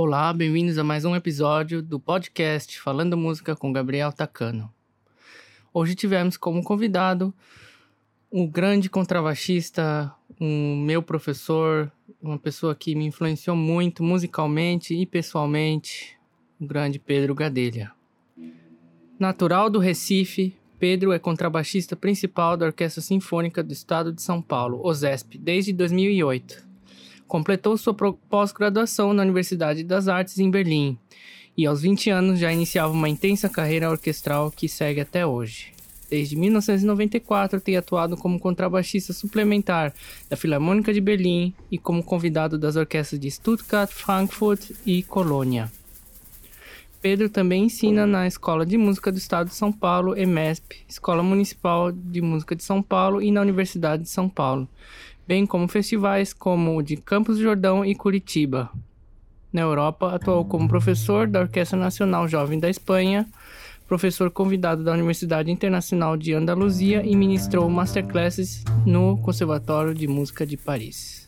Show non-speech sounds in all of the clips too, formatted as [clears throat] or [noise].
Olá, bem-vindos a mais um episódio do podcast Falando Música com Gabriel Tacano. Hoje tivemos como convidado um grande contrabaixista, um meu professor, uma pessoa que me influenciou muito musicalmente e pessoalmente, o grande Pedro Gadelha. Natural do Recife, Pedro é contrabaixista principal da Orquestra Sinfônica do Estado de São Paulo, OSESP, desde 2008. Completou sua pós-graduação na Universidade das Artes em Berlim e aos 20 anos já iniciava uma intensa carreira orquestral que segue até hoje. Desde 1994 tem atuado como contrabaixista suplementar da Filarmônica de Berlim e como convidado das orquestras de Stuttgart, Frankfurt e Colônia. Pedro também ensina na Escola de Música do Estado de São Paulo, EMESP, Escola Municipal de Música de São Paulo e na Universidade de São Paulo, bem como festivais como o de Campos do Jordão e Curitiba. Na Europa, atuou como professor da Orquestra Nacional Jovem da Espanha, professor convidado da Universidade Internacional de Andaluzia e ministrou masterclasses no Conservatório de Música de Paris.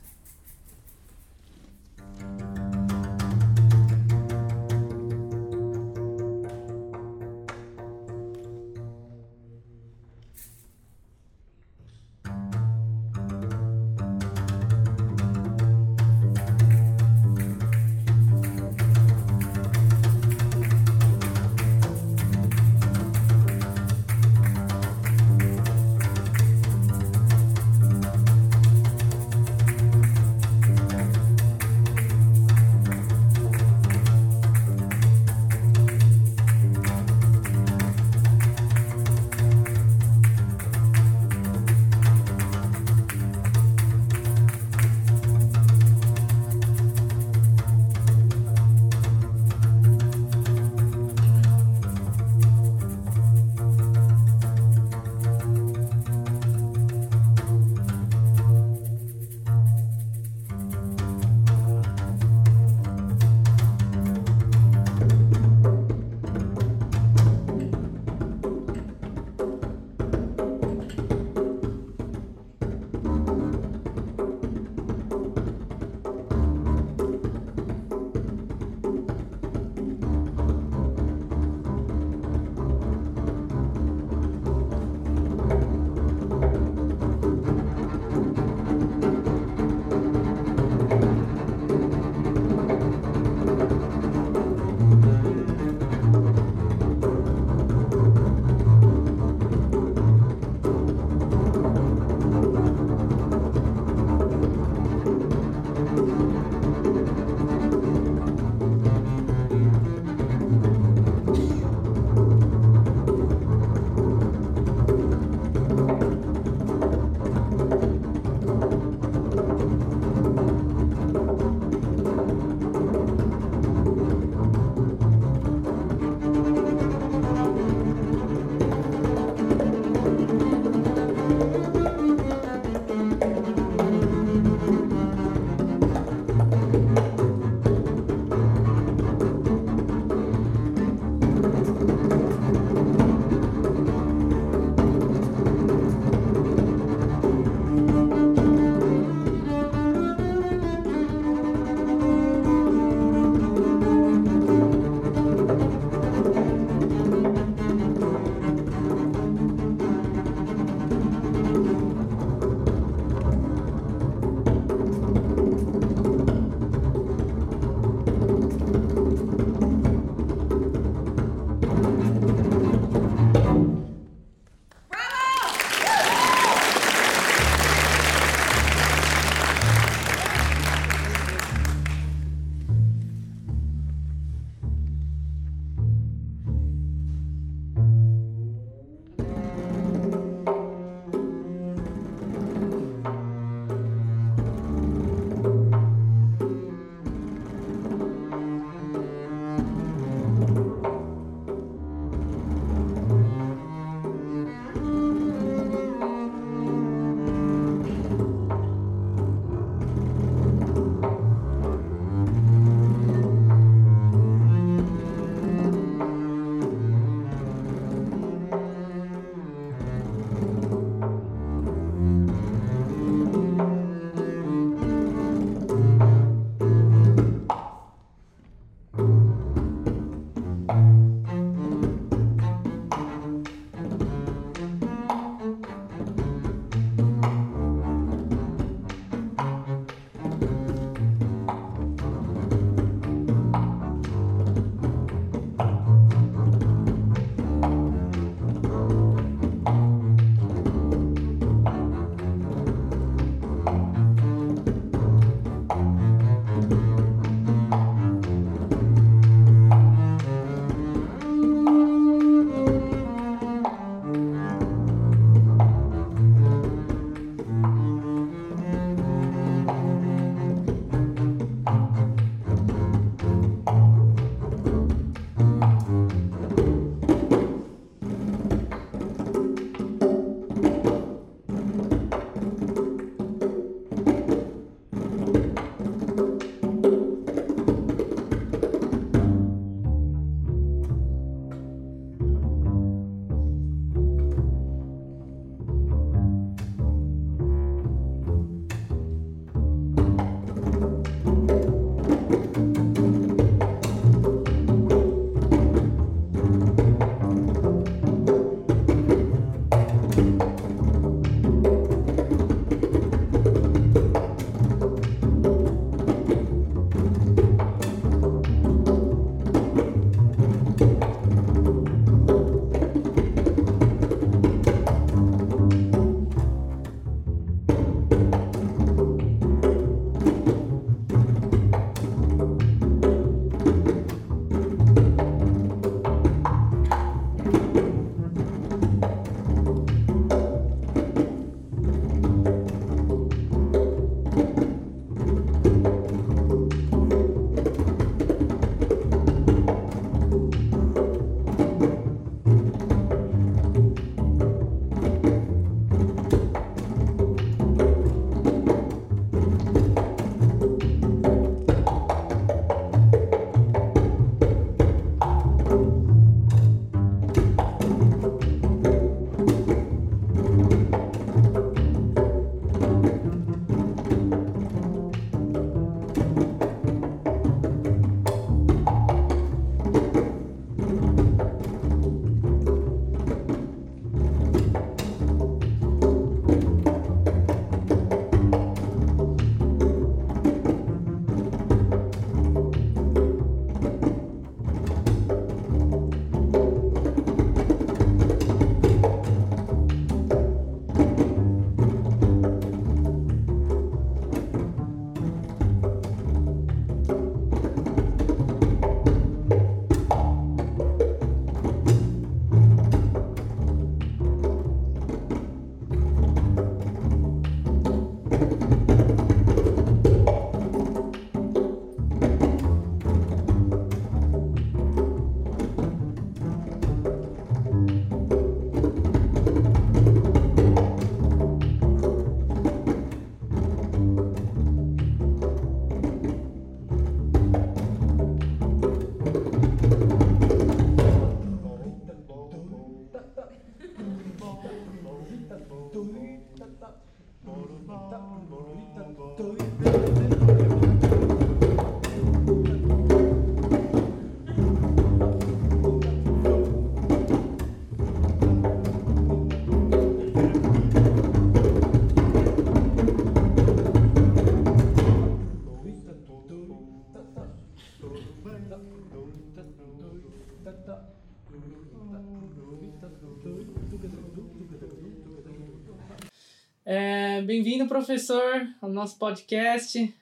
Bem-vindo, professor, ao nosso podcast.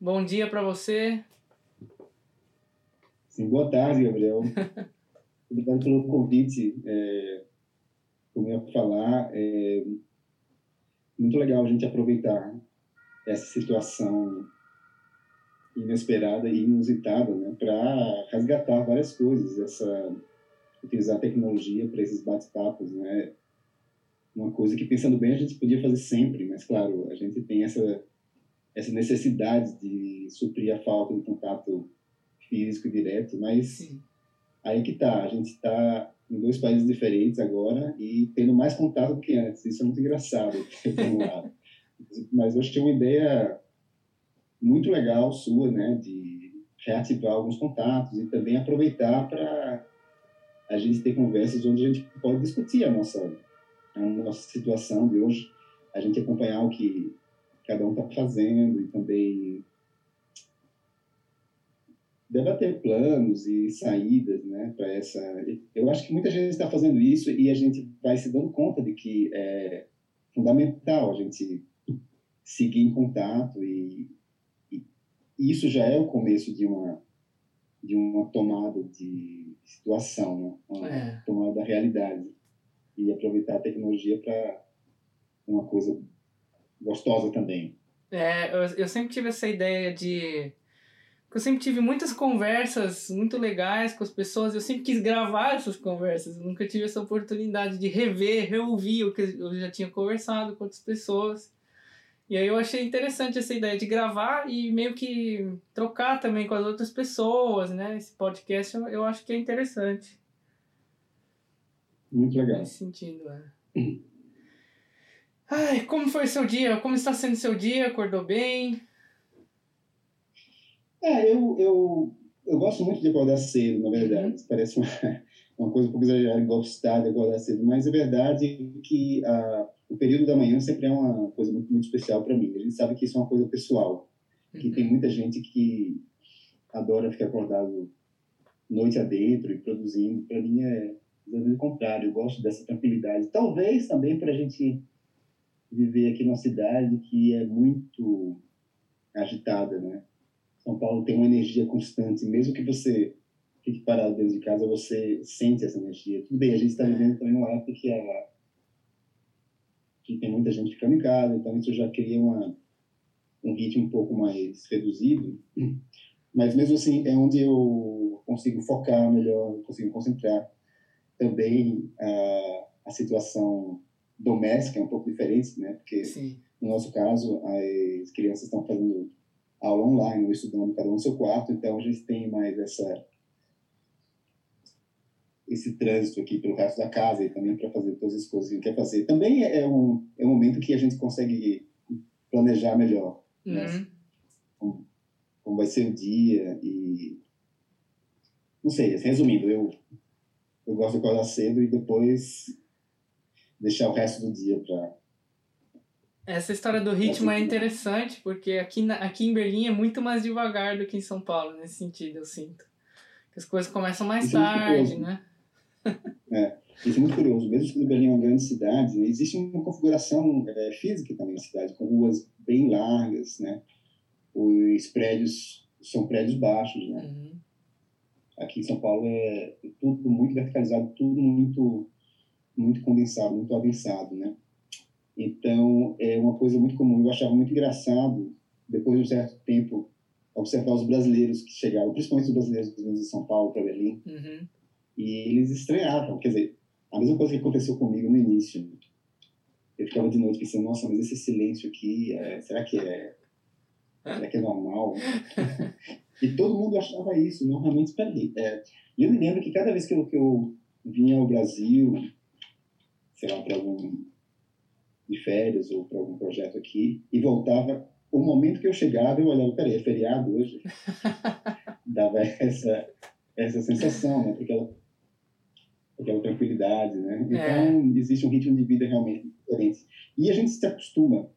Bom dia para você. Sim, boa tarde, Gabriel. [laughs] Obrigado pelo convite. É, como eu falar, é muito legal a gente aproveitar essa situação inesperada e inusitada, né, para resgatar várias coisas, essa utilizar a tecnologia para esses bate-papos, né? Uma coisa que pensando bem a gente podia fazer sempre, mas claro, a gente tem essa essa necessidade de suprir a falta do contato físico direto, mas Sim. aí que tá, a gente está em dois países diferentes agora e tendo mais contato do que antes. Isso é muito engraçado, [laughs] por um lado. Mas hoje tem uma ideia muito legal sua, né, de reativar alguns contatos e também aproveitar para a gente ter conversas onde a gente pode discutir a nossa a nossa situação de hoje, a gente acompanhar o que cada um está fazendo e também debater planos e saídas, né, para essa. Eu acho que muita gente está fazendo isso e a gente vai se dando conta de que é fundamental a gente seguir em contato e isso já é o começo de uma de uma tomada de situação, né? uma é. tomada da realidade e aproveitar a tecnologia para uma coisa gostosa também. É, eu, eu sempre tive essa ideia de eu sempre tive muitas conversas muito legais com as pessoas, eu sempre quis gravar essas conversas, eu nunca tive essa oportunidade de rever, reouvir o que eu já tinha conversado com outras pessoas. E aí eu achei interessante essa ideia de gravar e meio que trocar também com as outras pessoas, né? Esse podcast eu, acho que é interessante. Muito legal. Nesse sentido, é. Ai, como foi seu dia? Como está sendo seu dia? Acordou bem? É, eu, eu, eu gosto muito de acordar cedo, na verdade. Uhum. Parece uma, uma coisa um pouco exagerada, gostar de acordar cedo, mas é verdade que a o período da manhã sempre é uma coisa muito, muito especial para mim. A gente sabe que isso é uma coisa pessoal, que uhum. tem muita gente que adora ficar acordado noite adentro e produzindo. Para mim é exatamente o contrário. Eu gosto dessa tranquilidade. Talvez também para a gente viver aqui numa cidade que é muito agitada, né? São Paulo tem uma energia constante, mesmo que você fique parado dentro de casa, você sente essa energia. Tudo bem, a gente está vivendo também uma época que a que tem muita gente ficando em casa, então isso já cria uma, um ritmo um pouco mais reduzido. Mas mesmo assim é onde eu consigo focar melhor, consigo concentrar. Também a, a situação doméstica é um pouco diferente, né? Porque Sim. no nosso caso as crianças estão fazendo aula online, estudando cada um no seu quarto, então a gente tem mais essa esse trânsito aqui pelo resto da casa e também para fazer todas as coisas que a gente quer fazer. Também é um, é um momento que a gente consegue planejar melhor. Né? Uhum. Né? Como, como, vai ser o dia e... Não sei, resumindo, eu, eu gosto de acordar cedo e depois deixar o resto do dia para... Essa história do ritmo é interessante, porque aqui, na, aqui em Berlim é muito mais devagar do que em São Paulo, nesse sentido, eu sinto. As coisas começam mais Isso tarde, é né? [laughs] É, isso é muito curioso. Mesmo que Berlim é uma grande cidade, né, existe uma configuração é, física também na cidade, com ruas bem largas, né? Os prédios são prédios baixos, né? Uhum. Aqui em São Paulo é tudo muito verticalizado, tudo muito muito condensado, muito adensado, né? Então, é uma coisa muito comum. Eu achava muito engraçado, depois de um certo tempo, observar os brasileiros que chegavam, principalmente os brasileiros que vinham de São Paulo para Berlim, uhum e eles estranhavam, quer dizer, a mesma coisa que aconteceu comigo no início. Eu ficava de noite pensando, nossa, mas esse silêncio aqui, é, será que é, será que é normal? [laughs] e todo mundo achava isso, normalmente, peraí. É, e eu me lembro que cada vez que eu, que eu vinha ao Brasil, sei lá, para algum de férias ou para algum projeto aqui, e voltava, o momento que eu chegava, eu olhava, peraí, é feriado hoje? [laughs] Dava essa, essa sensação, né? Porque ela aquela tranquilidade, né? É. Então, existe um ritmo de vida realmente diferente. E a gente se acostuma.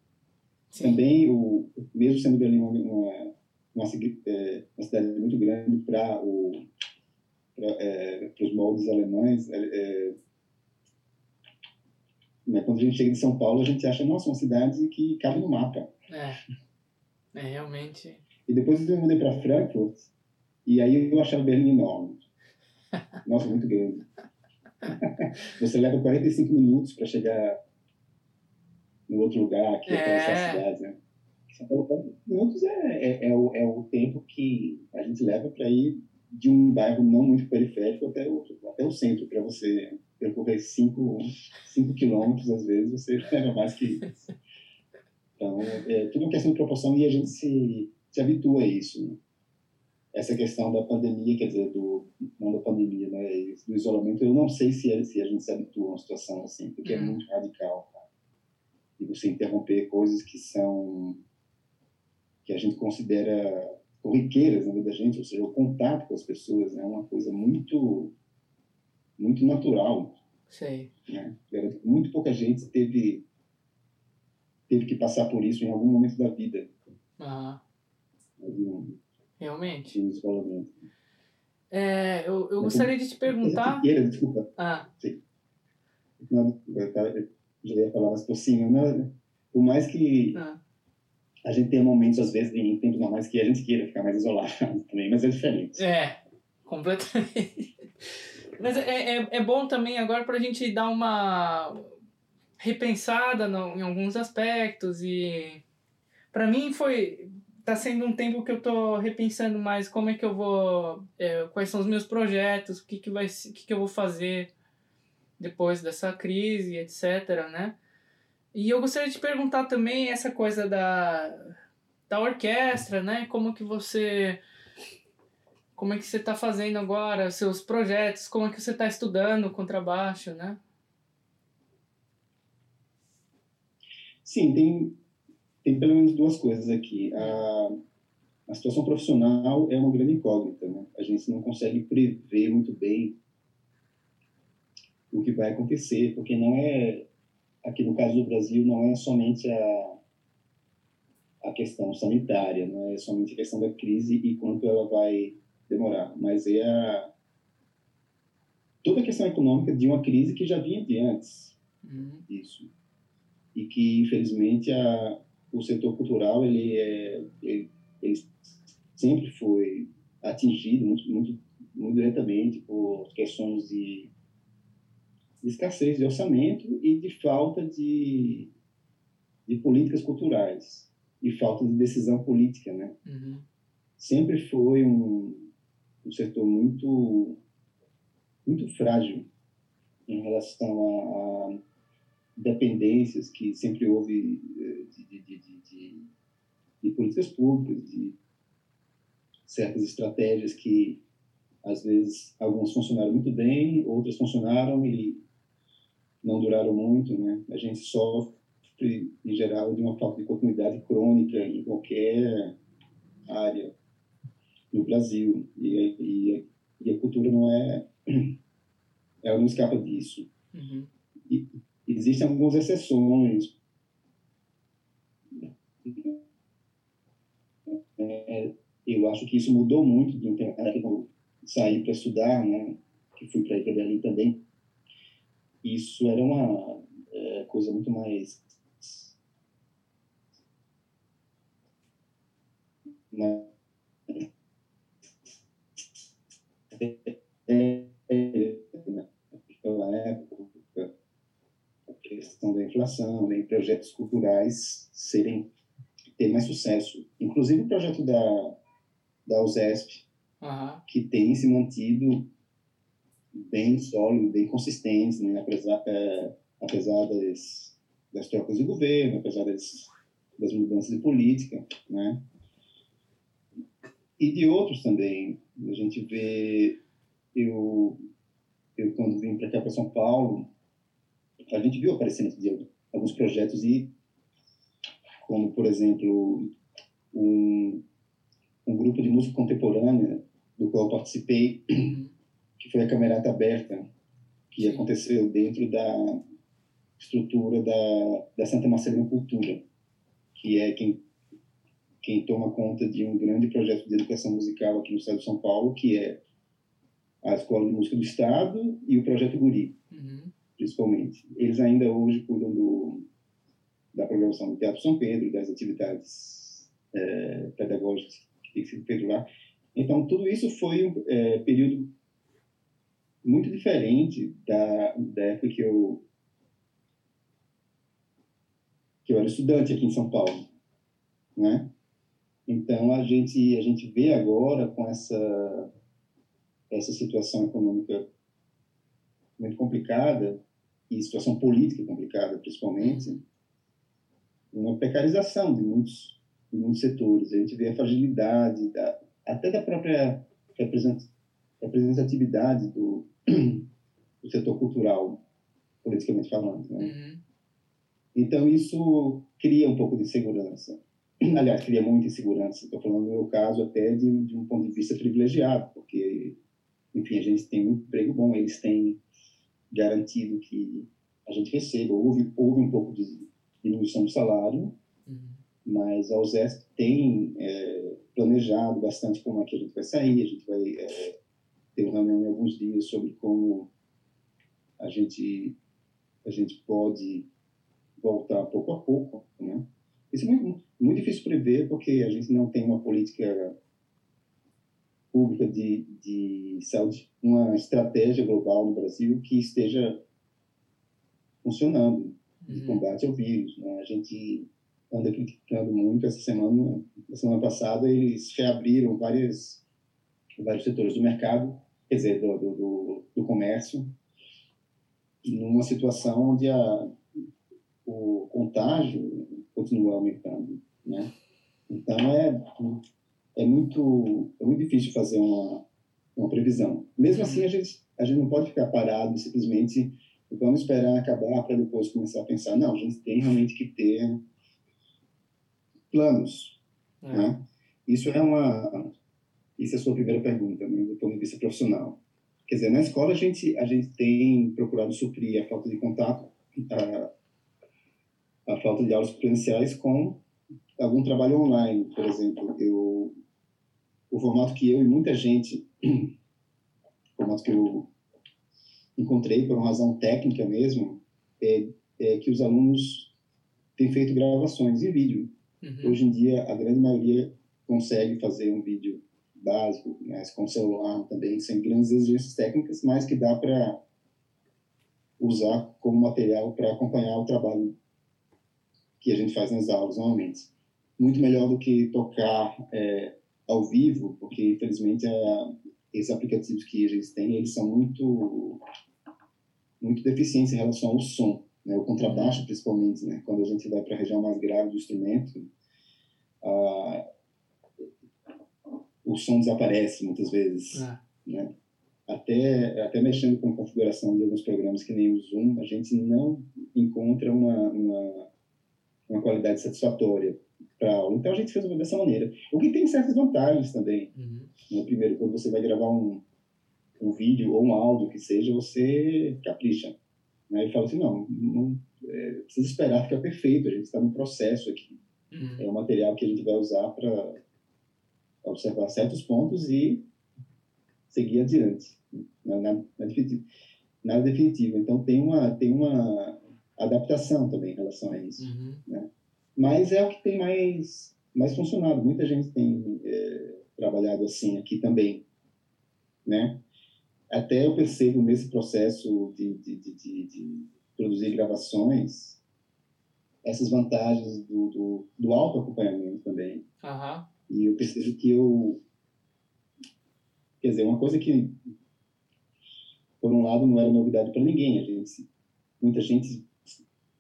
Sim. Também, o, mesmo sendo Berlim uma, uma, é, uma cidade muito grande para o para é, os moldes alemães. É, é, né, quando a gente chega em São Paulo, a gente acha, nossa, uma cidade que cabe no mapa. É, é realmente. E depois eu mudei para Frankfurt, e aí eu achava Berlim enorme. [laughs] Nossa, muito grande. [laughs] Você leva 45 minutos para chegar no outro lugar, que é, é cidade, né? Minutos é, é, é, o, é o tempo que a gente leva para ir de um bairro não muito periférico até o, até o centro, para você percorrer 5 quilômetros, às vezes, você [laughs] leva mais que isso. Então, é tudo uma questão de proporção e a gente se, se habitua a isso. Né? Essa questão da pandemia, quer dizer, do, não da pandemia, né, do isolamento, eu não sei se, é, se a gente se habitua a uma situação assim, porque é hum. muito radical. Tá? E você interromper coisas que são que a gente considera corriqueiras na vida da gente, ou seja, o contato com as pessoas é uma coisa muito muito natural. Sei. Né? Muito pouca gente teve teve que passar por isso em algum momento da vida. Ah. Realmente. Um isolamento. É, eu, eu gostaria de te perguntar. Desculpa. Ah. Sim. Não, eu já ia falar, mas por cima, né? por mais que ah a gente tem momentos, às vezes, em tempos normais, que a gente queira ficar mais isolado [laughs] também, mas é diferente. É, completamente. Mas é, é, é bom também agora para a gente dar uma repensada no, em alguns aspectos e para mim foi tá sendo um tempo que eu tô repensando mais como é que eu vou é, quais são os meus projetos o que que vai o que que eu vou fazer depois dessa crise etc né e eu gostaria de perguntar também essa coisa da, da orquestra, né? Como que você como é que você está fazendo agora seus projetos, como é que você está estudando contrabaixo, né? Sim, tem, tem pelo menos duas coisas aqui. A, a situação profissional é uma grande incógnita, né? A gente não consegue prever muito bem o que vai acontecer, porque não é aqui no caso do Brasil, não é somente a, a questão sanitária, não é somente a questão da crise e quanto ela vai demorar, mas é a, toda a questão econômica de uma crise que já vinha de antes uhum. isso e que infelizmente a, o setor cultural ele, é, ele, ele sempre foi atingido muito, muito, muito diretamente por questões de de escassez de orçamento e de falta de, de políticas culturais e falta de decisão política, né? Uhum. Sempre foi um, um setor muito muito frágil em relação a, a dependências que sempre houve eh, de, de, de, de, de políticas públicas, de certas estratégias que às vezes algumas funcionaram muito bem, outras funcionaram e não duraram muito, né? A gente sofre, em geral, de uma falta de continuidade crônica em qualquer área no Brasil. E, e, e a cultura não é... [clears throat] Ela não escapa disso. Uhum. E, existem algumas exceções. É, eu acho que isso mudou muito de quando eu saí para estudar, né? Que fui para Berlim também isso era uma é, coisa muito mais na, naquela época a questão da inflação né, e projetos culturais serem ter mais sucesso inclusive o projeto da da USESP uhum. que tem se mantido bem sólido, bem consistentes, né? apesar, é, apesar das, das trocas de governo, apesar das, das mudanças de política, né? E de outros também. A gente vê, eu, eu quando vim para cá, para São Paulo, a gente viu aparecendo de alguns projetos e, como, por exemplo, um, um grupo de música contemporânea do qual eu participei, uhum que foi a Camerata Aberta, que aconteceu dentro da estrutura da, da Santa Marcelina Cultura, que é quem quem toma conta de um grande projeto de educação musical aqui no estado de São Paulo, que é a Escola de Música do Estado e o Projeto Guri, uhum. principalmente. Eles ainda hoje cuidam do, da programação do Teatro São Pedro, das atividades é, pedagógicas que tem sido feito lá. Então, tudo isso foi um é, período muito diferente da, da época que eu que eu era estudante aqui em São Paulo, né? Então a gente a gente vê agora com essa essa situação econômica muito complicada e situação política complicada principalmente uma precarização de muitos de muitos setores a gente vê a fragilidade da, até da própria representatividade do, do setor cultural politicamente falando né? Uhum. então isso cria um pouco de insegurança [clears throat] aliás, cria muita insegurança. Estou falando no meu caso até de, de, um ponto de vista privilegiado, porque, enfim, a gente tem um emprego bom, eles têm garantido que a gente receba. Houve, houve um pouco de diminuição do salário, uhum. mas a USESP tem é, planejado bastante como é que a gente vai sair, a gente vai é, ter reunião em alguns dias sobre como a gente, a gente pode voltar pouco a pouco, né? Isso é muito, muito difícil prever, porque a gente não tem uma política pública de, de saúde, uma estratégia global no Brasil que esteja funcionando de uhum. combate ao vírus. Né? A gente anda criticando muito essa semana, na semana passada eles reabriram várias, vários setores do mercado, quer dizer, do, do, do, comércio, numa situação onde a, o contágio continua aumentando, né? Então é é muito é muito difícil fazer uma uma previsão. Mesmo assim a gente a gente não pode ficar parado e simplesmente vamos esperar acabar para depois começar a pensar não a gente tem realmente que ter planos, é. né? Isso é uma isso é a sua primeira pergunta, né, do ponto de vista profissional. Quer dizer, na escola a gente a gente tem procurado suprir a falta de contato a, a falta de aulas presenciais com algum trabalho online, por exemplo. Eu, o formato que eu e muita gente, o formato que eu encontrei por uma razão técnica mesmo, é, é que os alunos têm feito gravações em vídeo. Uhum. Hoje em dia, a grande maioria consegue fazer um vídeo básico, mas com celular também, sem grandes exigências técnicas, mas que dá para usar como material para acompanhar o trabalho que a gente faz nas aulas normalmente. Muito melhor do que tocar é, ao vivo, porque infelizmente a, esses aplicativos que a gente tem, eles são muito muito deficientes em relação ao som, né? o contrabaixo principalmente, né? quando a gente vai para a região mais grave do instrumento, a, o som desaparece muitas vezes, é. né? até até mexendo com a configuração de alguns programas que nem o Zoom, a gente não encontra uma, uma uma qualidade satisfatória para aula. Então a gente fez dessa maneira. O que tem certas vantagens também. Uhum. Primeiro, quando você vai gravar um, um vídeo ou um áudio que seja, você capricha. Né? E fala assim, não, não é, precisa esperar ficar perfeito, a gente está no processo aqui. Uhum. É um material que a gente vai usar para observar certos pontos e seguir adiante. Nada, nada, definitivo. nada definitivo. Então tem uma, tem uma adaptação também em relação a isso. Uhum. Né? Mas é o que tem mais, mais funcionado. Muita gente tem é, trabalhado assim aqui também. Né? Até eu percebo nesse processo de, de, de, de, de produzir gravações essas vantagens do, do, do auto-acompanhamento também. Uhum. E eu percebo que eu. Quer dizer, uma coisa que, por um lado, não era novidade para ninguém. A gente, muita gente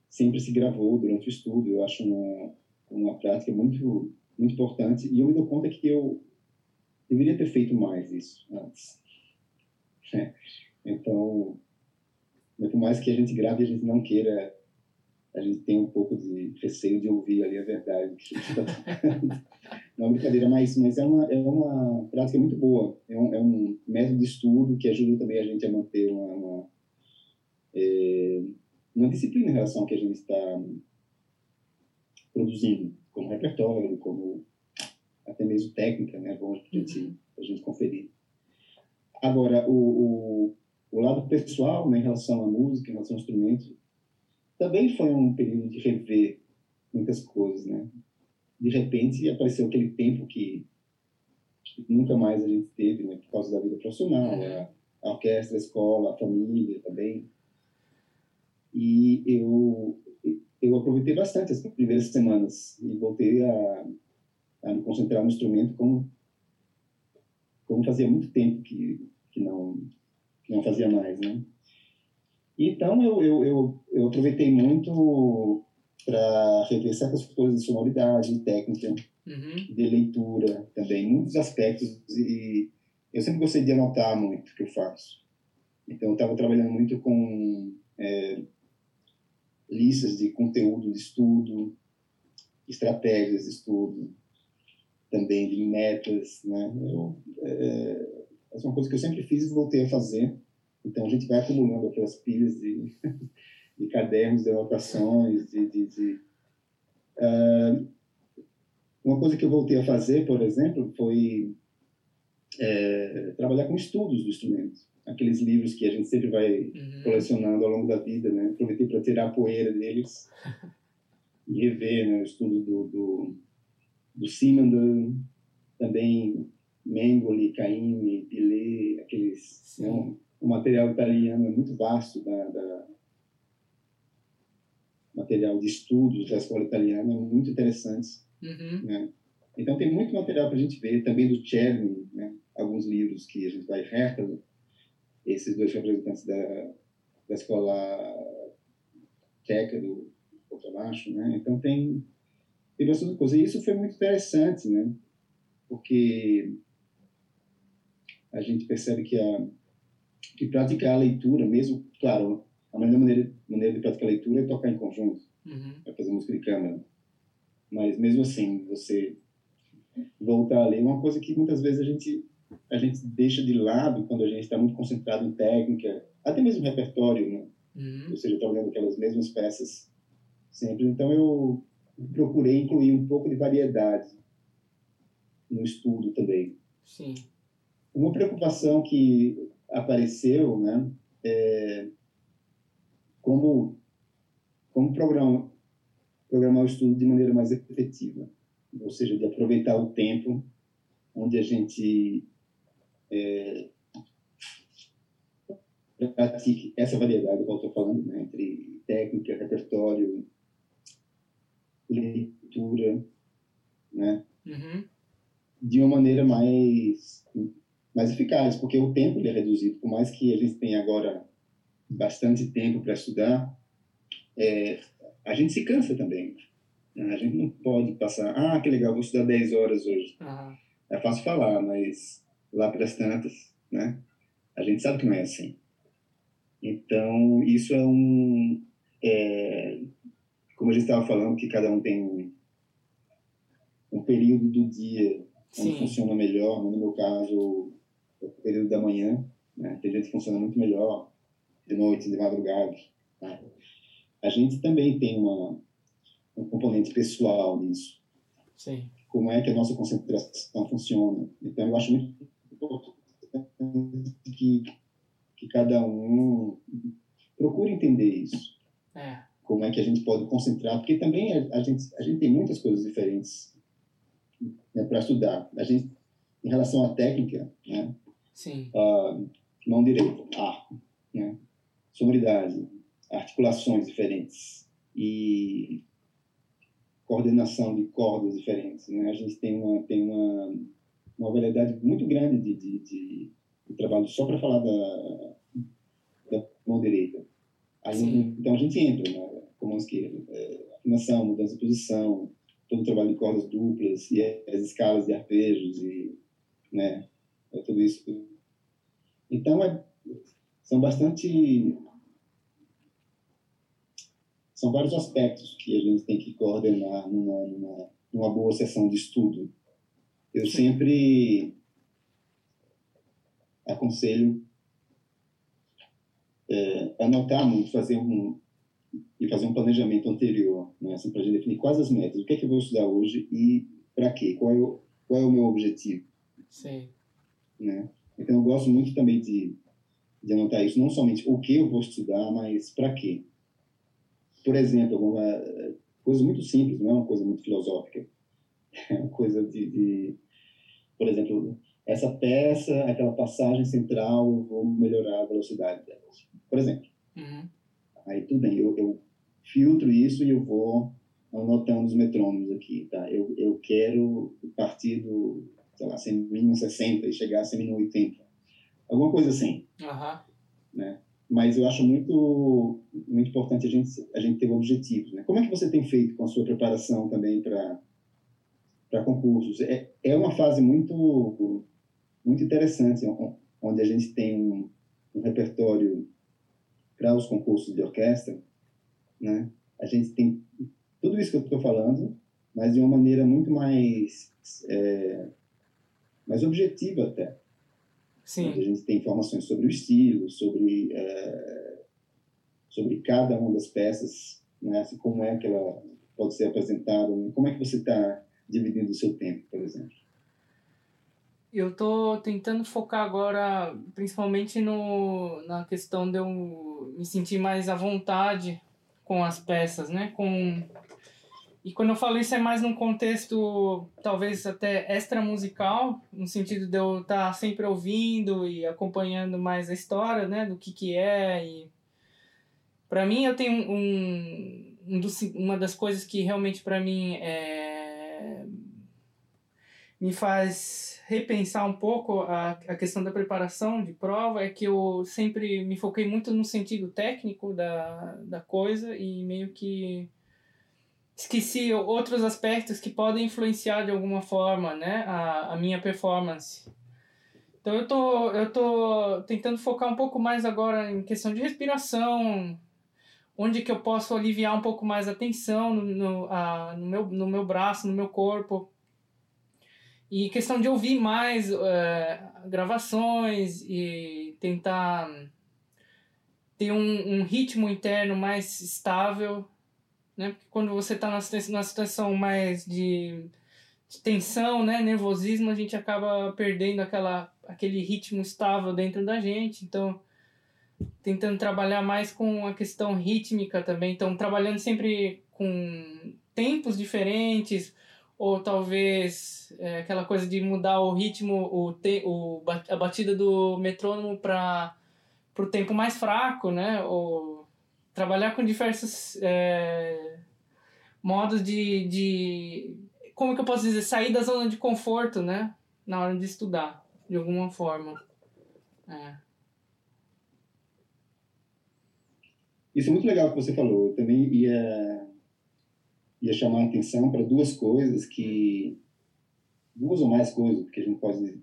sempre se gravou durante o estudo. Eu acho uma, uma prática muito, muito importante. E eu me dou conta que eu deveria ter feito mais isso antes. É. [laughs] Então, por mais que a gente grave a gente não queira, a gente tem um pouco de receio de ouvir ali a verdade [laughs] a Não é brincadeira, mas, mas é, uma, é uma prática muito boa. É um, é um método de estudo que ajuda também a gente a manter uma, uma é, uma disciplina em relação ao que a gente está produzindo, como repertório, como até mesmo técnica, né? Bom para gente, a gente conferir. Agora, o, o, o, lado pessoal, né, em relação à música, em relação ao instrumento, também foi um período de rever muitas coisas, né? De repente apareceu aquele tempo que nunca mais a gente teve, né? Por causa da vida profissional, uhum. a orquestra, a escola, a família também. E eu eu aproveitei bastante as primeiras semanas e voltei a, a me concentrar no instrumento como como fazia muito tempo que que não que não fazia mais, né? Então eu eu, eu, eu aproveitei muito para rever certas coisas de sonoridade, técnica, uhum. de leitura também, muitos aspectos e eu sempre gostei de anotar muito o que eu faço. Então eu estava trabalhando muito com é, listas de conteúdo de estudo, estratégias de estudo, também de metas, né? Eu, é, essa é uma coisa que eu sempre fiz e voltei a fazer. Então a gente vai acumulando aquelas pilhas de, [laughs] de cadernos, de anotações, de, de, de uh, uma coisa que eu voltei a fazer, por exemplo, foi é, trabalhar com estudos do instrumento aqueles livros que a gente sempre vai uhum. colecionando ao longo da vida, né? Aproveitei para tirar a poeira deles [laughs] e rever né, o estudo do, do, do também Mengoli, Caymmi, Pillet, aqueles... Né, um, o material italiano é muito vasto da, da material de estudos da escola italiana, muito interessantes, uhum. né? Então tem muito material para a gente ver, também do Czerny, né? alguns livros que a gente vai Hertel, esses dois representantes da, da escola tcheca do contrabaixo, né? Então tem tem bastante coisa. E isso foi muito interessante, né? Porque a gente percebe que a que praticar a leitura, mesmo, claro, a melhor maneira, maneira de praticar a leitura é tocar em conjunto, uhum. é fazer música de câmera. Mas mesmo assim, você voltar a ler, é uma coisa que muitas vezes a gente a gente deixa de lado quando a gente está muito concentrado em técnica, até mesmo repertório, né? Uhum. Ou seja, trabalhando aquelas mesmas peças sempre. Então eu procurei incluir um pouco de variedade no estudo também. Sim. Uma preocupação que apareceu, né, é como como programar programar o estudo de maneira mais efetiva, ou seja, de aproveitar o tempo onde a gente é, pratique essa variedade que eu estou falando, né, entre técnica, repertório, leitura, né, uhum. de uma maneira mais mais eficaz, porque o tempo ele é reduzido. Por mais que a gente tenha agora bastante tempo para estudar, é, a gente se cansa também. Né? A gente não pode passar, ah, que legal, vou estudar 10 horas hoje. Uhum. É fácil falar, mas lá para as tantas, né? A gente sabe que não é assim. Então, isso é um... É, como a gente estava falando, que cada um tem um, um período do dia onde Sim. funciona melhor. No meu caso, é o período da manhã. Né? Tem gente que funciona muito melhor de noite, de madrugada. Né? A gente também tem uma, um componente pessoal nisso. Sim. Como é que a nossa concentração funciona. Então, eu acho muito que, que cada um procure entender isso. É. Como é que a gente pode concentrar, porque também a, a gente, a gente tem muitas coisas diferentes né, para estudar. A gente, em relação à técnica, né, Sim. Uh, mão direita, A, né, sonoridade, articulações diferentes e coordenação de cordas diferentes. Né? A gente tem uma, tem uma uma variedade muito grande de, de, de, de trabalho só para falar da, da mão direita. Aí, então a gente entra na com mão esquerda. É, afinação, mudança de posição, todo o trabalho de cordas duplas e as escalas de arpejos e né, é tudo isso. Então é, são bastante são vários aspectos que a gente tem que coordenar numa, numa, numa boa sessão de estudo eu sempre aconselho é, anotar muito, fazer um e fazer um planejamento anterior, né, assim, para a gente definir quais as metas, o que é que eu vou estudar hoje e para quê, qual é o, qual é o meu objetivo. Sim. Né? Então, eu gosto muito também de, de anotar isso, não somente o que eu vou estudar, mas para quê. Por exemplo, alguma coisa muito simples, não é uma coisa muito filosófica. [laughs] É uma coisa de, de por exemplo, essa peça, aquela passagem central, eu vou melhorar a velocidade dela. Por exemplo. Uhum. Aí tudo bem, eu, eu filtro isso e eu vou anotando os metrônomos aqui, tá? Eu, eu quero partir do, sei lá, mínimo 60 e chegar a mínimo 80. Alguma coisa assim. Uhum. Né? Mas eu acho muito, muito importante a gente, a gente ter objetivos, né? Como é que você tem feito com a sua preparação também para concursos? É, é uma fase muito, muito interessante, onde a gente tem um, um repertório para os concursos de orquestra, né? A gente tem tudo isso que eu estou falando, mas de uma maneira muito mais é, mais objetiva até. Sim. Onde a gente tem informações sobre o estilo, sobre é, sobre cada uma das peças, né? Assim, como é que ela pode ser apresentada, como é que você está dividindo o seu tempo, por exemplo. Eu estou tentando focar agora, principalmente no, na questão de eu me sentir mais à vontade com as peças, né? Com e quando eu falo isso é mais num contexto talvez até extra musical, no sentido de eu estar tá sempre ouvindo e acompanhando mais a história, né, do que que é e para mim eu tenho um, um dos, uma das coisas que realmente para mim é me faz repensar um pouco a, a questão da preparação de prova é que eu sempre me foquei muito no sentido técnico da, da coisa e meio que esqueci outros aspectos que podem influenciar de alguma forma né, a, a minha performance. Então eu tô, eu tô tentando focar um pouco mais agora em questão de respiração, onde que eu posso aliviar um pouco mais a tensão no, no, a, no, meu, no meu braço, no meu corpo, e questão de ouvir mais é, gravações e tentar ter um, um, ritmo interno mais estável, né? Porque quando você está numa situação mais de, de, tensão, né? nervosismo, a gente acaba perdendo aquela, aquele ritmo estável dentro da gente. Então, tentando trabalhar mais com a questão rítmica também. Então, trabalhando sempre com tempos diferentes, ou talvez é, aquela coisa de mudar o ritmo, o, te, o a batida do metrônomo para o tempo mais fraco, né? Ou trabalhar com diversos é, modos de, de. Como que eu posso dizer? Sair da zona de conforto, né? Na hora de estudar, de alguma forma. É. Isso é muito legal que você falou. Eu também ia ia chamar a atenção para duas coisas que duas ou mais coisas porque a gente pode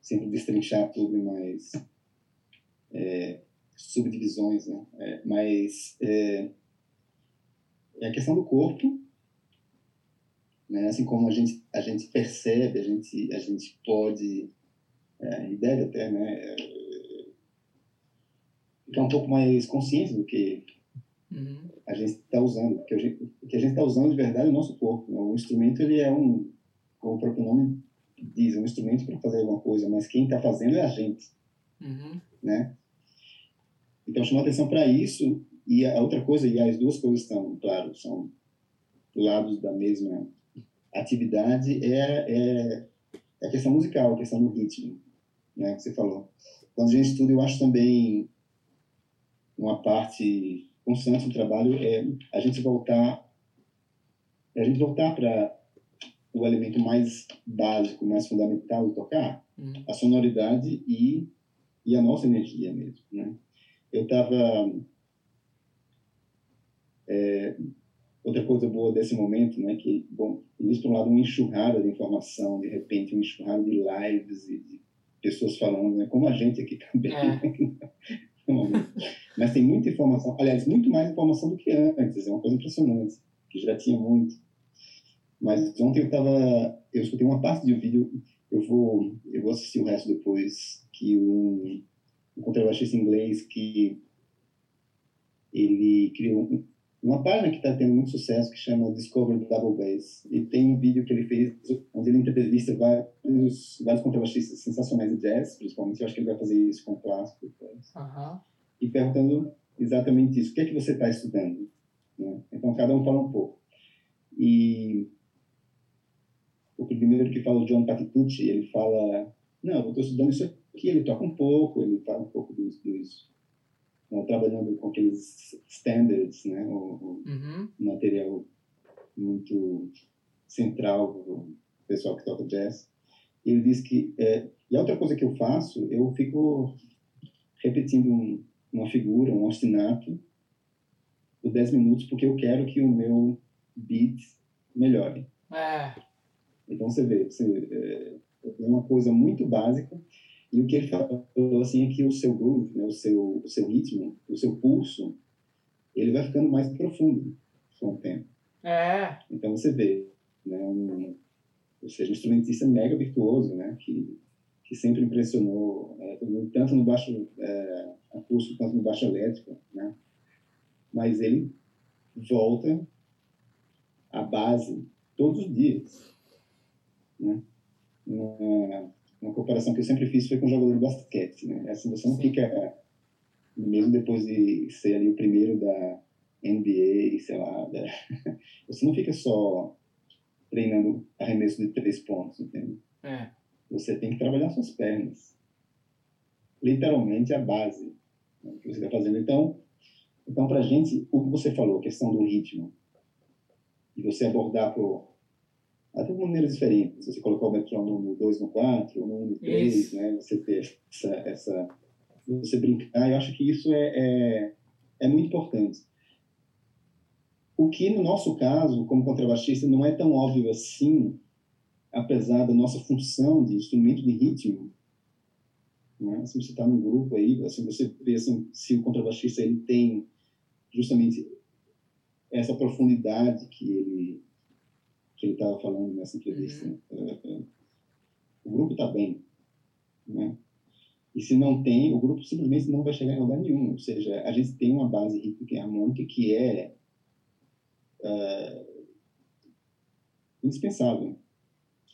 sempre destrinchar tudo em mais é, subdivisões né é, mas é, é, a questão do corpo né assim como a gente a gente percebe a gente a gente pode é, e deve até né ficar um pouco mais consciente do que Uhum. A gente está usando, porque o que a gente está usando de verdade é o nosso corpo. Né? O instrumento ele é um, como o próprio nome diz, é um instrumento para fazer alguma coisa, mas quem está fazendo é a gente, uhum. né? Então chamar atenção para isso e a outra coisa e as duas coisas estão, claro, são lados da mesma atividade é, é, é a questão musical, a questão do ritmo, né? Que você falou. Quando a gente estuda, eu acho também uma parte constante do trabalho é a gente voltar é a gente voltar para o elemento mais básico, mais fundamental de tocar, uhum. a sonoridade e e a nossa energia mesmo, né? Eu estava é, outra coisa boa desse momento, né, que bom, existe por um lado uma enxurrada de informação, de repente uma enxurrada de lives e de pessoas falando, né, como a gente aqui também. É. Mas tem muita informação, aliás, muito mais informação do que antes, é uma coisa impressionante, que já tinha muito. Mas ontem eu estava, eu escutei uma parte de um vídeo, eu vou, eu vou assistir o resto depois, que um, um contrabaixista inglês que ele criou um, uma página que está tendo muito sucesso que chama Discover Double Bass e tem um vídeo que ele fez onde ele entrevista vários, vários contrabaixistas sensacionais de jazz, principalmente, eu acho que ele vai fazer isso com o clássico uhum. e perguntando exatamente isso, o que é que você está estudando? Né? Então, cada um fala um pouco. E o primeiro que fala, o John Patitucci, ele fala, não, eu estou estudando isso aqui, ele toca um pouco, ele fala um pouco dos, dos né, trabalhando com aqueles standards, né, o, uhum. material muito central do pessoal que toca jazz. Ele diz que, é, e a outra coisa que eu faço, eu fico repetindo um, uma figura, um ostinato, por 10 minutos, porque eu quero que o meu beat melhore. É. Então você vê, você, é, é uma coisa muito básica, e o que ele falou assim é que o seu groove, né, o, seu, o seu ritmo, o seu pulso, ele vai ficando mais profundo com o tempo. É. Então você vê, né, um, ou seja, um instrumentista mega virtuoso, né, que, que sempre impressionou, é, tanto no baixo é, acústico quanto no baixo elétrico, né, mas ele volta à base todos os dias, né, uma, uma comparação que eu sempre fiz foi com o jogador de basquete, né? Assim, você não fica, mesmo depois de ser ali o primeiro da NBA, sei lá, da... [laughs] você não fica só treinando arremesso de três pontos, entende? É. Você tem que trabalhar suas pernas. Literalmente a base né, que você está fazendo. Então, então para a gente, o que você falou, a questão do ritmo, e você abordar pro até de maneiras diferentes. Você colocar o metrônomo no 2, no 4, ou no 1, no 3, né? Você ter essa, essa... Você brincar, eu acho que isso é, é, é muito importante. O que, no nosso caso, como contrabaixista, não é tão óbvio assim, apesar da nossa função de instrumento de ritmo. Né? Se você está num grupo aí, assim, você vê assim, se o contrabaixista ele tem justamente essa profundidade que ele que ele estava falando nessa entrevista. Uhum. É, é, o grupo está bem, né? E se não tem, o grupo simplesmente não vai chegar em lugar nenhum. Ou seja, a gente tem uma base rítmica e harmônica que é uh, indispensável,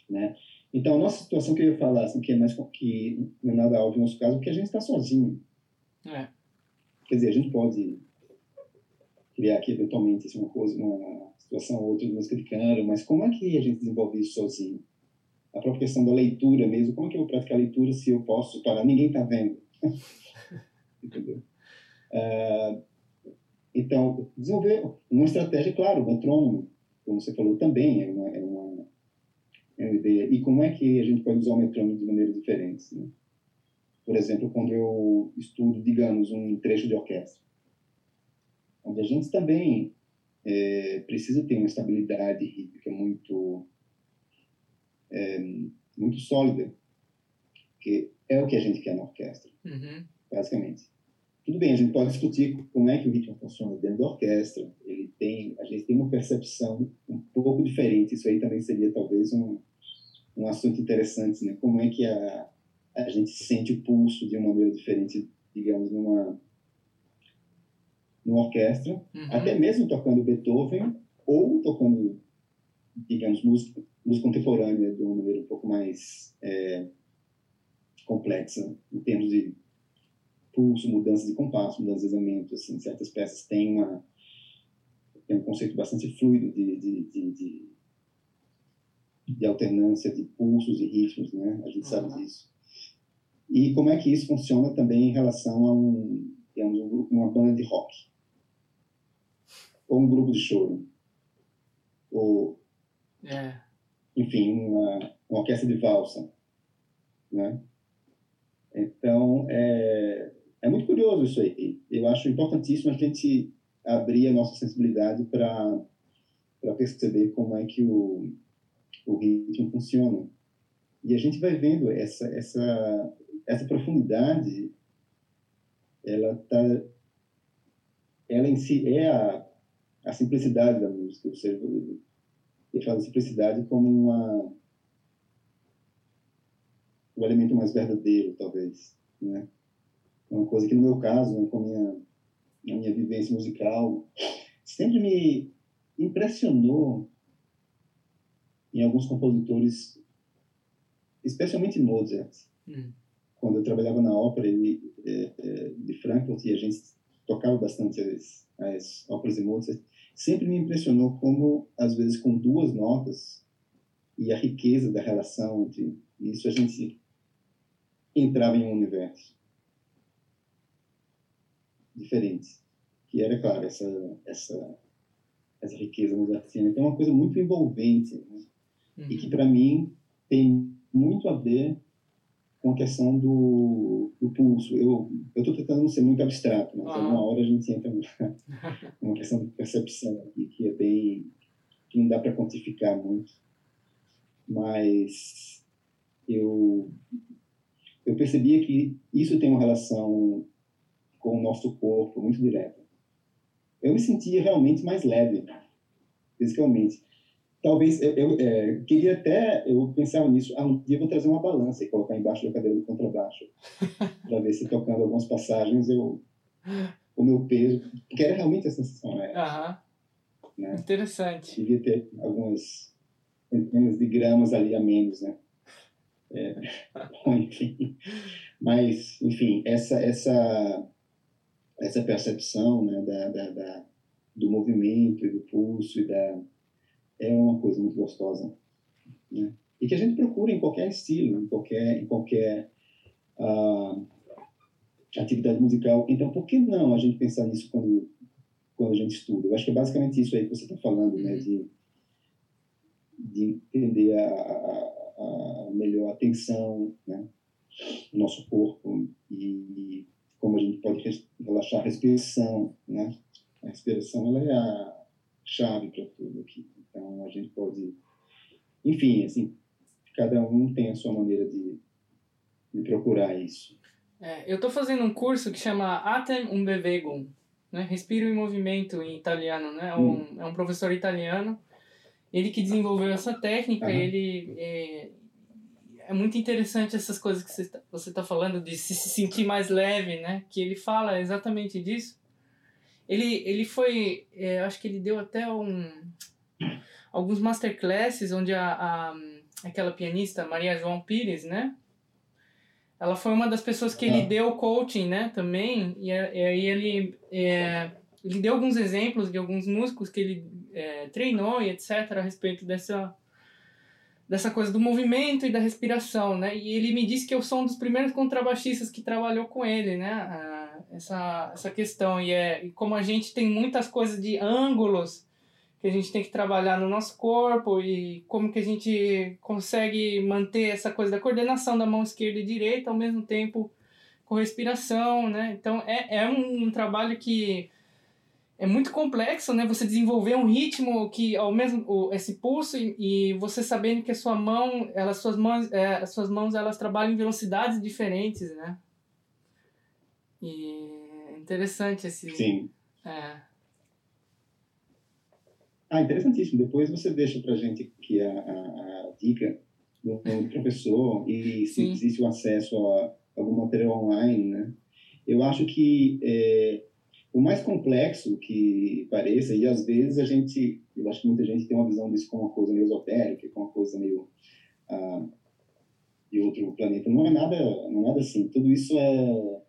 né? Então, a nossa situação que eu ia falar, assim, que é mais que não é nada óbvio no nosso caso, porque a gente está sozinho. É. Quer dizer, a gente pode criar aqui eventualmente assim, uma coisa, uma situação ou outra de mas como é que a gente desenvolve isso sozinho? A própria questão da leitura mesmo, como é que eu vou praticar a leitura se eu posso parar? Ninguém está vendo. [laughs] Entendeu? Uh, então, desenvolver uma estratégia, claro, metrônomo, como você falou, também é uma, é uma, é uma ideia. E como é que a gente pode usar o metrônomo de maneiras diferentes? Né? Por exemplo, quando eu estudo, digamos, um trecho de orquestra, onde a gente também é, precisa ter uma estabilidade rítmica muito é, muito sólida, que é o que a gente quer na orquestra, uhum. basicamente. Tudo bem, a gente pode discutir como é que o ritmo funciona dentro da orquestra. Ele tem, a gente tem uma percepção um pouco diferente. Isso aí também seria talvez um, um assunto interessante, né? Como é que a, a gente sente o pulso de uma maneira diferente, digamos, numa numa orquestra, uhum. até mesmo tocando Beethoven ou tocando, digamos, música, música contemporânea de uma maneira um pouco mais é, complexa em termos de pulso, mudança de compasso, mudança de andamento, assim, certas peças têm uma tem um conceito bastante fluido de, de, de, de, de alternância de pulsos e ritmos, né? A gente uhum. sabe disso. E como é que isso funciona também em relação a um, digamos, uma banda de rock? Ou um grupo de choro, ou, é. enfim, uma, uma orquestra de valsa, né? Então, é, é muito curioso isso aí. Eu acho importantíssimo a gente abrir a nossa sensibilidade para perceber como é que o, o ritmo funciona. E a gente vai vendo essa, essa, essa profundidade, ela tá, ela em si é a, a simplicidade da música, ou seja, ele fala simplicidade como uma o elemento mais verdadeiro, talvez, né? É uma coisa que no meu caso, né, com a minha, a minha vivência musical sempre me impressionou em alguns compositores, especialmente Mozart. Hum. Quando eu trabalhava na ópera ele, é, é, de Frankfurt e a gente tocava bastante as, as óperas de Mozart, sempre me impressionou como, às vezes, com duas notas e a riqueza da relação entre isso, a gente entrava em um universo diferente, que era, claro, essa, essa, essa riqueza mozartiana. Então, é uma coisa muito envolvente, né? uhum. e que, uhum. para mim, tem muito a ver com a questão do, do pulso. Eu estou tentando não ser muito abstrato, mas ah. uma hora a gente entra [laughs] numa questão de percepção aqui, que é bem. que não dá para quantificar muito. Mas eu, eu percebia que isso tem uma relação com o nosso corpo muito direta. Eu me sentia realmente mais leve, fisicamente talvez eu, eu é, queria até eu pensava nisso ah, um dia vou trazer uma balança e colocar embaixo da cadeira do contrabaixo [laughs] para ver se tocando algumas passagens eu o meu peso porque era realmente a sensação né? né? interessante devia ter algumas centenas de gramas ali a menos né é, [laughs] bom, enfim mas enfim essa essa essa percepção né da, da, da do movimento e do pulso e da é uma coisa muito gostosa. Né? E que a gente procura em qualquer estilo, em qualquer, em qualquer uh, atividade musical. Então, por que não a gente pensar nisso quando, quando a gente estuda? Eu acho que é basicamente isso aí que você está falando, né? de, de entender a, a, a melhor atenção, né? o nosso corpo e como a gente pode relaxar a respiração, né? A respiração ela é a chave para tudo aqui. Então, a gente pode. Enfim, assim, cada um tem a sua maneira de, de procurar isso. É, eu estou fazendo um curso que chama Atem um Bewegung, né? Respiro em movimento em italiano, né? É um, hum. é um professor italiano. Ele que desenvolveu essa técnica, uhum. ele é, é, muito interessante essas coisas que você está tá falando de se, se sentir mais leve, né? Que ele fala exatamente disso. Ele, ele foi, é, acho que ele deu até um, alguns masterclasses onde a, a, aquela pianista Maria João Pires, né? Ela foi uma das pessoas que ele deu coaching, né? Também. E, aí ele, é, ele deu alguns exemplos de alguns músicos que ele é, treinou e etc. a respeito dessa dessa coisa do movimento e da respiração, né? E ele me disse que eu sou um dos primeiros contrabaixistas que trabalhou com ele, né? essa, essa questão. E, é, e como a gente tem muitas coisas de ângulos que a gente tem que trabalhar no nosso corpo e como que a gente consegue manter essa coisa da coordenação da mão esquerda e direita ao mesmo tempo com respiração, né? Então é, é um, um trabalho que é muito complexo, né? Você desenvolver um ritmo que ao mesmo esse pulso e, e você sabendo que a sua mão, elas suas mãos, é, as suas mãos elas trabalham em velocidades diferentes, né? E é interessante esse. Sim. É. Ah, interessantíssimo. Depois você deixa para gente aqui a, a, a dica do, do [laughs] professor e se Sim. existe o acesso a algum material online, né? Eu acho que é, o mais complexo que pareça, e às vezes a gente, eu acho que muita gente tem uma visão disso como uma coisa meio esotérica, como uma coisa meio ah, de outro planeta. Não é nada, não é nada assim. Tudo isso é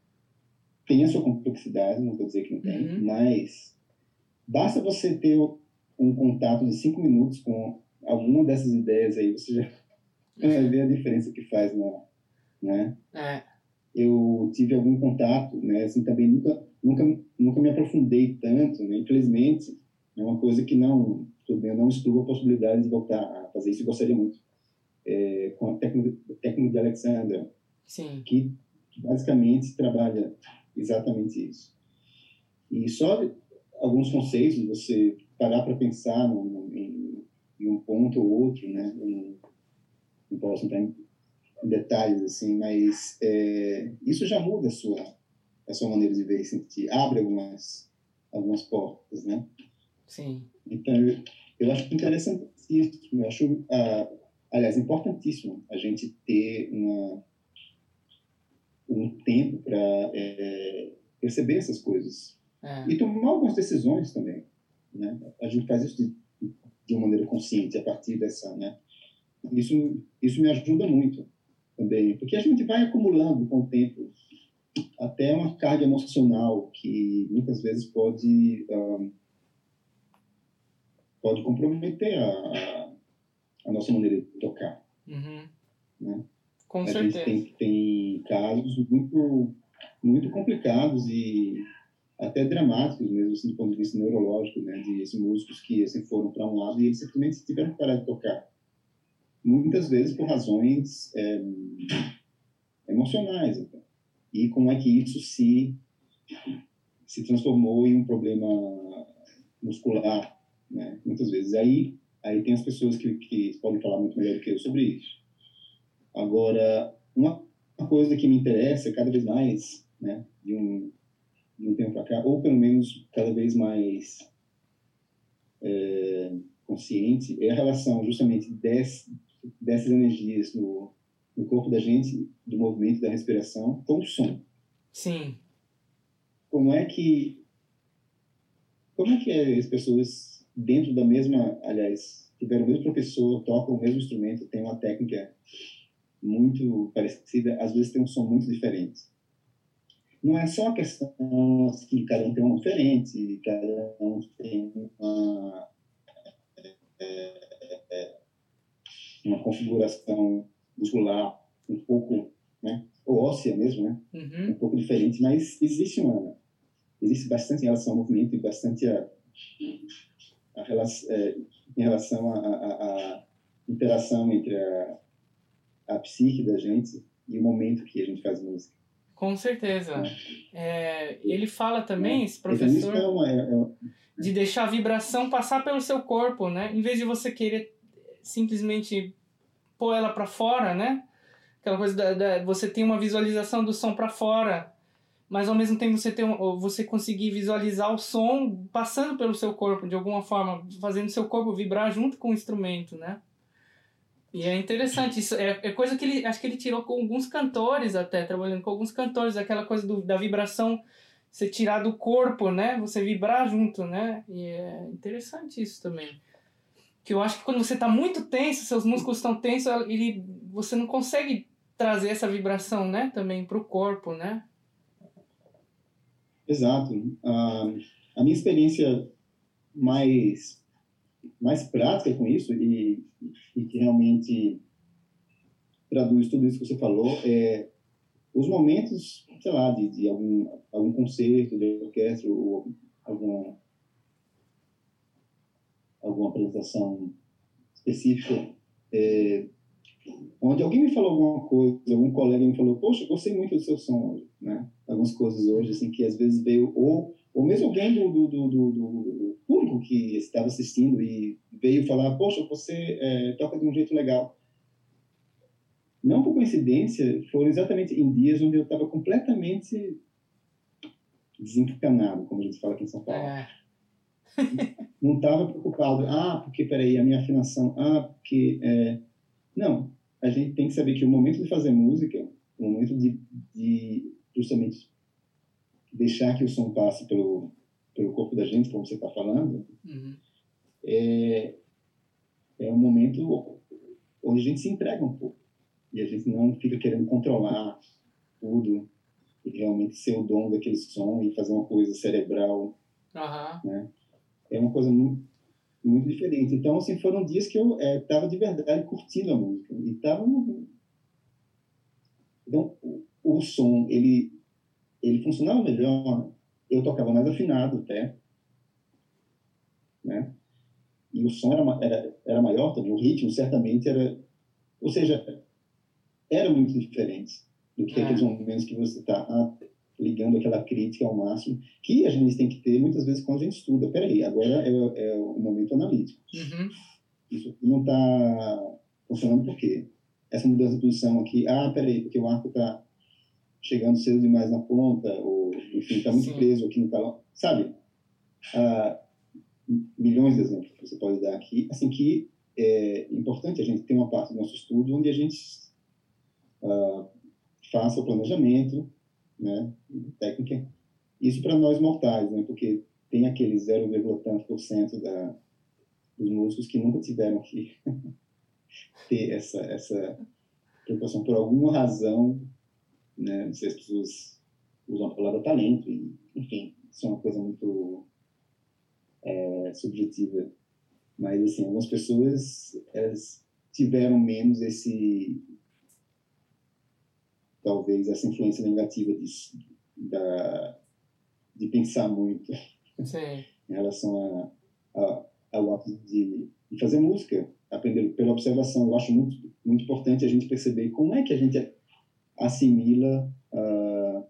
tem a sua complexidade, não vou dizer que não tem, uhum. mas basta você ter um contato de cinco minutos com alguma dessas ideias aí, você já [laughs] ver a diferença que faz, na, né? É. Eu tive algum contato, né? Assim, também nunca, nunca, nunca me aprofundei tanto, né? Infelizmente, é uma coisa que não, tudo bem, eu não excluo a possibilidade de voltar a fazer isso, eu gostaria muito. É, com a técnica, de Alexander, Sim. Que, que basicamente trabalha exatamente isso. E só alguns conceitos, você parar para pensar em, em, um ponto ou outro, né? Eu não, posso entrar em, detalhes assim, mas é, isso já muda a sua a sua maneira de ver e sentir, abre algumas algumas portas, né? Sim. Então eu, eu acho interessantíssimo, eu acho, ah, aliás, importantíssimo a gente ter uma um tempo para é, perceber essas coisas é. e tomar algumas decisões também né? A gente faz isso de, de uma maneira consciente a partir dessa, né? Isso isso me ajuda muito também, porque a gente vai acumulando com o tempo até uma carga emocional que muitas vezes pode um, pode comprometer a, a, nossa maneira de tocar. Uhum. Né? Com a certeza. gente tem, tem casos muito muito complicados e até dramáticos mesmo, assim, do ponto de vista neurológico, né, de esses músicos que assim, foram para um lado e eles simplesmente tiveram que parar de tocar. Muitas vezes por razões é, emocionais. E como é que isso se, se transformou em um problema muscular, né, muitas vezes. Aí, aí tem as pessoas que, que podem falar muito melhor do que eu sobre isso. Agora, uma, uma coisa que me interessa cada vez mais, né, de um de um tempo para cá, ou pelo menos cada vez mais é, consciente, é a relação justamente desse, dessas energias no, no corpo da gente, do movimento, da respiração, com o som. Sim. Como é que como é que as pessoas dentro da mesma, aliás, tiveram o mesmo professor, tocam o mesmo instrumento, tem uma técnica muito parecida, às vezes tem um som muito diferente não é só a questão que cada um tem um diferente, cada um tem uma, é, é, uma configuração muscular um pouco, né, ou óssea mesmo, né, uhum. um pouco diferente, mas existe uma existe bastante em relação ao movimento e bastante a, a relação, é, em relação à interação entre a, a psique da gente e o momento que a gente faz música. Com certeza. É, ele fala também, esse professor, é é uma, de deixar a vibração passar pelo seu corpo, né? Em vez de você querer simplesmente pôr ela para fora, né? Aquela coisa da, da, você tem uma visualização do som para fora, mas ao mesmo tempo você tem você conseguir visualizar o som passando pelo seu corpo de alguma forma, fazendo seu corpo vibrar junto com o instrumento, né? E é interessante, isso é, é coisa que ele, acho que ele tirou com alguns cantores até, trabalhando com alguns cantores, aquela coisa do, da vibração, você tirar do corpo, né? Você vibrar junto, né? E é interessante isso também. Que eu acho que quando você está muito tenso, seus músculos estão tensos, ele, você não consegue trazer essa vibração, né? Também para o corpo, né? Exato. Uh, a minha experiência mais mais prática com isso e, e que realmente traduz tudo isso que você falou é os momentos, sei lá, de, de algum, algum concerto de orquestra ou alguma, alguma apresentação específica, é, onde alguém me falou alguma coisa, algum colega me falou, poxa, gostei muito do seu som hoje, né? Algumas coisas hoje, assim, que às vezes veio, ou, ou mesmo alguém do, do, do, do, público que estava assistindo e veio falar, poxa, você é, toca de um jeito legal. Não por coincidência, foram exatamente em dias onde eu estava completamente desencanado, como a gente fala aqui em São Paulo. É. [laughs] Não estava preocupado, ah, porque, peraí, a minha afinação, ah, porque... É... Não, a gente tem que saber que o momento de fazer música, o momento de, de justamente deixar que o som passe pelo, pelo corpo da gente, como você está falando, uhum. é, é um momento onde a gente se entrega um pouco. E a gente não fica querendo controlar tudo e realmente ser o dono daquele som e fazer uma coisa cerebral. Uhum. Né? É uma coisa muito, muito diferente. Então, assim, foram dias que eu estava é, de verdade curtindo a música. E estava... Então, o, o som, ele, ele funcionava melhor eu tocava mais afinado até, né? E o som era, era, era maior também, o ritmo certamente era... Ou seja, era muito diferente do que é. aqueles momentos que você está ah, ligando aquela crítica ao máximo, que a gente tem que ter muitas vezes quando a gente estuda. Peraí, agora é, é o momento analítico. Uhum. Isso não está funcionando por quê? Essa mudança de posição aqui, ah, peraí, porque o arco está chegando cedo demais na ponta, ou, enfim, está muito Sim. preso aqui no talão. Sabe? Ah, milhões de exemplos que você pode dar aqui. Assim que é importante a gente ter uma parte do nosso estudo onde a gente ah, faça o planejamento, né, técnica. Isso para nós mortais, né, porque tem aquele 0, tanto por cento da, dos músicos que nunca tiveram que [laughs] ter essa, essa preocupação por alguma razão, né? Não sei se as pessoas usam a palavra talento, e, enfim, isso é uma coisa muito é, subjetiva. Mas, assim, algumas pessoas, elas tiveram menos esse, talvez, essa influência negativa de, da, de pensar muito [laughs] Sim. em relação a, a, ao ato de, de fazer música, aprender pela observação. Eu acho muito, muito importante a gente perceber como é que a gente assimila uh,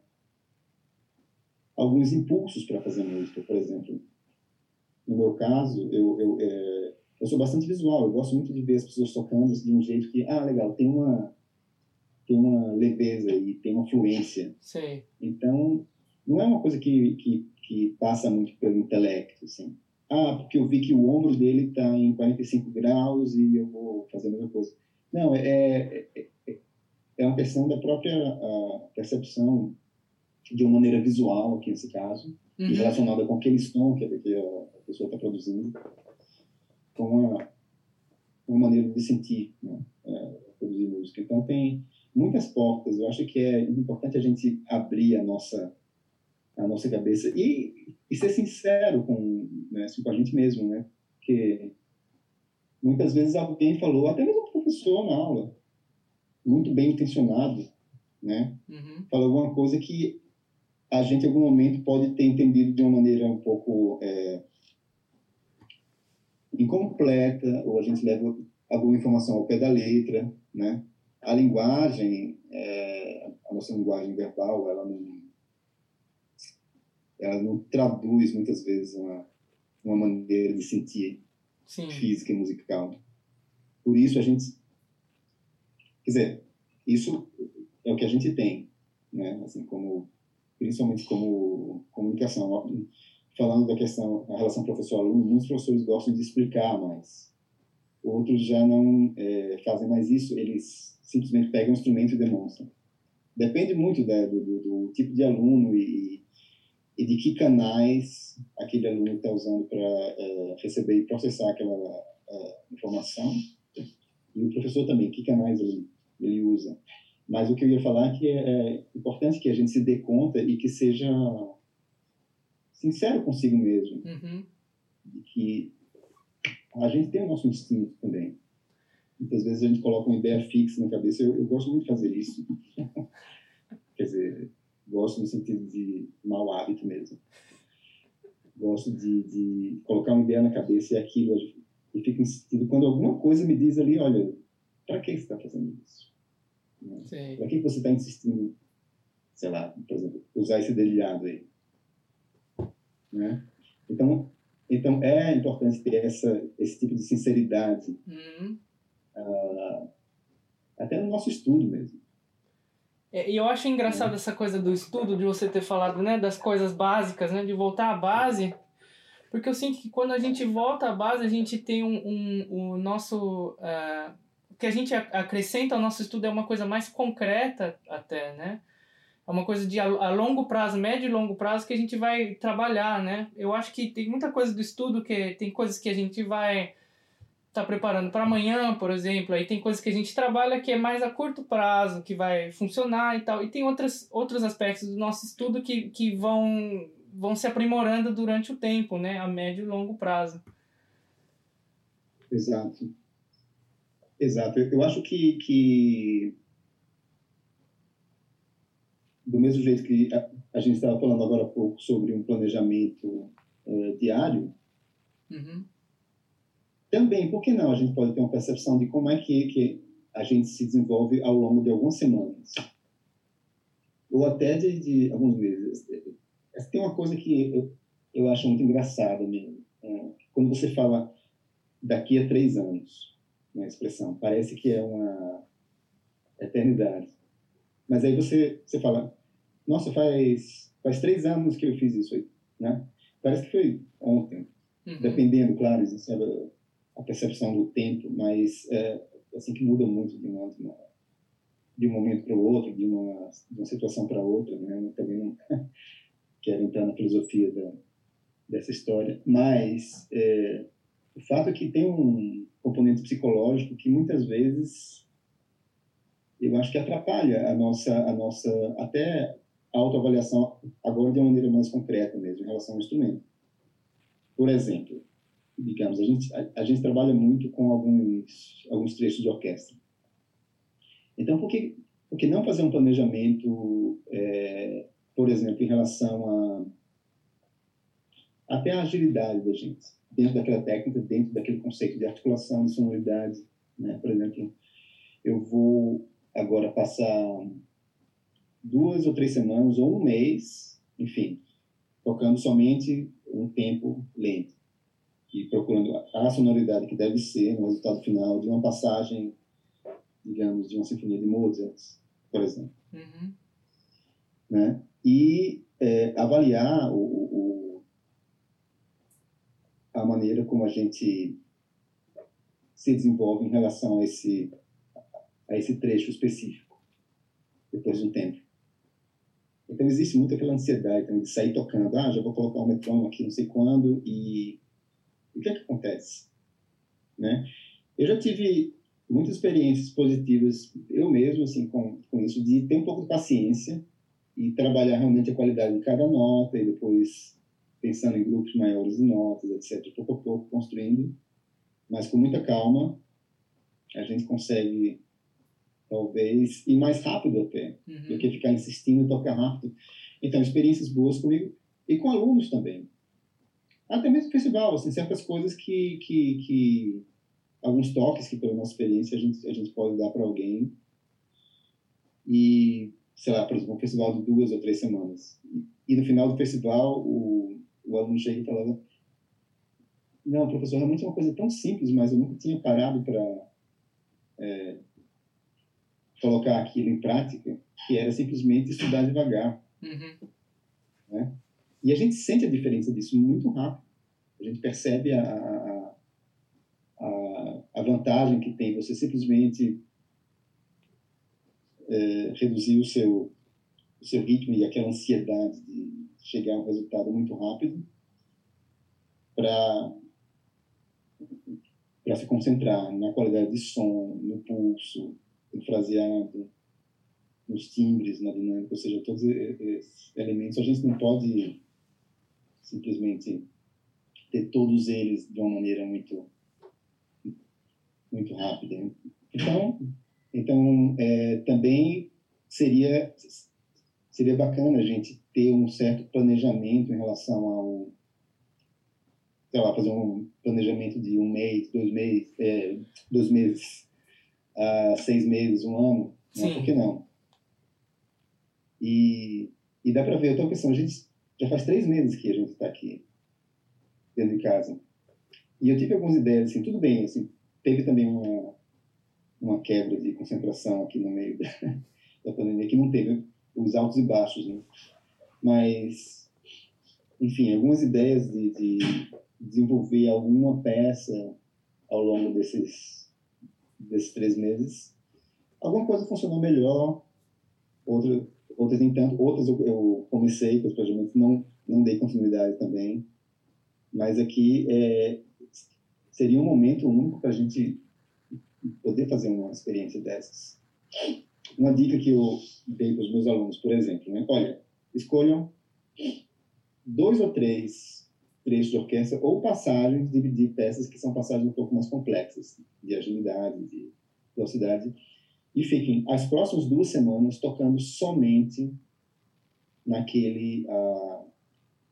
alguns impulsos para fazer música, por exemplo. No meu caso, eu, eu, é, eu sou bastante visual, eu gosto muito de ver as pessoas tocando de um jeito que, ah, legal, tem uma, tem uma leveza e tem uma fluência. Sim. Então, não é uma coisa que, que, que passa muito pelo intelecto, assim. Ah, porque eu vi que o ombro dele está em 45 graus e eu vou fazer a mesma coisa. Não, é, é, é, uma questão da própria percepção de uma maneira visual, aqui nesse caso, uhum. relacionada com aquele som que a, pessoa está produzindo, com uma, uma maneira de sentir, né, é, produzir música. Então, tem muitas portas. Eu acho que é importante a gente abrir a nossa a nossa cabeça e, e ser sincero com, né, assim, com a gente mesmo, né? Porque muitas vezes alguém falou, até mesmo um professor na aula, muito bem intencionado, né? Uhum. Falou alguma coisa que a gente, em algum momento, pode ter entendido de uma maneira um pouco é, incompleta, ou a gente leva alguma informação ao pé da letra, né? A linguagem, é, a nossa linguagem verbal, ela não, ela não traduz muitas vezes uma, uma maneira de sentir Sim. física e musical. Por isso a gente, quer dizer, isso é o que a gente tem, né? Assim como principalmente como comunicação. Falando da questão, da relação professor-aluno, muitos professores gostam de explicar mais. Outros já não é, fazem mais isso, eles simplesmente pegam o instrumento e demonstram. Depende muito né, do, do, do, tipo de aluno e, e, de que canais aquele aluno está usando para é, receber e processar aquela informação. E o professor também, que canais ele, ele usa. Mas o que eu ia falar é que é, é importante que a gente se dê conta e que seja sincero consigo mesmo. Uhum. Que a gente tem o nosso instinto também. Muitas vezes a gente coloca uma ideia fixa na cabeça. Eu, eu gosto muito de fazer isso. [laughs] Quer dizer, gosto no sentido de mau hábito mesmo. Gosto de, de colocar uma ideia na cabeça e aquilo e fico insistindo quando alguma coisa me diz ali, olha, para que você está fazendo isso? Né? Para que você está insistindo, sei lá, por exemplo, usar esse dedilhado aí? Né? Então, então é importante ter essa, esse tipo de sinceridade, uhum. uh, até no nosso estudo mesmo. É, e eu acho engraçado é. essa coisa do estudo, de você ter falado né, das coisas básicas, né, de voltar à base, porque eu sinto que quando a gente volta à base, a gente tem um, um, um nosso. Uh, que a gente acrescenta ao nosso estudo é uma coisa mais concreta até, né? É uma coisa de a, longo prazo, médio e longo prazo que a gente vai trabalhar, né? Eu acho que tem muita coisa do estudo que tem coisas que a gente vai estar tá preparando para amanhã, por exemplo, aí tem coisas que a gente trabalha que é mais a curto prazo, que vai funcionar e tal, e tem outras, outros aspectos do nosso estudo que, que vão, vão se aprimorando durante o tempo, né? A médio e longo prazo. Exato. Exato. Eu acho que, que do mesmo jeito que a, a gente estava falando agora há pouco sobre um planejamento uh, diário, uhum. também, por que não? A gente pode ter uma percepção de como é que, que a gente se desenvolve ao longo de algumas semanas. Ou até de, de alguns meses. Tem uma coisa que eu, eu acho muito engraçada mesmo. É, quando você fala daqui a três anos, uma expressão. Parece que é uma eternidade. Mas aí você, você fala, nossa, faz, faz três anos que eu fiz isso aí, né? Parece que foi ontem. Uhum. Dependendo, claro, a percepção do tempo, mas é assim que muda muito de, uma, de, uma, de um momento para o outro, de uma, de uma situação para outra, né? Eu também não [laughs] quero entrar na filosofia da, dessa história, mas é, o fato é que tem um componente psicológico que muitas vezes eu acho que atrapalha a nossa, a nossa até autoavaliação, agora de uma maneira mais concreta mesmo, em relação ao instrumento. Por exemplo, digamos, a gente, a, a gente trabalha muito com alguns, alguns trechos de orquestra. Então, por que, por que não fazer um planejamento, é, por exemplo, em relação a até a agilidade da gente, dentro daquela técnica, dentro daquele conceito de articulação, de sonoridade, né? Por exemplo, eu vou agora passar duas ou três semanas ou um mês, enfim, tocando somente um tempo lento e procurando a sonoridade que deve ser no resultado final de uma passagem, digamos, de uma sinfonia de Mozart, por exemplo. Uhum. Né? E é, avaliar o, o, a maneira como a gente se desenvolve em relação a esse, a esse trecho específico, depois de um tempo. Então existe muito aquela ansiedade também de sair tocando, ah, já vou colocar o metrônomo aqui não sei quando, e o que é que acontece? Né? Eu já tive muitas experiências positivas, eu mesmo, assim, com, com isso, de ter um pouco de paciência e trabalhar realmente a qualidade de cada nota e depois pensando em grupos maiores de notas, etc., pouco a pouco construindo, mas com muita calma, a gente consegue talvez, e mais rápido até, uhum. do que ficar insistindo em tocar rápido. Então, experiências boas comigo e com alunos também. Até mesmo no festival, assim, certas coisas que, que, que alguns toques que pela nossa experiência a gente, a gente pode dar para alguém e, sei lá, por exemplo, um festival de duas ou três semanas. E, e no final do festival, o, o aluno chega e fala não, professor, realmente é uma coisa tão simples, mas eu nunca tinha parado para é, colocar aquilo em prática, que era simplesmente estudar devagar. Uhum. Né? E a gente sente a diferença disso muito rápido. A gente percebe a, a, a, a vantagem que tem você simplesmente é, reduzir o seu, o seu ritmo e aquela ansiedade de chegar a um resultado muito rápido para para se concentrar na qualidade de som, no pulso, no fraseado, nos timbres, na dinâmica, ou seja, todos esses elementos. A gente não pode simplesmente ter todos eles de uma maneira muito muito rápida. Então, então é, também seria seria bacana a gente ter um certo planejamento em relação ao sei lá, fazer um planejamento de um mês, dois meses, é, dois meses, uh, seis meses, um ano, né? por que não? E, e dá para ver, eu estou pensando, a gente já faz três meses que a gente está aqui, dentro de casa. E eu tive algumas ideias, assim, tudo bem, assim, teve também uma, uma quebra de concentração aqui no meio da, [laughs] da pandemia, que não teve os altos e baixos, né? Mas, enfim, algumas ideias de, de desenvolver alguma peça ao longo desses, desses três meses. Alguma coisa funcionou melhor, outra, outras nem. Outras eu, eu comecei com os projetos, não, não dei continuidade também. Mas aqui é, seria um momento único para a gente poder fazer uma experiência dessas. Uma dica que eu dei para os meus alunos, por exemplo, né? olha, escolham dois ou três trechos de orquestra ou passagens de, de peças que são passagens um pouco mais complexas, de agilidade, de velocidade, e fiquem as próximas duas semanas tocando somente naquele uh,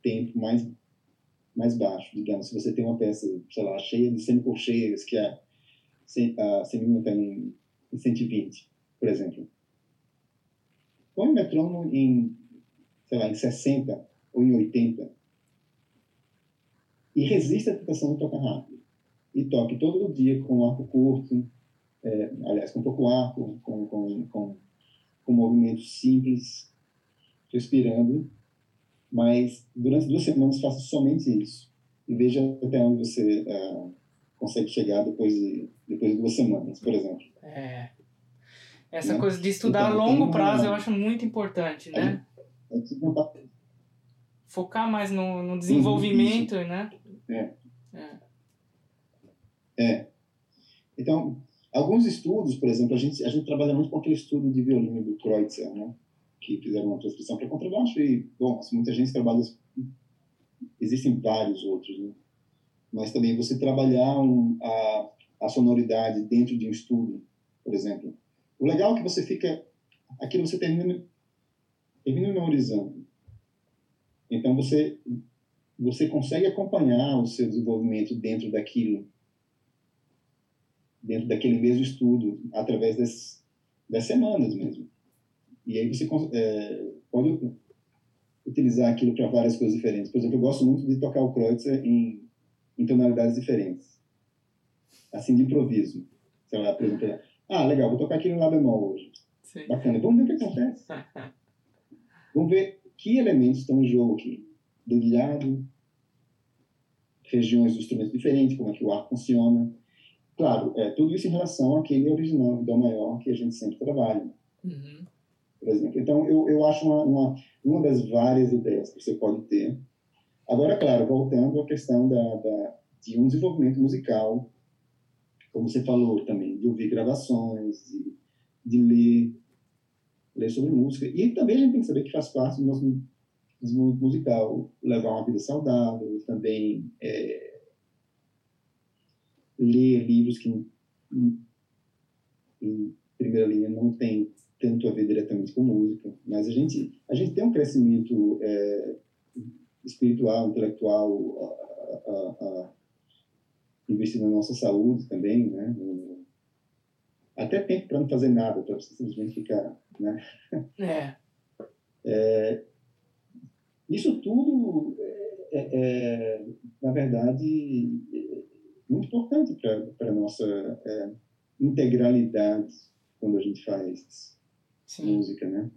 tempo mais mais baixo, digamos, se você tem uma peça, sei lá, cheia de semicolcheias, que a, a em, em 120, por exemplo. Põe o metrônomo em, sei lá, em 60 ou em 80 e resista à tentação de tocar rápido. E toque todo dia com arco curto, é, aliás, com pouco arco, com, com, com, com movimentos simples, respirando, mas durante duas semanas faça somente isso e veja até onde você uh, consegue chegar depois de, depois de duas semanas, por exemplo. É. Essa né? coisa de estudar então, a longo prazo uma... eu acho muito importante, né? É, é tipo uma Focar mais no, no desenvolvimento, né? É. É. É. Então, alguns estudos, por exemplo, a gente, a gente trabalha muito com aquele estudo de violino do Kreutzer, né? que fizeram uma transcrição para contrabaixo e, bom, muita gente trabalha, existem vários outros, né? mas também você trabalhar um, a, a sonoridade dentro de um estudo, por exemplo. O legal é que você fica, aquilo você termina, termina memorizando. Então você, você consegue acompanhar o seu desenvolvimento dentro daquilo, dentro daquele mesmo estudo, através das, das semanas mesmo. E aí você é, pode utilizar aquilo para várias coisas diferentes. Por exemplo, eu gosto muito de tocar o Kreutzer em, em tonalidades diferentes. Assim, de improviso. Sei lá, por exemplo, ah, legal, vou tocar aqui no Lá bemol hoje. Sim. Bacana, vamos ver o que acontece. [laughs] vamos ver que elementos estão em jogo aqui. Dedilhado, regiões do instrumento diferentes, como é que o ar funciona. Claro, é, tudo isso em relação àquele original, Dó maior, que a gente sempre trabalha. Uhum por exemplo. Então, eu, eu acho uma, uma, uma das várias ideias que você pode ter. Agora, claro, voltando à questão da, da, de um desenvolvimento musical, como você falou também, de ouvir gravações, de, de ler, ler sobre música. E também a gente tem que saber que faz parte do nosso desenvolvimento musical, levar uma vida saudável, também é, ler livros que, em, em primeira linha, não tem tanto a ver diretamente com música, mas a gente a gente tem um crescimento é, espiritual, intelectual, a, a, a na nossa saúde também, né? Até tempo para não fazer nada, para simplesmente ficar, né? É. é. Isso tudo é, é, é na verdade, é muito importante para a nossa é, integralidade quando a gente faz Sim. música, né?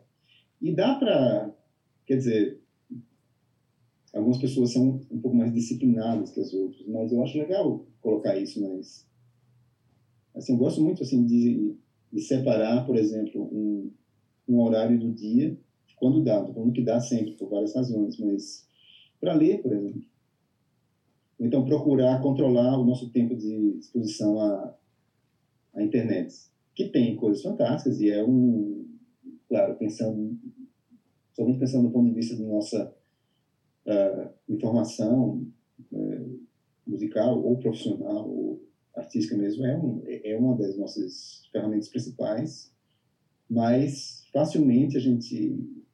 E dá para, quer dizer, algumas pessoas são um pouco mais disciplinadas que as outras, mas eu acho legal colocar isso, mas assim, eu gosto muito assim de, de separar, por exemplo, um, um horário do dia, quando dá, falando que dá sempre por várias razões, mas para ler, por exemplo. Então procurar controlar o nosso tempo de exposição à, à internet, que tem coisas fantásticas e é um claro, pensando, somente pensando do ponto de vista da nossa uh, informação uh, musical ou profissional ou artística mesmo, é, um, é uma das nossas ferramentas principais, mas facilmente a gente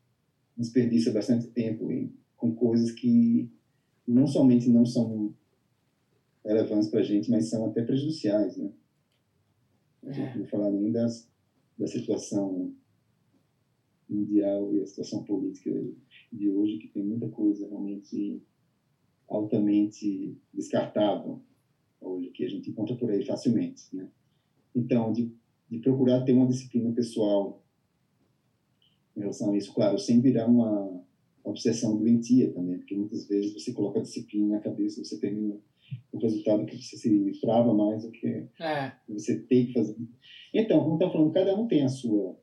desperdiça bastante tempo em, com coisas que não somente não são relevantes para a gente, mas são até prejudiciais, né? A gente não falar nem das, da situação mundial e a situação política de hoje, que tem muita coisa realmente altamente descartável hoje, que a gente encontra por aí facilmente. Né? Então, de, de procurar ter uma disciplina pessoal em relação a isso, claro, sem virar uma obsessão doentia também, porque muitas vezes você coloca a disciplina na cabeça, você termina o resultado que você se trava mais do que é. você tem que fazer. Então, como está falando, cada um tem a sua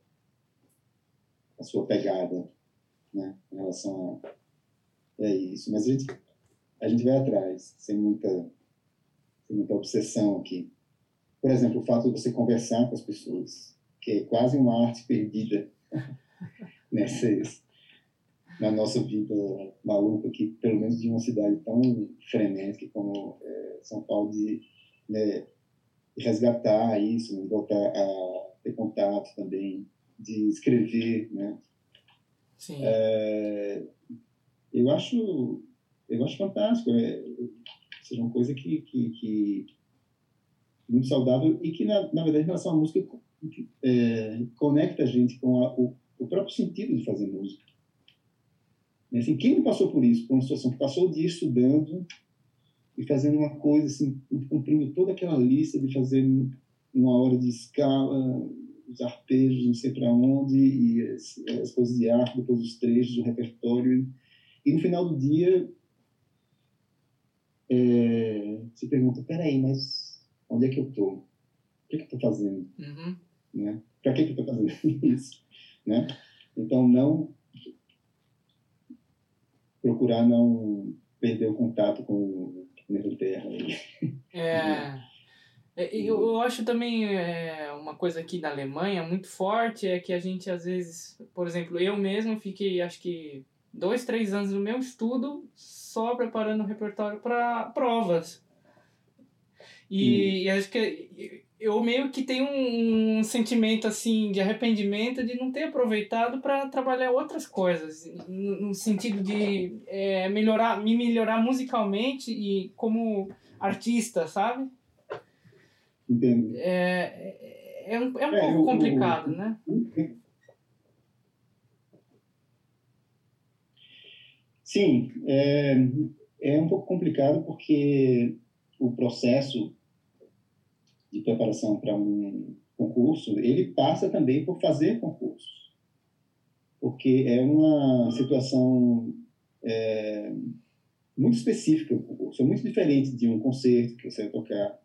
a sua pegada, né, em relação a é isso. Mas a gente, a gente vai atrás, sem muita, sem muita obsessão aqui. Por exemplo, o fato de você conversar com as pessoas, que é quase uma arte perdida [laughs] nessas, na nossa vida maluca aqui, pelo menos de uma cidade tão frenética como é, São Paulo, de né, resgatar isso, voltar a ter contato também de escrever, né? Sim. É, eu acho eu acho fantástico, é, seja uma coisa que, que, que muito saudável e que na, na verdade em relação à música é, conecta a gente com a, o, o próprio sentido de fazer música. Assim, quem não passou por isso, por uma situação que passou o dia estudando e fazendo uma coisa, assim, cumprindo toda aquela lista de fazer uma hora de escala, os arpejos, não sei para onde, e as, as coisas de arte, depois os trechos, o repertório. E no final do dia, é, se pergunta: peraí, mas onde é que eu estou? O que, é que eu estou fazendo? Uhum. Né? Para que, que eu estou fazendo [laughs] isso? Né? Então, não. procurar não perder o contato com o planeta Terra. É. É, eu, eu acho também é, uma coisa aqui da Alemanha muito forte é que a gente às vezes, por exemplo, eu mesmo fiquei acho que dois, três anos no meu estudo só preparando o repertório para provas. E, e, acho que eu meio que tenho um, um, sentimento assim de arrependimento de não ter aproveitado para trabalhar outras coisas, no, no sentido de é, melhorar, me melhorar musicalmente e como artista, sabe? Entendo. É, é, é um, é um é, pouco eu, complicado, eu, né? Sim, é, é um pouco complicado porque o processo de preparação para um concurso, ele passa também por fazer concursos. Porque é uma situação é, muito específica o concurso, é muito diferente de um concerto que você vai tocar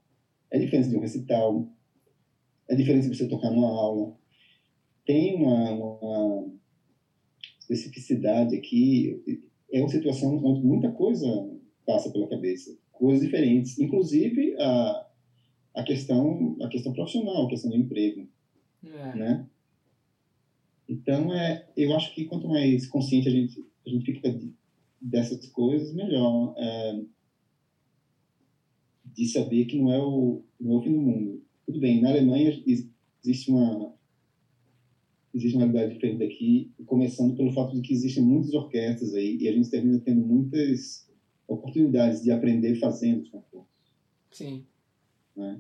é diferente de um recital, é diferente de você tocar numa aula. Tem uma, uma especificidade aqui, é uma situação onde muita coisa passa pela cabeça, coisas diferentes, inclusive a, a questão a questão profissional, a questão do emprego, é. né? Então é, eu acho que quanto mais consciente a gente a gente fica dessas coisas, melhor. É, de saber que não é o, não é o fim do mundo. Tudo bem, na Alemanha existe uma existe uma realidade diferente daqui, começando pelo fato de que existem muitas orquestras aí e a gente termina tendo muitas oportunidades de aprender fazendo os concursos. Sim. Né?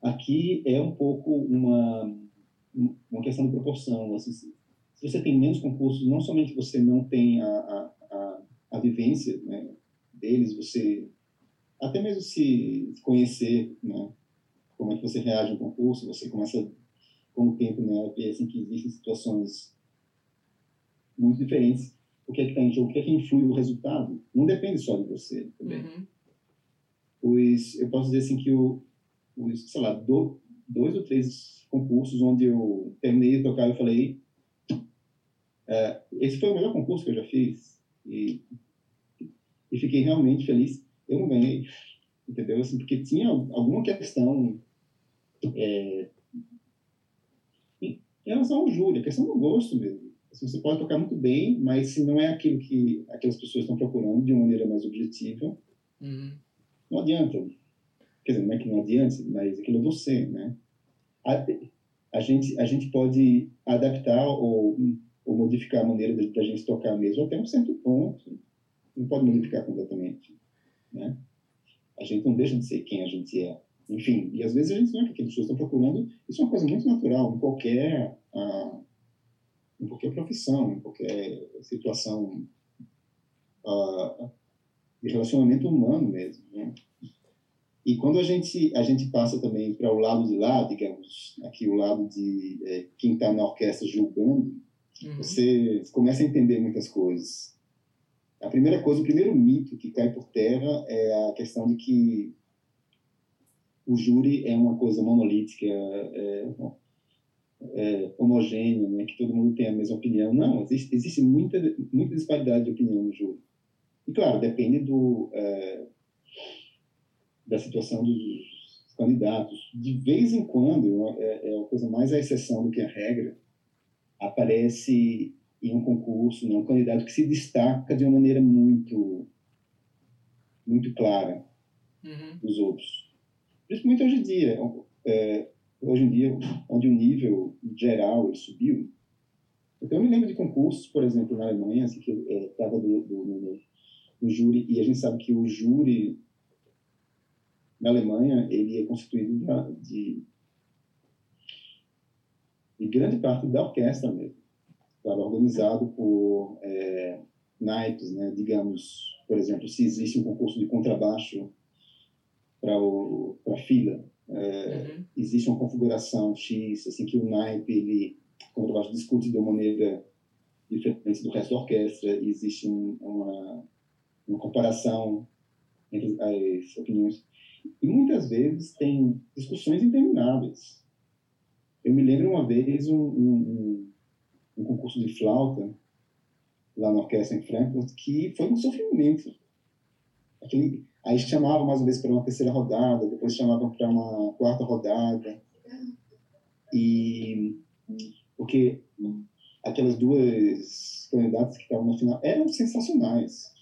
Aqui é um pouco uma uma questão de proporção. Assim, se você tem menos concursos, não somente você não tem a, a, a, a vivência né, deles, você até mesmo se conhecer, né? Como é que você reage ao concurso, você começa com o tempo, né, a ver assim que existem situações muito diferentes. O que é que está em jogo? O que é que influi o resultado? Não depende só de você também. Uhum. Pois eu posso dizer assim que o, os, sei lá, do, dois ou três concursos onde eu terminei de tocar, eu falei, é, esse foi o melhor concurso que eu já fiz e, e fiquei realmente feliz eu não ganhei, entendeu? Assim, porque tinha alguma questão é, em relação ao júri, a questão do gosto mesmo. Assim, você pode tocar muito bem, mas se não é aquilo que aquelas pessoas estão procurando de uma maneira mais objetiva, uhum. Não adianta. Quer dizer, não é que não adianta, mas aquilo é você, né? A, a gente, a gente pode adaptar ou, ou modificar a maneira da gente tocar mesmo até um certo ponto. Não pode modificar completamente né? A gente não deixa de ser quem a gente é. Enfim, e às vezes a gente não é que as pessoas estão procurando. Isso é uma coisa muito natural em qualquer, ah, em qualquer profissão, em qualquer situação ah, de relacionamento humano mesmo, né? E quando a gente a gente passa também para o lado de lá, digamos, aqui o lado de é, quem está na orquestra julgando, uhum. você começa a entender muitas coisas. A primeira coisa, o primeiro mito que cai por terra é a questão de que o júri é uma coisa monolítica, é, é, homogênea, né, que todo mundo tem a mesma opinião. Não, existe, existe muita, muita disparidade de opinião no júri. E, claro, depende do, é, da situação dos candidatos. De vez em quando, é, é uma coisa mais a exceção do que a regra, aparece em um concurso, né, um candidato que se destaca de uma maneira muito muito clara uhum. dos outros. Principalmente hoje em dia, é, hoje em dia, onde o nível geral subiu. Então, eu me lembro de concursos, por exemplo, na Alemanha, assim, que estava é, do, do, do, do, júri, e a gente sabe que o júri na Alemanha ele é constituído de, de grande parte da orquestra mesmo claro, organizado por é, naipes, né? digamos, por exemplo, se existe um concurso de contrabaixo para a fila, é, uhum. existe uma configuração X, assim, que o naipe, ele, o contrabaixo discute de uma maneira diferente do resto da orquestra, existe um, uma, uma comparação entre as opiniões. E muitas vezes tem discussões intermináveis. Eu me lembro uma vez um, um um concurso de flauta, lá na orquestra em Frankfurt, que foi um sofrimento. Aquele, aí chamavam mais uma vez para uma terceira rodada, depois chamavam para uma quarta rodada. E porque aquelas duas candidatas que estavam na final eram sensacionais.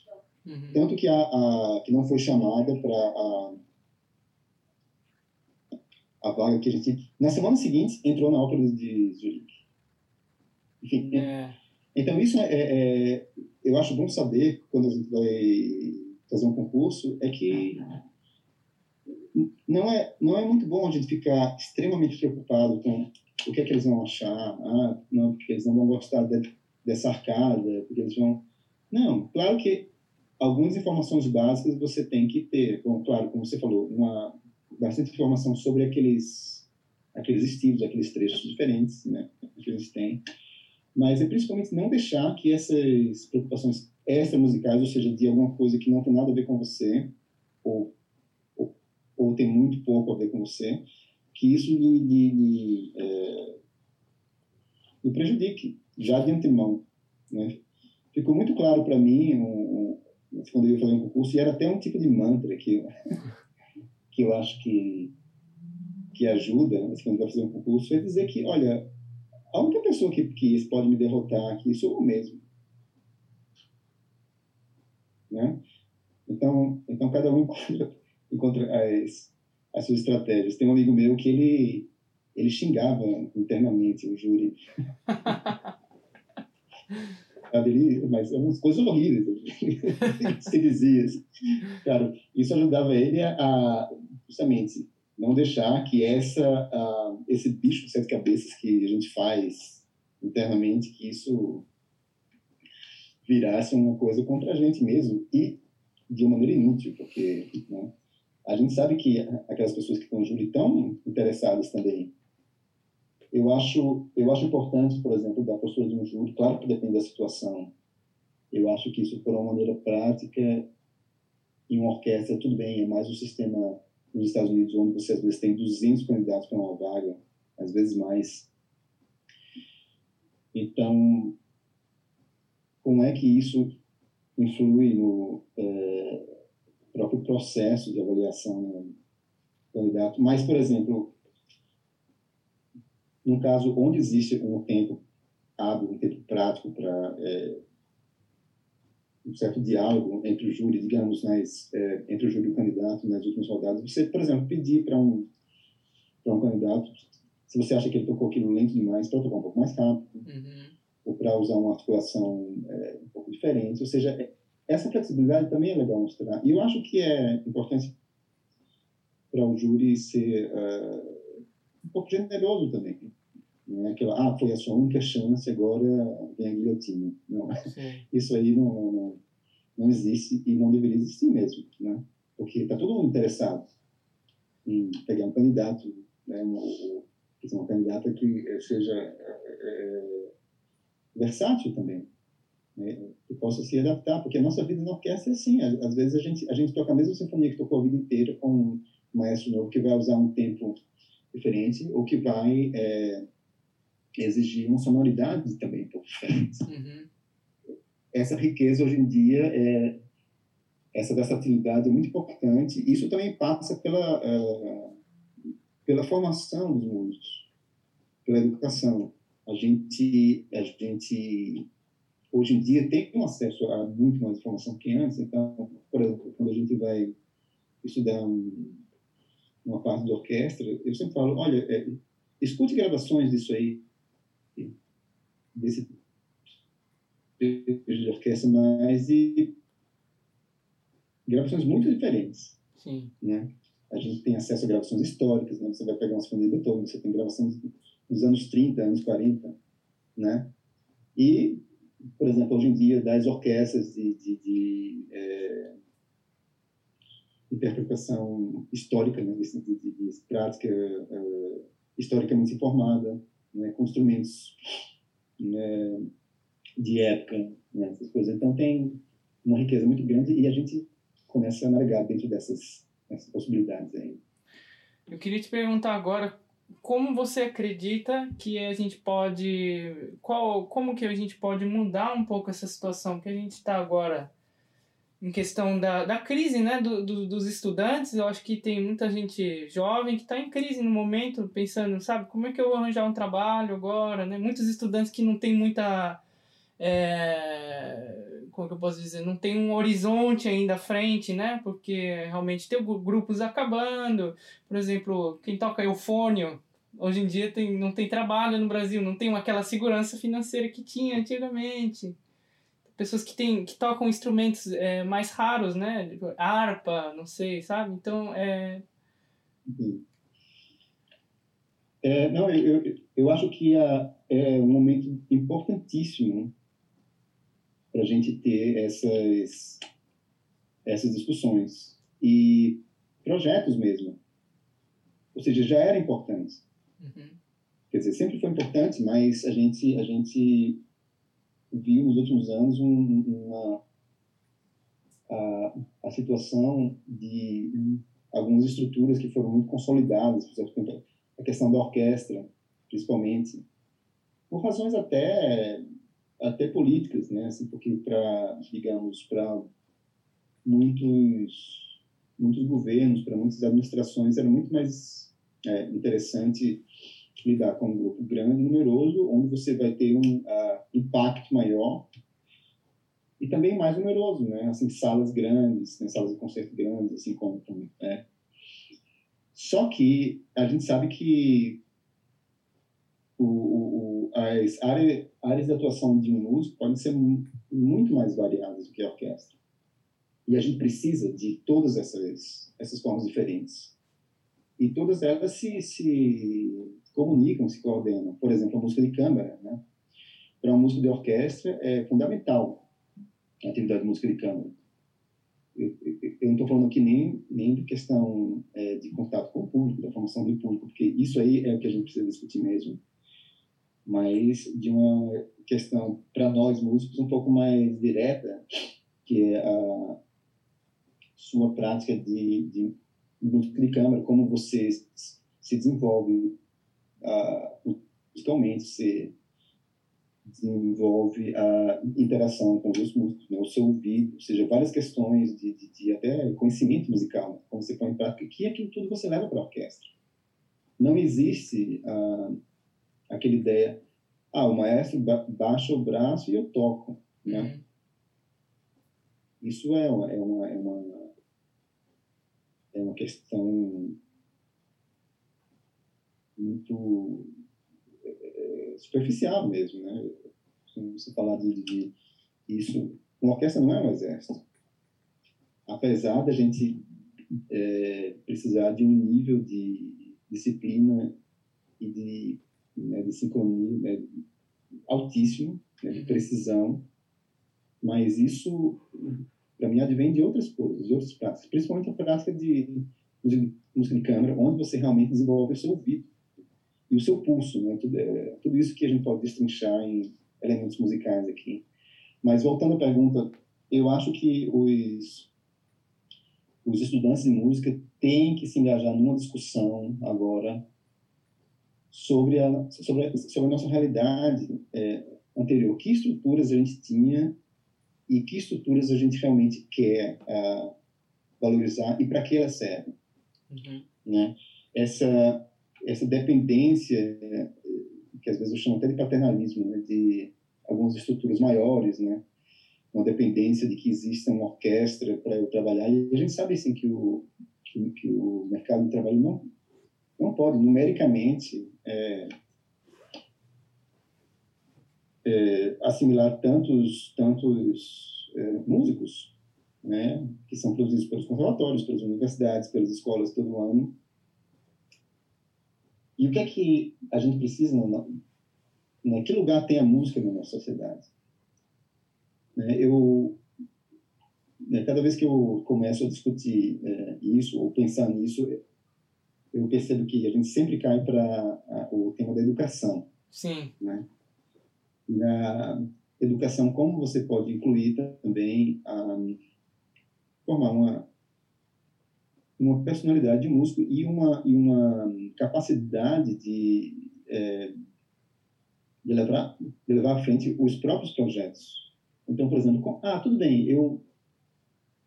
Uhum. Tanto que, a, a, que não foi chamada para a, a vaga que a gente. Na semana seguinte, entrou na ópera de Zurich. Enfim. É. Então, isso é, é, é, Eu acho bom saber, quando a gente vai fazer um concurso, é que não é, não é muito bom a gente ficar extremamente preocupado com o que é que eles vão achar, ah, não, porque eles não vão gostar de, dessa arcada, porque eles vão... Não, claro que algumas informações básicas você tem que ter. Bom, claro, como você falou, uma bastante informação sobre aqueles aqueles estilos, aqueles trechos diferentes, né, que eles têm. Mas é principalmente não deixar que essas preocupações extra musicais, ou seja, de alguma coisa que não tem nada a ver com você, ou, ou, ou tem muito pouco a ver com você, que isso lhe, lhe, lhe, é, lhe prejudique já de antemão. Né? Ficou muito claro para mim um, um, quando eu ia fazer um concurso, e era até um tipo de mantra que eu, [laughs] que eu acho que, que ajuda, né, quando vai fazer um concurso, é dizer que, olha, a única pessoa que, que pode me derrotar aqui sou eu mesmo. Né? Então, então cada um [laughs] encontra, encontra as, as suas estratégias. Tem um amigo meu que ele, ele xingava internamente o júri. [laughs] Mas é umas coisas horríveis [laughs] se dizia. Assim. Cara, isso ajudava ele a, justamente não deixar que essa a, esse bicho de sete cabeças que a gente faz internamente, que isso virasse uma coisa contra a gente mesmo e de uma maneira inútil, porque né, a gente sabe que aquelas pessoas que estão júri estão interessadas também. Eu acho, eu acho importante, por exemplo, da postura de um júri, claro que depende da situação. Eu acho que isso, por uma maneira prática, em uma orquestra, tudo bem, é mais o sistema nos Estados Unidos, onde você às vezes tem 200 candidatos para uma vaga, às vezes mais. Então, como é que isso influi no é, próprio processo de avaliação do candidato. Mas, por exemplo, no caso onde existe um tempo hábil, um tempo prático para é, um certo diálogo entre o júri, digamos, nas, é, entre o júri e o candidato nas últimas rodadas, você, por exemplo, pedir para um, um candidato, se você acha que ele tocou aquilo lento demais, para tocar um pouco mais rápido, uhum. ou para usar uma articulação é, um pouco diferente, ou seja, é, essa flexibilidade também é legal mostrar. E eu acho que é importante para o júri ser uh, um pouco generoso também. Não é aquela, ah, foi a sua única chance, agora vem a guilhotina. Não, [laughs] isso aí não, não, não existe e não deveria existir mesmo, né? Porque está todo mundo interessado em pegar um candidato, né, uma, uma candidata que seja é, versátil também né, que possa se adaptar, porque a nossa vida na orquestra é assim, às vezes a gente, a gente toca a mesma sinfonia que tocou a vida inteira com um maestro novo que vai usar um tempo diferente ou que vai é, exigir uma sonoridade também um pouco. Uhum. Essa riqueza hoje em dia, é, essa versatilidade é muito importante. Isso também passa pela, uh, pela formação dos músicos, pela educação. A gente, a gente hoje em dia tem um acesso a muito mais informação que antes. Então, por exemplo, quando a gente vai estudar um, uma parte de orquestra, eu sempre falo, olha, é, escute gravações disso aí, desse de orquestra, mas de gravações muito diferentes. Sim. Né? A gente tem acesso a gravações históricas, né? Você vai pegar uma sinfonia de Beethoven, você tem gravações dos anos 30, anos 40, né? E por exemplo, hoje em dia, das orquestras de, de, de é, interpretação histórica, né, de, de, de prática é, historicamente informada, né, com instrumentos né, de época, né, essas coisas. Então, tem uma riqueza muito grande e a gente começa a navegar dentro dessas, dessas possibilidades aí. Eu queria te perguntar agora como você acredita que a gente pode qual como que a gente pode mudar um pouco essa situação que a gente está agora em questão da, da crise né do, do, dos estudantes eu acho que tem muita gente jovem que está em crise no momento pensando sabe como é que eu vou arranjar um trabalho agora né muitos estudantes que não tem muita é, como eu posso dizer, não tem um horizonte ainda à frente, né? Porque realmente tem grupos acabando. Por exemplo, quem toca eufônio, hoje em dia tem, não tem trabalho no Brasil, não tem aquela segurança financeira que tinha antigamente. Pessoas que, tem, que tocam instrumentos é, mais raros, né? Tipo, harpa, não sei, sabe? Então, é... é não, eu, eu, eu acho que é, é um momento importantíssimo para a gente ter essas, essas discussões. E projetos mesmo. Ou seja, já era importante. Uhum. Quer dizer, sempre foi importante, mas a gente, a gente viu nos últimos anos um, uma, a, a situação de algumas estruturas que foram muito consolidadas, por exemplo, a questão da orquestra, principalmente, por razões até até políticas, né? Assim, porque para, digamos, para muitos muitos governos, para muitas administrações, era muito mais é, interessante lidar com um grupo grande, numeroso, onde você vai ter um uh, impacto maior e também mais numeroso, né? Assim, salas grandes, né? salas de concerto grandes, assim como, né? Só que a gente sabe que o, o, as áreas, áreas de atuação de um músico podem ser muito mais variadas do que a orquestra. E a gente precisa de todas essas, essas formas diferentes. E todas elas se, se comunicam, se coordenam. Por exemplo, a música de câmara. Né? Para uma música de orquestra é fundamental a atividade de música de câmara. Eu, eu, eu não estou falando aqui nem, nem de questão é, de contato com o público, da formação do público, porque isso aí é o que a gente precisa discutir mesmo mas de uma questão para nós músicos um pouco mais direta, que é a sua prática de, de música de câmara, como você se desenvolve uh, musicalmente, você desenvolve a interação com os músicos, né? o seu ouvido, ou seja, várias questões de, de, de até conhecimento musical, né? como você põe em prática, que aquilo tudo você leva para a orquestra. Não existe uh, aquela ideia, ah, o maestro baixa o braço e eu toco, né? Uhum. Isso é uma, é uma, é uma, é uma questão muito é, superficial mesmo, né? Se falar de, de isso, uma orquestra não é um exército. Apesar da gente é, precisar de um nível de disciplina e de né, de sincronia né, altíssimo, né, de precisão, mas isso, para mim, advém de outras coisas, de outras práticas, principalmente a prática de, de música de câmara, onde você realmente desenvolve o seu ouvido e o seu pulso, né, tudo, é, tudo isso que a gente pode destrinchar em elementos musicais aqui. Mas voltando à pergunta, eu acho que os os estudantes de música têm que se engajar numa discussão agora sobre a, sobre a, sobre a nossa realidade é, anterior. Que estruturas a gente tinha e que estruturas a gente realmente quer uh, valorizar e para que elas servem. Uhum. Né? Essa, essa dependência, que às vezes eu chamo até de paternalismo, né? de algumas estruturas maiores, né? uma dependência de que exista uma orquestra para eu trabalhar. E a gente sabe assim, que, o, que, que o mercado de trabalho não, não pode, numericamente, é, é, assimilar tantos, tantos é, músicos né, que são produzidos pelos conservatórios, pelas universidades, pelas escolas todo ano. E o que é que a gente precisa? Não, né, que lugar tem a música na nossa sociedade? Né, eu, né, cada vez que eu começo a discutir é, isso ou pensar nisso, eu percebo que a gente sempre cai para o tema da educação. Sim. Né? Na educação, como você pode incluir também a, formar uma, uma personalidade de músico e uma, e uma capacidade de, é, de, levar, de levar à frente os próprios projetos. Então, por exemplo, ah, tudo bem, eu,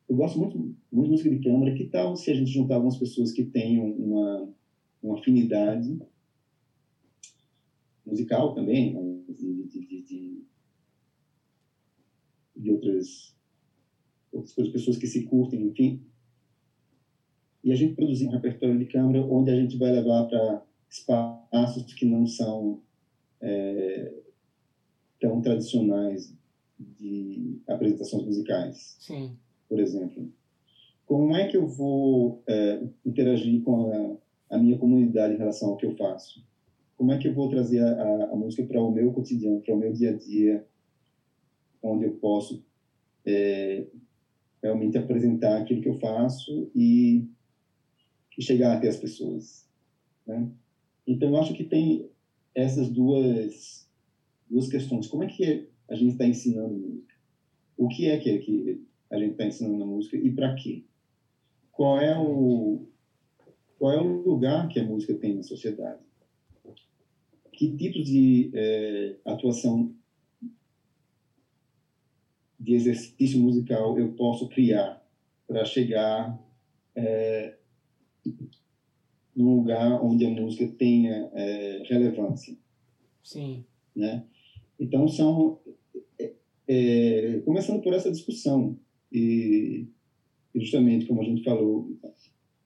eu gosto muito, muito de música de câmara, que tal se a gente juntar algumas pessoas que tenham uma, uma afinidade musical também, de, de, de, de, de outras, outras pessoas que se curtem, enfim, e a gente produzir um repertório de câmara onde a gente vai levar para espaços que não são é, tão tradicionais de apresentações musicais. Sim. Por exemplo. Como é que eu vou é, interagir com a, a, minha comunidade em relação ao que eu faço? Como é que eu vou trazer a, a, música para o meu cotidiano, para o meu dia a dia, onde eu posso é, realmente apresentar aquilo que eu faço e e chegar até as pessoas. Né? Então, eu acho que tem essas duas, duas questões. Como é que a gente está ensinando música? O que é que a gente está ensinando na música e para quê? Qual é o qual é o lugar que a música tem na sociedade? Que tipo de é, atuação de exercício musical eu posso criar para chegar é, num lugar onde a música tenha é, relevância. Sim. Né? Então, são. É, é, começando por essa discussão, e justamente como a gente falou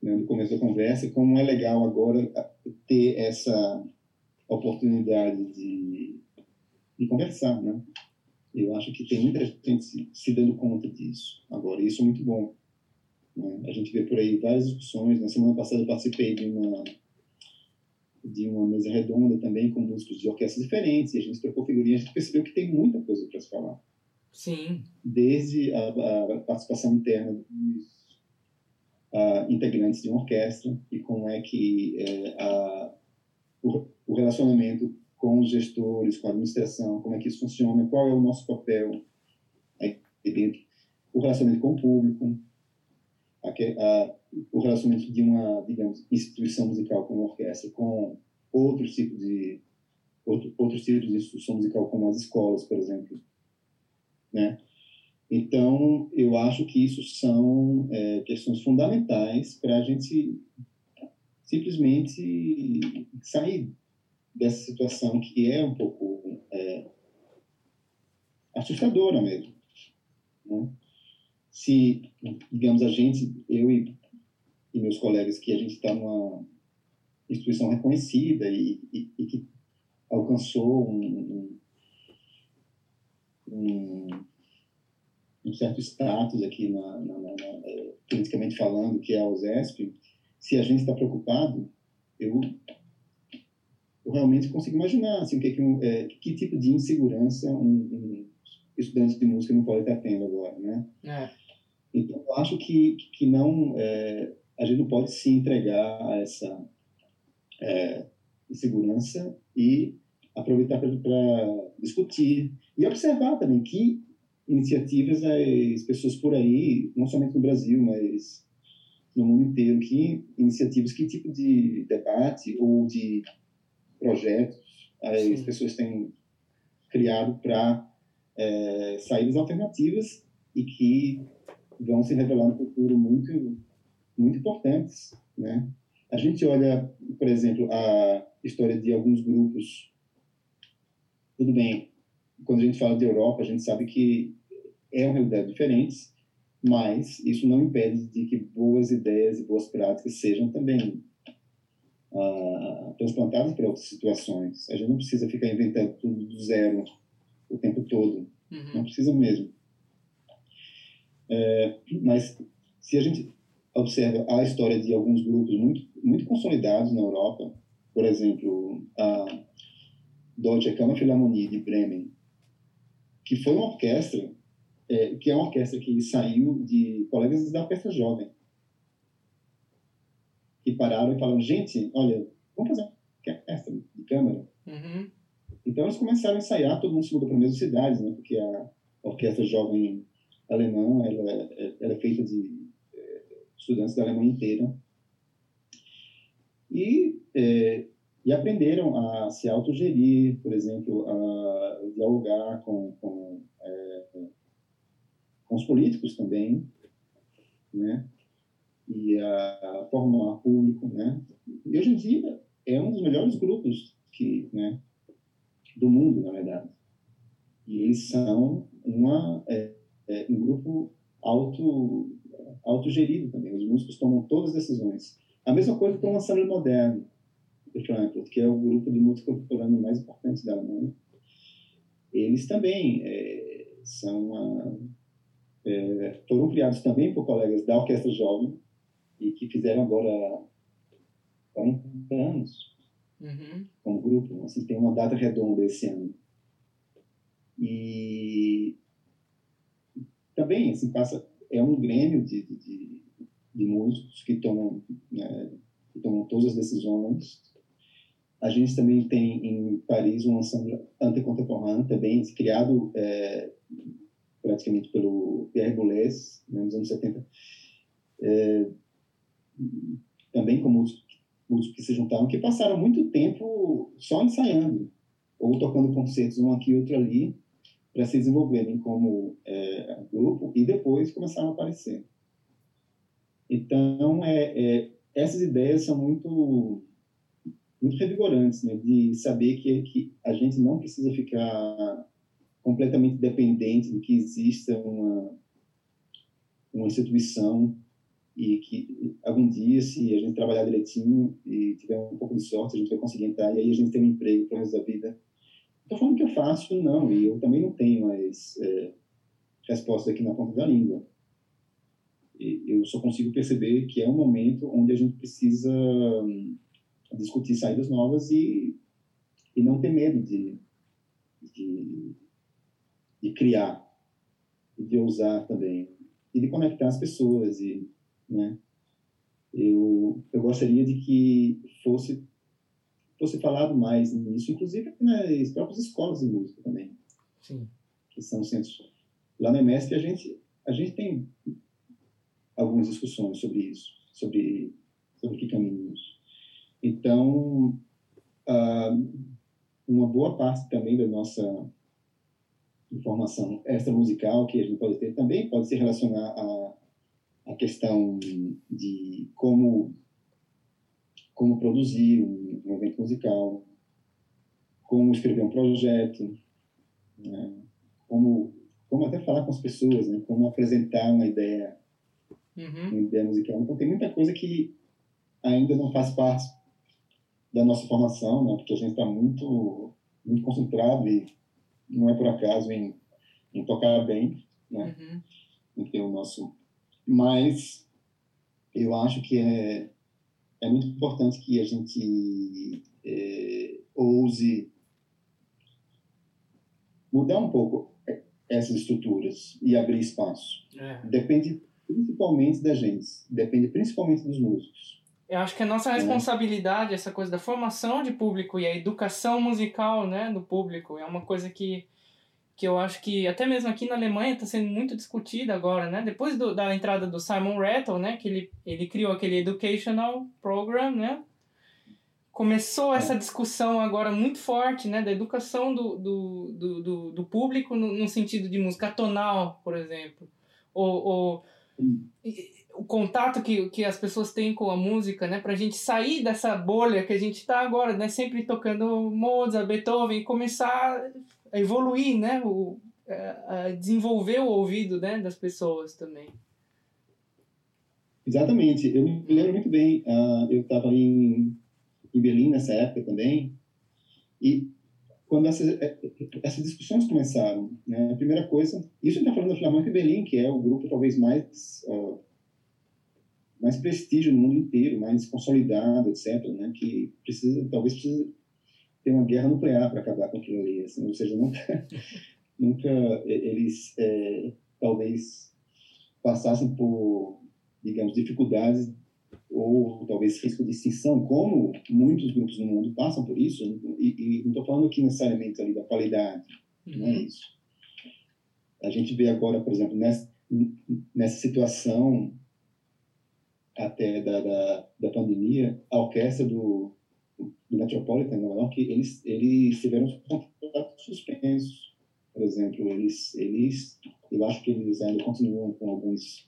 né, no começo da conversa, como é legal agora ter essa oportunidade de, de conversar, né? Eu acho que tem muita gente se, se dando conta disso agora, e isso é muito bom. Né? A gente vê por aí várias discussões. Na semana passada eu participei de uma de uma mesa redonda também com músicos de orquestras diferentes e a gente trocou figurinha. A gente percebeu que tem muita coisa para se falar. Sim. Desde a, a participação interna dos integrantes de uma orquestra e como é que é, a, o, o relacionamento com os gestores, com a administração, como é que isso funciona, qual é o nosso papel aí dentro, o relacionamento com o público, a, o relacionamento de uma, digamos, instituição musical como a orquestra com outros tipos de outro, outros tipos de instituição musical como as escolas, por exemplo, né? Então, eu acho que isso são é, questões fundamentais para a gente simplesmente sair dessa situação que é um pouco é, assustadora mesmo. Né? Se, digamos, a gente, eu e, e meus colegas, que a gente está numa instituição reconhecida e, e, e que alcançou um, um, um, certo status aqui, na, na, na, na, é, politicamente falando, que é a USESP, se a gente está preocupado, eu, eu realmente consigo imaginar assim, que, que, é, que tipo de insegurança um, um estudante de música não pode estar tendo agora, né? É. Então, eu acho que, que não, é, a gente não pode se entregar a essa é, insegurança e aproveitar para discutir e observar também que iniciativas as pessoas por aí, não somente no Brasil, mas no mundo inteiro, que iniciativas, que tipo de debate ou de projetos as Sim. pessoas têm criado para é, saídas alternativas e que vão se revelar no futuro muito, muito importantes, né? A gente olha, por exemplo, a história de alguns grupos. Tudo bem, quando a gente fala de Europa, a gente sabe que é uma realidade diferente, mas isso não impede de que boas ideias e boas práticas sejam também ah, transplantadas para outras situações. A gente não precisa ficar inventando tudo do zero o tempo todo. Uhum. Não precisa mesmo. É, mas se a gente observa a história de alguns grupos muito, muito consolidados na Europa, por exemplo, a Deutsche Kammerphilharmonie de Bremen, que foi uma orquestra, é, que é uma orquestra que saiu de colegas da orquestra jovem, que pararam e falaram, gente, olha, vamos fazer uma orquestra de câmara. Uhum. Então eles começaram a ensaiar, todo mundo se mudou para as mesmas cidades, né, porque a orquestra jovem alemã, ela, ela é feita de é, estudantes da Alemanha inteira. E, é, e aprenderam a se autogerir, por exemplo, a dialogar com, com, é, com os políticos também, né? E a formar público, né? E hoje em dia é um dos melhores grupos que, né, do mundo, na verdade. E eles são uma, é, é, um grupo auto, autogerido também. Os músicos tomam todas as decisões. A mesma coisa para o ensemble moderno de Frankfurt, que é o grupo de música contemporânea mais importante da Alemanha. Eles também é, são uma, é, foram criados também por colegas da Orquestra Jovem e que fizeram agora 40 anos uhum. como grupo. Assim, tem uma data redonda esse ano. E também assim, passa, é um grêmio de, de, de músicos que tomam, né, que tomam todas as decisões. A gente também tem em Paris um ensemble antecontemporâneo, também criado é, praticamente pelo Pierre Boulez, né, nos anos 70. É, também com músicos, músicos que se juntaram, que passaram muito tempo só ensaiando, ou tocando concertos um aqui e outro ali, para se desenvolverem como é, grupo e depois começaram a aparecer. Então, é, é, essas ideias são muito muito revigorantes, né, de saber que, que a gente não precisa ficar completamente dependente de que exista uma, uma instituição e que algum dia, se a gente trabalhar direitinho e tiver um pouco de sorte, a gente vai conseguir entrar e aí a gente tem um emprego para o resto da vida Estou falando que é fácil, não, e eu também não tenho mais é, resposta aqui na ponta da língua. E eu só consigo perceber que é um momento onde a gente precisa hum, discutir saídas novas e, e não ter medo de, de, de criar, de ousar também, e de conectar as pessoas. E, né, eu, eu gostaria de que fosse fosse falado mais nisso, inclusive nas próprias escolas de música também. Sim. Que são centros. Lá no EMESP a gente, a gente tem algumas discussões sobre isso, sobre, sobre que caminhos. Então, uma boa parte também da nossa informação extra musical que a gente pode ter também pode se relacionar à, à questão de como como produzir um, um evento musical, como escrever um projeto, né? como, como até falar com as pessoas, né? como apresentar uma ideia, uhum. uma ideia musical. Então tem muita coisa que ainda não faz parte da nossa formação, né? porque a gente está muito, muito concentrado e não é por acaso em, em tocar bem, né? Uhum. em ter o nosso... Mas eu acho que é é muito importante que a gente é, ouse mudar um pouco essas estruturas e abrir espaço. É. Depende principalmente da gente, depende principalmente dos músicos. Eu acho que a nossa responsabilidade, é. essa coisa da formação de público e a educação musical né, do público, é uma coisa que que eu acho que até mesmo aqui na Alemanha está sendo muito discutida agora, né? Depois do, da entrada do Simon Rattle, né? Que ele, ele criou aquele Educational Program, né? Começou essa discussão agora muito forte, né? Da educação do, do, do, do, do público no, no, sentido de música tonal, por exemplo. Ou, ou o contato que, que as pessoas têm com a música, né? Pra gente sair dessa bolha que a gente está agora, né? Sempre tocando Mozart, Beethoven começar a evoluir, né? O, a desenvolver o ouvido né, das pessoas também. Exatamente. Eu me lembro muito bem. Uh, eu estava em, em Berlim nessa época também. E quando essas, é, essas discussões começaram, né, a primeira coisa... Isso a gente está falando da Filarmônica Berlim, que é o grupo talvez mais... Uh, mais prestígio no mundo inteiro, mais consolidado, etc., né, que precisa, talvez precisa ter uma guerra nuclear para acabar com aquilo ali, assim, ou seja, nunca, [laughs] nunca eles é, talvez passassem por, digamos, dificuldades ou talvez risco de extinção, como muitos grupos no mundo passam por isso, e, e não estou falando aqui necessariamente ali da qualidade, uhum. não é uhum. isso. A gente vê agora, por exemplo, nessa, nessa situação até da, da, da pandemia, a orquestra do, do Metropolitan Nova York, eles, eles tiveram contratos suspensos, por exemplo, eles, eles, eu acho que eles ainda continuam com alguns,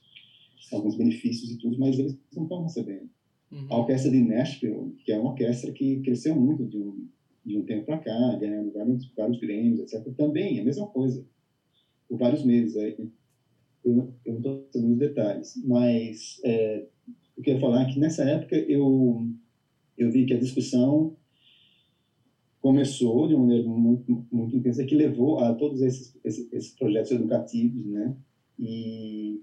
alguns benefícios e tudo, mas eles não estão recebendo. Uhum. A orquestra de Nashville, que é uma orquestra que cresceu muito de um, de um tempo para cá, ganhando vários, vários Grêmios, etc., também é a mesma coisa, por vários meses. Eu, eu não estou sabendo os detalhes, mas é, eu quero falar é que nessa época eu, eu vi que a discussão começou de uma maneira muito, muito intensa, que levou a todos esses, esses, esses projetos educativos, né? E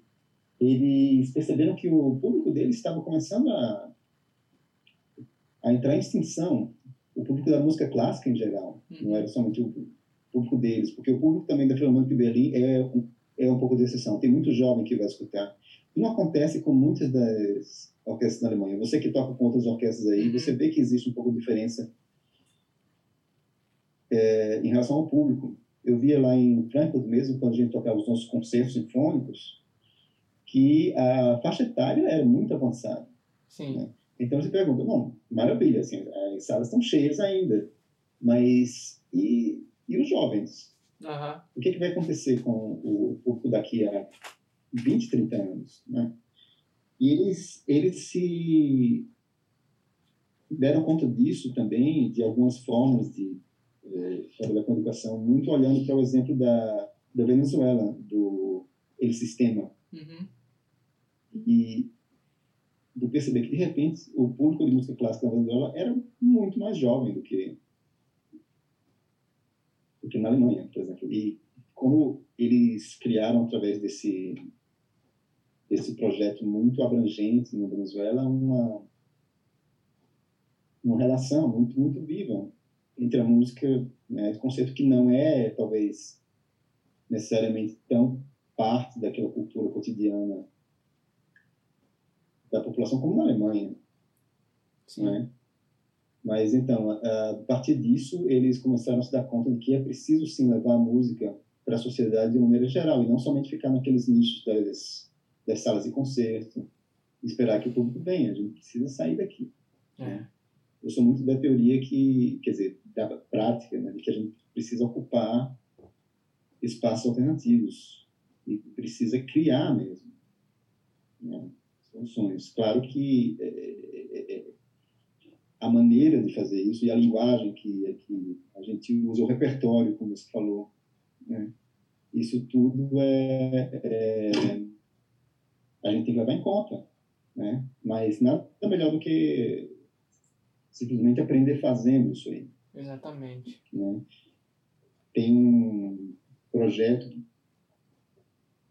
eles perceberam que o público deles estava começando a, a entrar em extinção. O público da música clássica em geral, uhum. não era somente o público deles, porque o público também da Filarmônica de Berlim é, é um pouco de exceção. Tem muito jovem que vai escutar. Não acontece com muitas das orquestras na Alemanha. Você que toca com outras orquestras aí, uhum. você vê que existe um pouco de diferença é, em relação ao público. Eu via lá em Frankfurt mesmo, quando a gente tocava os nossos concertos sinfônicos, que a faixa etária era muito avançada. Sim. Né? Então você pergunta, bom, maravilha, assim, as salas estão cheias ainda, mas e, e os jovens? Uhum. O que, que vai acontecer com o público daqui a 20, 30 anos? Né? E eles, eles se deram conta disso também, de algumas formas de eh, trabalhar com educação, muito olhando para o exemplo da, da Venezuela, do El Sistema. Uhum. E de perceber que, de repente, o público de música clássica na Venezuela era muito mais jovem do que, do que na Alemanha, por exemplo. E como eles criaram, através desse, desse projeto muito abrangente na Venezuela, uma, uma relação muito, muito viva entre a música, né, conceito que não é, talvez, necessariamente tão parte daquela cultura cotidiana da população, como na Alemanha. Sim. Né? Mas então, a partir disso, eles começaram a se dar conta de que é preciso sim levar a música para a sociedade de maneira geral e não somente ficar naqueles nichos das, das salas de concerto, esperar que o público venha. A gente precisa sair daqui. É. Né? Eu sou muito da teoria que, quer dizer, da prática, né, de que a gente precisa ocupar espaços alternativos e precisa criar mesmo né, soluções. Claro que é, é, é, a maneira de fazer isso e a linguagem que, que a gente usa, o repertório, como você falou, né, isso tudo é, é, a gente tem que levar em conta, né? Mas nada melhor do que simplesmente aprender fazendo isso aí. Exatamente. Né? Tem um projeto,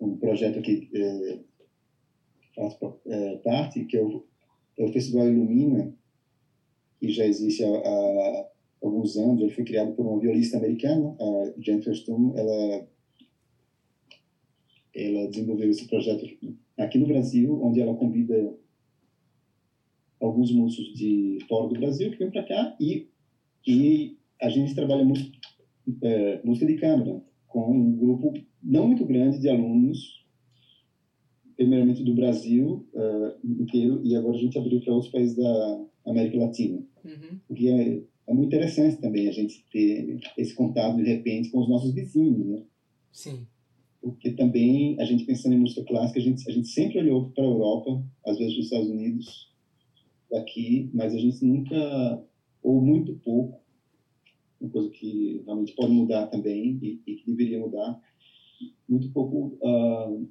um projeto que é, faz é, parte, que é o, é o Festival Ilumina, que já existe há, há, alguns anos. Ele foi criado por uma violista americana, a Jennifer Stone. Ela, ela desenvolveu esse projeto aqui no Brasil, onde ela convida alguns músicos de fora do Brasil que vêm para cá e, e a gente trabalha muito é, música de câmara com um grupo não muito grande de alunos, primeiramente do Brasil uh, inteiro e agora a gente abriu para outros países da América Latina. Uhum. Porque é, é muito interessante também a gente ter esse contato de repente com os nossos vizinhos, né? Sim porque também a gente pensando em música clássica, a gente, a gente sempre olhou para a Europa, às vezes para os Estados Unidos, daqui, mas a gente nunca, ou muito pouco, uma coisa que realmente pode mudar também e, e que deveria mudar, muito pouco uh,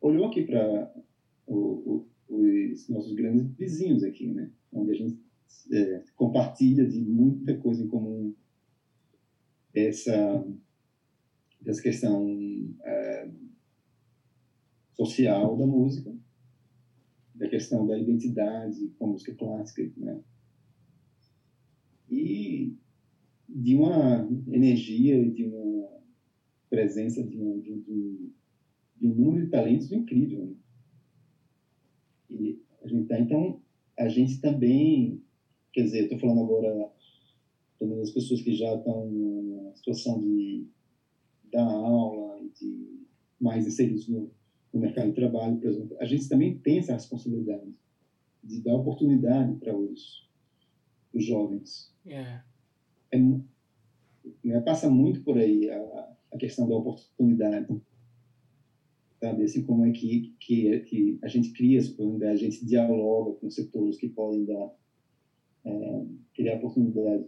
olhou aqui para os nossos grandes vizinhos aqui, né? Onde a gente é, compartilha de muita coisa em comum essa essa questão é, social da música da questão da identidade com a música clássica, né? E de uma energia, de uma presença, de um, de, de, de um número de talentos incrível. Né? E a gente tá, então, a gente também, quer dizer, estou falando agora também das pessoas que já estão na situação de dar aula, de mais inseridos no, no mercado de trabalho, por exemplo, a gente também tem essa responsabilidade de dar oportunidade para os, os jovens. Yeah. É, né, passa muito por aí a, a questão da oportunidade. Sabe? Assim como é que, que, que a gente cria essa oportunidade, a gente dialoga com setores que podem dar, é, criar oportunidade.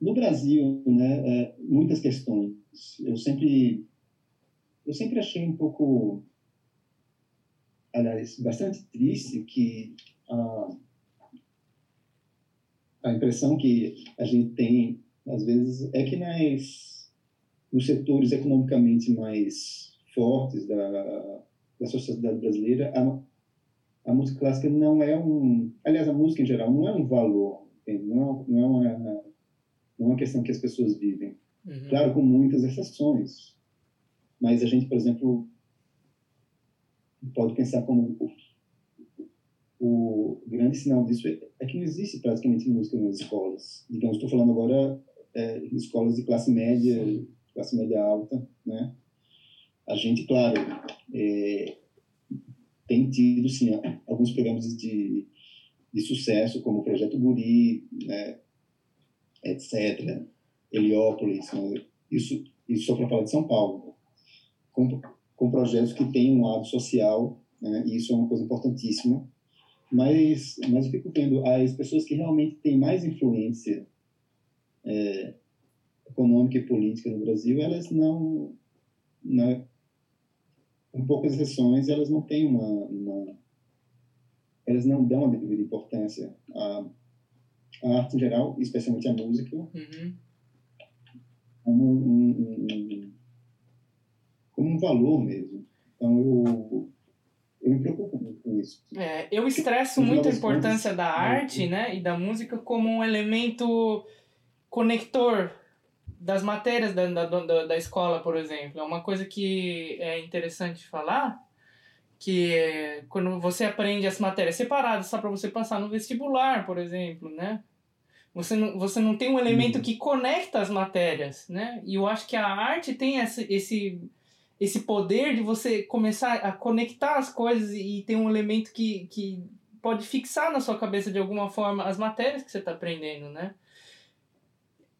No Brasil, né, é, muitas questões. Eu sempre, eu sempre achei um pouco, aliás, bastante triste que a, a impressão que a gente tem, às vezes, é que nas, nos setores economicamente mais fortes da, da sociedade brasileira, a, a música clássica não é um... Aliás, a música em geral não é um valor, não, não é uma não é uma questão que as pessoas vivem. Uhum. Claro, com muitas exceções. Mas a gente, por exemplo, pode pensar como o, grande sinal disso é, é, que não existe praticamente música nas escolas. Digamos, estou falando agora é, escolas de classe média, Sim. classe média alta, né? A gente, claro, é, tem tido, sim, alguns programas de, de sucesso, como o Projeto Guri, né? etc. Heliópolis, né? isso, isso só para falar de São Paulo, com, com projetos que têm um lado social, né? e isso é uma coisa importantíssima, mas, mas eu fico vendo as pessoas que realmente têm mais influência é, econômica e política no Brasil, elas não, não com poucas exceções, elas não têm uma, uma elas não dão a devida importância a a arte em geral, especialmente a música, uhum. Como, um, um, como um valor mesmo. Então, eu, eu me preocupo muito com isso. É, eu estresso muito a importância da arte né, e da música como um elemento conector das matérias da, da, da, da escola, por exemplo. É uma coisa que é interessante falar, que é quando você aprende as matérias separadas, só para você passar no vestibular, por exemplo, né? Você não, você não tem um elemento uhum. que conecta as matérias, né? E eu acho que a arte tem esse, esse, esse poder de você começar a conectar as coisas e ter um elemento que, que pode fixar na sua cabeça de alguma forma as matérias que você está aprendendo, né?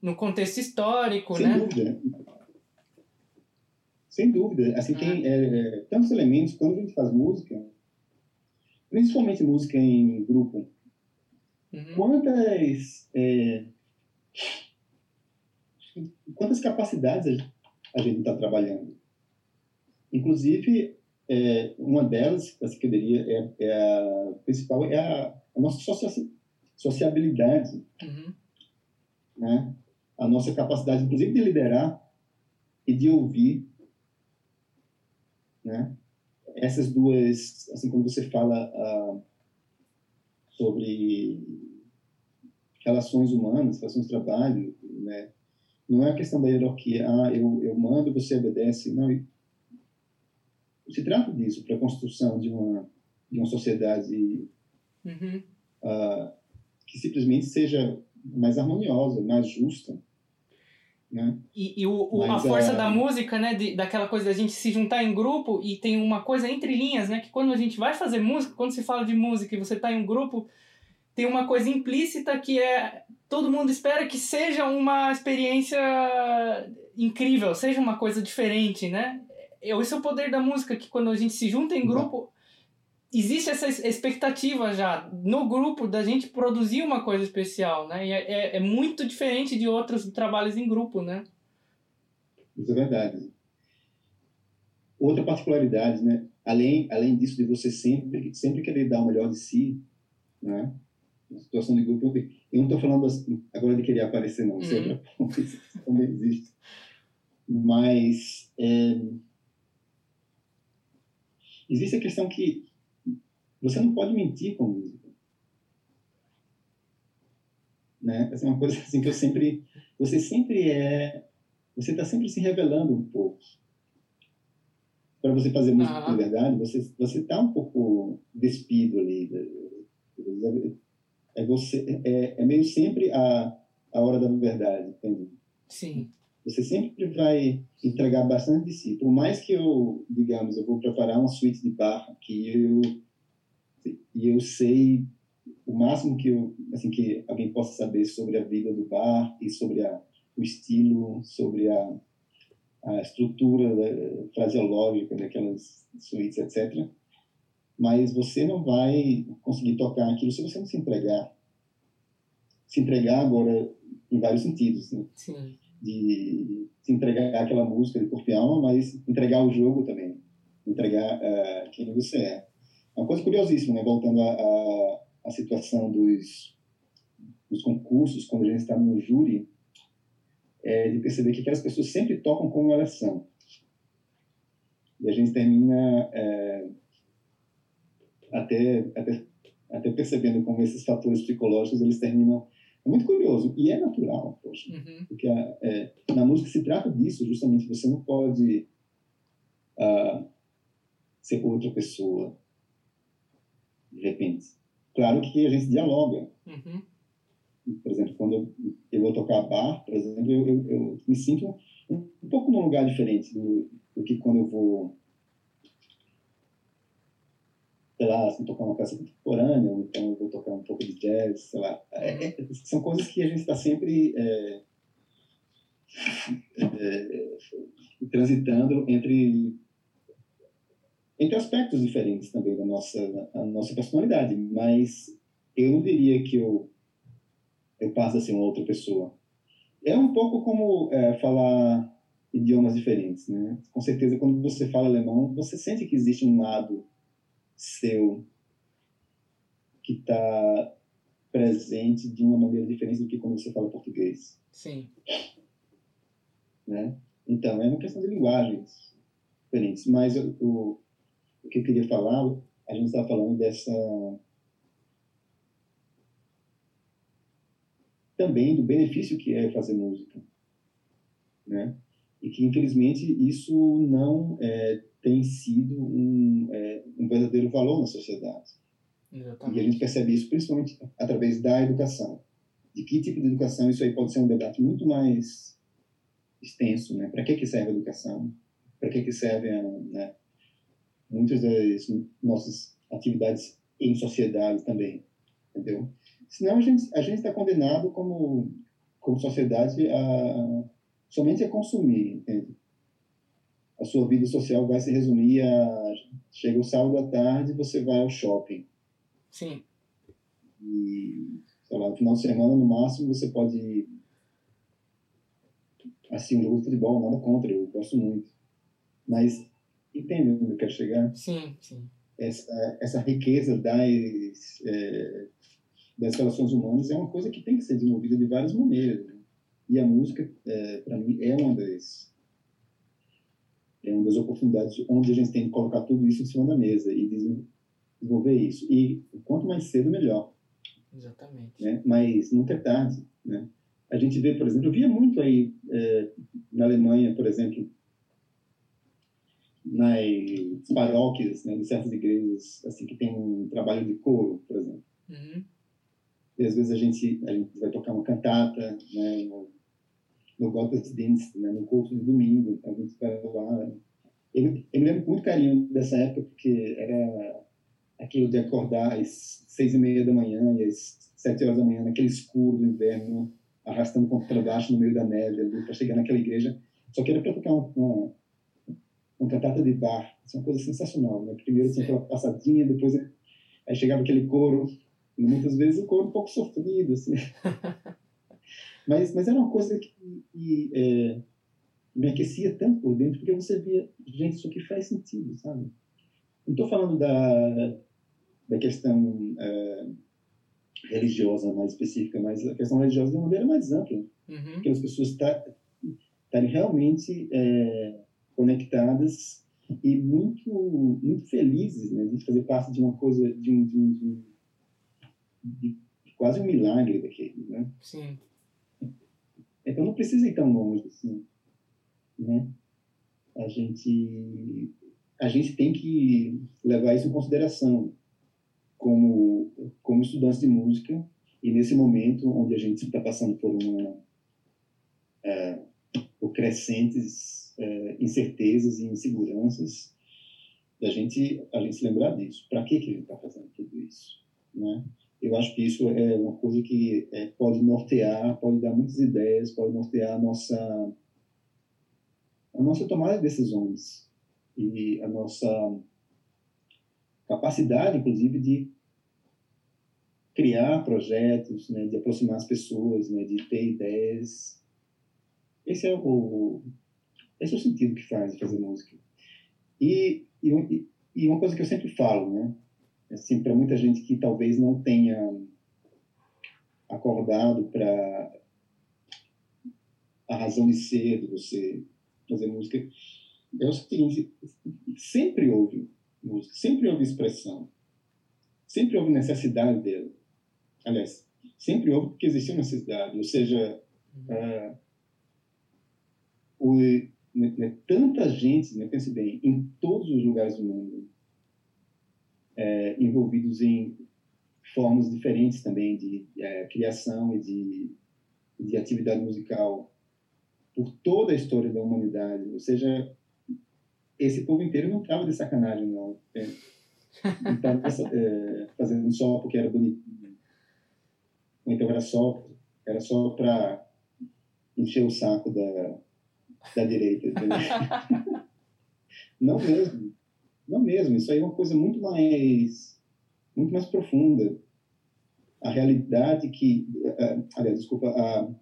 No contexto histórico, Sem né? Dúvida. Sem dúvida. Assim, ah. tem é, é, tantos elementos quando a gente faz música, principalmente música em grupo, Uhum. Quantas, é, quantas capacidades a gente está trabalhando? Inclusive, é, uma delas, assim, que eu diria, é, é a principal, é a, a nossa sociabilidade. Uhum. Né? A nossa capacidade, inclusive, de liderar e de ouvir. Né? Essas duas, assim, quando você fala... Sobre relações humanas, relações de trabalho, né? Não é a questão da hierarquia, ah, eu, eu mando, você obedece. Não, se trata disso para a construção de uma, de uma sociedade uhum. uh, que simplesmente seja mais harmoniosa, mais justa. Né? E, e o, o a força da música, né, de, daquela coisa da gente se juntar em grupo e tem uma coisa entre linhas, né, que quando a gente vai fazer música, quando se fala de música e você está em um grupo, tem uma coisa implícita que é todo mundo espera que seja uma experiência incrível, seja uma coisa diferente, né? Esse é o poder da música, que quando a gente se junta em grupo, existe essa expectativa já no grupo da gente produzir uma coisa especial, né? E é, é, é muito diferente de outros trabalhos em grupo, né? Isso é verdade. Outra particularidade, né? Além, além disso de você sempre, sempre querer dar o melhor de si, né? Na situação de grupo, eu não estou falando assim, agora de querer aparecer, não. Uhum. também existe. Mas é, existe a questão que você não pode mentir com música. Né? Essa é uma coisa [laughs] assim que eu sempre... Você sempre é... Você está sempre se revelando um pouco. Para você fazer música de verdade, você você está um pouco despido ali. É, você, é, é meio sempre a, a hora da verdade, entende? Sim. você sempre vai entregar bastante de si. Por mais que eu, digamos, eu vou preparar uma suíte de bar que eu e eu sei o máximo que eu, assim que alguém possa saber sobre a vida do bar e sobre a, o estilo, sobre a, a estrutura da, fraseológica daquelas suítes, etc. Mas você não vai conseguir tocar aquilo se você não se entregar. Se entregar agora em vários sentidos, né? Sim. De se entregar aquela música de corpo e alma, mas entregar o jogo também, entregar uh, quem você é. Uma coisa curiosíssima, né? Voltando à situação dos, dos concursos, quando a gente está no júri, é de perceber que aquelas pessoas sempre tocam como elas são. E a gente termina é, até, até, até percebendo como esses fatores psicológicos eles terminam é muito curioso e é natural, poxa, uhum. porque é, na música se trata disso, justamente você não pode uh, ser outra pessoa de repente. Claro que a gente dialoga. Uhum. Por exemplo, quando eu, eu, vou tocar bar, por exemplo, eu, eu, eu me sinto um, um, pouco num lugar diferente do, do que quando eu vou sei lá, assim, tocar uma peça contemporânea, ou então eu vou tocar um pouco de jazz, sei lá. É, é, são coisas que a gente está sempre é, é, transitando entre entre aspectos diferentes também da nossa da nossa personalidade, mas eu não diria que eu eu passo a ser uma outra pessoa. É um pouco como é, falar idiomas diferentes, né? Com certeza, quando você fala alemão, você sente que existe um lado seu que está presente de uma maneira diferente do que quando você fala português. Sim. Né? Então, é uma questão de linguagens diferentes. Mas o, o, o que eu queria falar, a gente estava falando dessa. também do benefício que é fazer música. Né? E que, infelizmente, isso não é, tem sido um, é, um verdadeiro valor na sociedade. Exatamente. E a gente percebe isso principalmente através da educação. De que tipo de educação? Isso aí pode ser um debate muito mais extenso, né? Para que que serve a educação? Para que que servem né, muitas das nossas atividades em sociedade também, entendeu? Senão a gente a gente está condenado como como sociedade a somente a consumir, entende? a sua vida social vai se resumir a chega o sábado à tarde você vai ao shopping. Sim. E, sei lá, no final de semana, no máximo, você pode assim, um jogo de futebol, nada contra, eu gosto muito. Mas entende onde eu quero chegar? Sim, sim. Essa, essa riqueza das, é, das relações humanas é uma coisa que tem que ser desenvolvida de várias maneiras. Né? E a música, é, para mim, é uma das é uma das oportunidades onde a gente tem que colocar tudo isso em cima da mesa e desenvolver isso. E quanto mais cedo, melhor. Exatamente. Né? Mas nunca é tarde. Né? A gente vê, por exemplo, eu via muito aí é, na Alemanha, por exemplo, nas paróquias né, de certas igrejas assim que tem um trabalho de coro, por exemplo. Uhum. E às vezes a gente, a gente vai tocar uma cantata, né, no, no Gottesdienst, né, no culto de domingo, então a gente vai lá. Eu, eu me lembro com muito carinho dessa época, porque era aquilo de acordar às seis e meia da manhã e às sete horas da manhã, naquele escuro do inverno, arrastando contrabaixo no meio da neve, para chegar naquela igreja. Só que era para tocar uma, uma, uma cantata de bar, isso é uma coisa sensacional. Né? Primeiro tinha aquela passadinha, depois aí chegava aquele coro, e muitas vezes o coro um pouco sofrido, assim. [laughs] Mas, mas era uma coisa que, que é, me aquecia tanto por dentro, porque você via, gente, isso aqui faz sentido, sabe? Não estou falando da, da questão é, religiosa mais específica, mas a questão religiosa de uma maneira mais ampla. Uhum. Que as pessoas estarem tá, realmente é, conectadas e muito muito felizes né, de fazer parte de uma coisa, de, um, de, um, de, de quase um milagre daquele, né? Sim. Então não precisa ir tão longe assim, né? A gente a gente tem que levar isso em consideração como como estudantes de música e nesse momento onde a gente está passando por uma é, por por crescentes é, incertezas e inseguranças, da gente, a gente se lembrar disso. Para que, que a gente está fazendo tudo isso? Né? Eu acho que isso é uma coisa que é, pode nortear, pode dar muitas ideias, pode nortear a nossa, a nossa tomada de decisões e a nossa capacidade, inclusive, de criar projetos, né, de aproximar as pessoas, né, de ter ideias. Esse é o, esse é o sentido que faz de fazer música. E, e, e uma coisa que eu sempre falo, né, assim, para muita gente que talvez não tenha acordado para a razão de ser de você fazer música, é o seguinte, sempre houve música, sempre houve expressão, sempre houve necessidade dela. Aliás, sempre houve porque existia necessidade, ou seja, uh, o, né, né, tanta gente, né, pense bem, em todos os lugares do mundo, é, envolvidos em formas diferentes também de é, criação e de, de atividade musical por toda a história da humanidade. Ou seja, esse povo inteiro não estava de sacanagem, não. [laughs] É, não estava é, fazendo só porque era bonitinho. Ou então era só, era só para encher o saco da, da direita. [laughs] não mesmo. Não mesmo, isso aí é uma coisa muito mais, muito mais profunda. A realidade que, aliás, desculpa, a,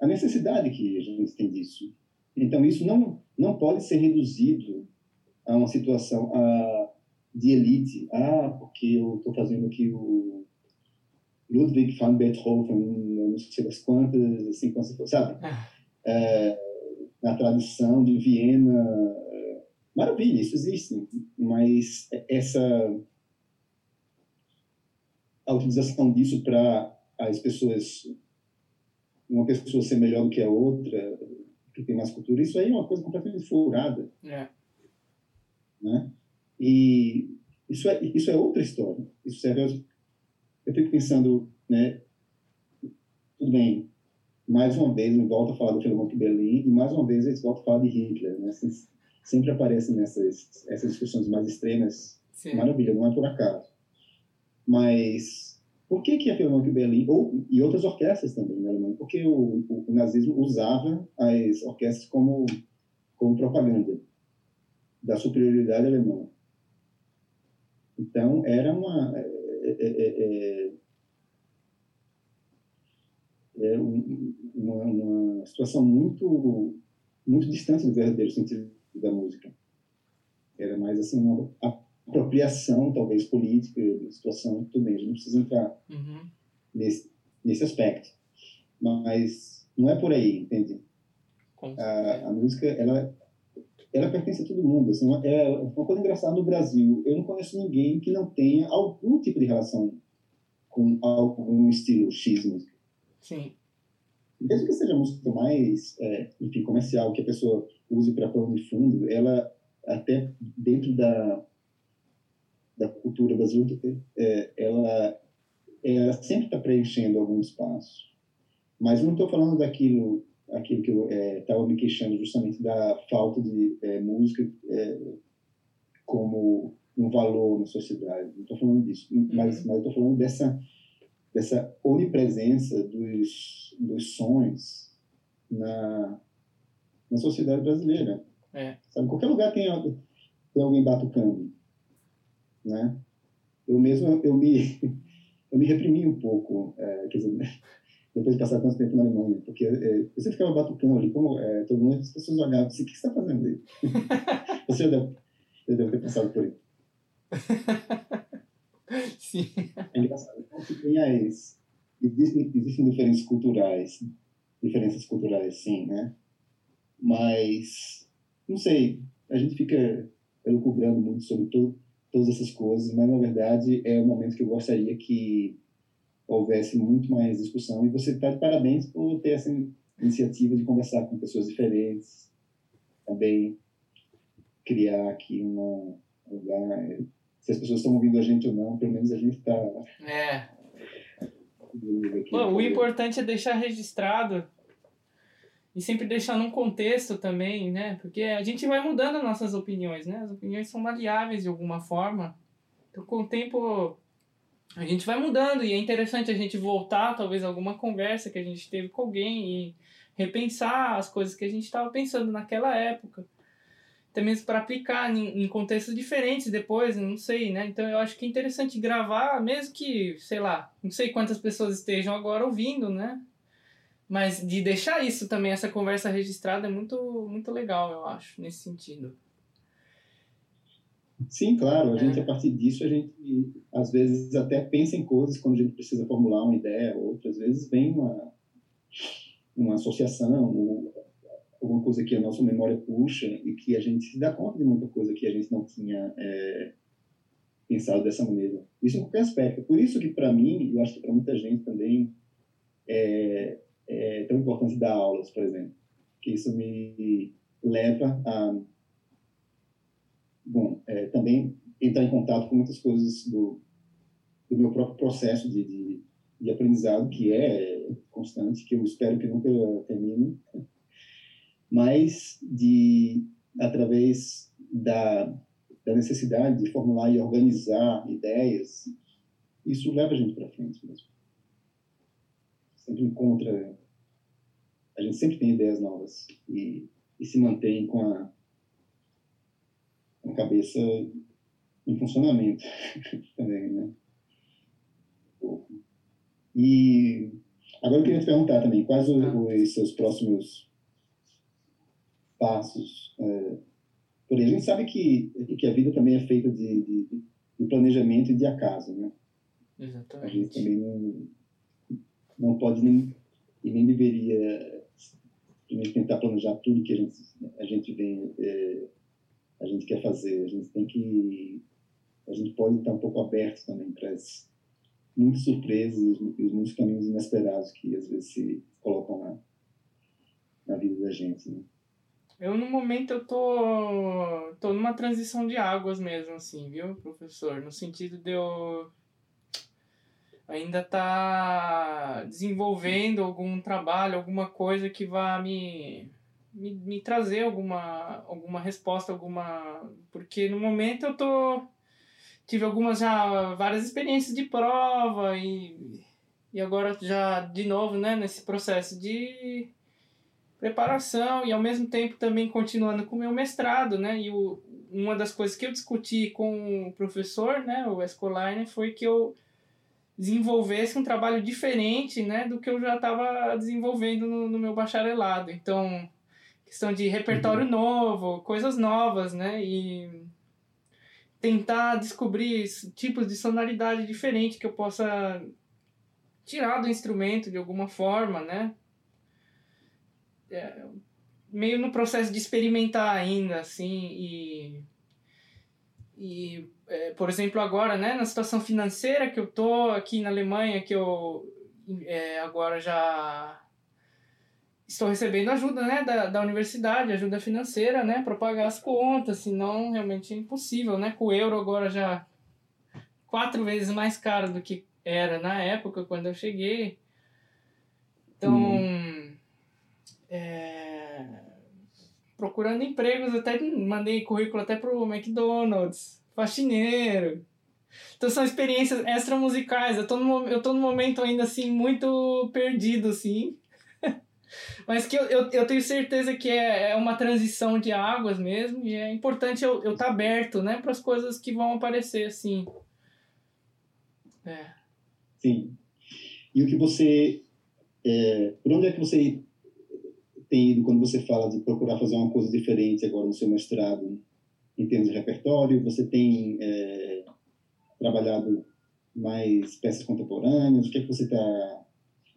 a necessidade que a gente tem disso. Então, isso não, não pode ser reduzido a uma situação a, de elite. Ah, porque eu estou fazendo aqui o Ludwig van Beethoven, não sei das quantas, assim, como se fosse, sabe? Ah. É, na tradição de Viena, Maravilha, isso existe, mas essa a utilização disso para as pessoas uma pessoa ser melhor do que a outra, que tem mais cultura, isso aí é uma coisa completamente furada. É. Né? E isso é, isso é outra história. Isso serve eu fico pensando, né, tudo bem, mais uma vez me volta a falar do Filemon Berlim e mais uma vez eles voltam a falar de Hitler, né? sempre aparecem nessas essas discussões mais extremas. Sim. Maravilha, não é por acaso. Mas por que que a Philharmonic Berlim ou e outras orquestras também na Alemanha? Porque o, o, o, nazismo usava as orquestras como como propaganda da superioridade alemã. Então era uma é, é, é, é, uma, uma situação muito muito distante do verdadeiro sentido da música. Era mais assim uma apropriação, talvez política da situação. Tudo bem, a gente não precisa entrar uhum. nesse, nesse aspecto. Mas não é por aí, entende? A, a, música, ela, ela pertence a todo mundo. Assim, é uma coisa engraçada no Brasil. Eu não conheço ninguém que não tenha algum tipo de relação com algum estilo X música. Sim. Mesmo que seja música mais, é, enfim, comercial, que a pessoa use para plano de fundo, ela até dentro da da cultura brasileira, é, ela ela sempre está preenchendo algum espaço. Mas não estou falando daquilo aquilo que eu estava é, me queixando justamente da falta de é, música é, como um valor na sociedade. Não estou falando disso, uhum. mas mas estou falando dessa dessa onipresença dos dos sons na na sociedade brasileira. É. Sabe, qualquer lugar tem, tem alguém batucando, né? Eu mesmo, eu me, [laughs] eu me reprimi um pouco, é, quer dizer, [laughs] depois de passar tanto tempo na Alemanha, porque é, você ficava batucando ali, como é, todo mundo, as pessoas olhavam assim, o que você está fazendo aí? [laughs] você já deve, já deve ter passado por aí. [laughs] Sim. É engraçado. Então, tem as, existem, existem diferenças culturais, diferenças culturais, sim, né? Mas, não sei, a gente fica elucubrando muito sobre to, todas essas coisas, mas na verdade é um momento que eu gostaria que houvesse muito mais discussão. E você está de parabéns por ter essa iniciativa de conversar com pessoas diferentes, também criar aqui um lugar. Se as pessoas estão ouvindo a gente ou não, pelo menos a gente está. É. Bom, o importante é deixar registrado e sempre deixando um contexto também, né? Porque a gente vai mudando nossas opiniões, né? As opiniões são maleáveis de alguma forma. Então, com o tempo, a gente vai mudando e é interessante a gente voltar, talvez, a alguma conversa que a gente teve com alguém e repensar as coisas que a gente estava pensando naquela época. Até mesmo para aplicar em, em contextos diferentes depois, não sei, né? Então eu acho que é interessante gravar, mesmo que, sei lá, não sei quantas pessoas estejam agora ouvindo, né? Mas de deixar isso também, essa conversa registrada, é muito, muito legal, eu acho, nesse sentido. Sim, claro. A é. gente, a partir disso, a gente às vezes até pensa em coisas quando a gente precisa formular uma ideia, outras vezes vem uma, uma associação, alguma coisa que a nossa memória puxa e que a gente se dá conta de muita coisa que a gente não tinha é, pensado dessa maneira. Isso em qualquer aspecto. Por isso que, para mim, eu acho que para muita gente também, é, é tão importante dar aulas, por exemplo, que isso me leva a, bom, é, também entrar em contato com muitas coisas do, do meu próprio processo de, de, de, aprendizado, que é constante, que eu espero que nunca termine, mas de, através da, da necessidade de formular e organizar ideias, isso leva a gente para frente mesmo. Sempre encontra a gente sempre tem ideias novas e, e se mantém com a, com a cabeça em funcionamento [laughs] também, né? E agora eu queria te perguntar também, quais os, os seus próximos passos? É, por a gente sabe que, que a vida também é feita de, de, de planejamento e de acaso, né? Exatamente. A gente também não, não pode nem, e nem deveria primeiro tentar planejar tudo que a gente, a gente vem, é, a gente quer fazer. A gente tem que, a gente pode estar um pouco aberto também para as muitas surpresas e os muitos caminhos inesperados que às vezes se colocam na, na vida da gente, né? Eu, no momento, eu tô, tô numa transição de águas mesmo, assim, viu, professor? No sentido de eu ainda está desenvolvendo algum trabalho, alguma coisa que vá me, me, me, trazer alguma, alguma resposta, alguma. Porque no momento eu tô. Tive algumas já várias experiências de prova e, e agora já de novo, né, nesse processo de preparação e ao mesmo tempo também continuando com o meu mestrado, né? E o, uma das coisas que eu discuti com o professor, né, o Escoline, foi que eu desenvolvesse um trabalho diferente né, do que eu já estava desenvolvendo no, no, meu bacharelado. Então, questão de repertório uhum. novo, coisas novas, né? E tentar descobrir tipos de sonoridade diferente que eu possa tirar do instrumento de alguma forma, né? É, meio no processo de experimentar ainda, assim, e e, é, por exemplo, agora, né, na situação financeira que eu tô aqui na Alemanha, que eu é, agora já estou recebendo ajuda, né, da, da universidade, ajuda financeira, né, para pagar as contas, senão realmente é impossível, né, com o euro agora já quatro vezes mais caro do que era na época quando eu cheguei. Então, hum. É, procurando empregos, até mandei currículo até pro McDonald's, faxineiro. Então são experiências extramusicais. Eu tô no, eu tô no momento ainda assim muito perdido, assim. [laughs] Mas que eu, eu, eu tenho certeza que é, é uma transição de águas mesmo, e é importante eu estar eu tá aberto, né, para as coisas que vão aparecer, assim. É. Sim. E o que você. É, por onde é que você tem ido quando você fala de procurar fazer uma coisa diferente agora no seu mestrado em termos de repertório? Você tem é, trabalhado mais peças contemporâneas? O que é que você está...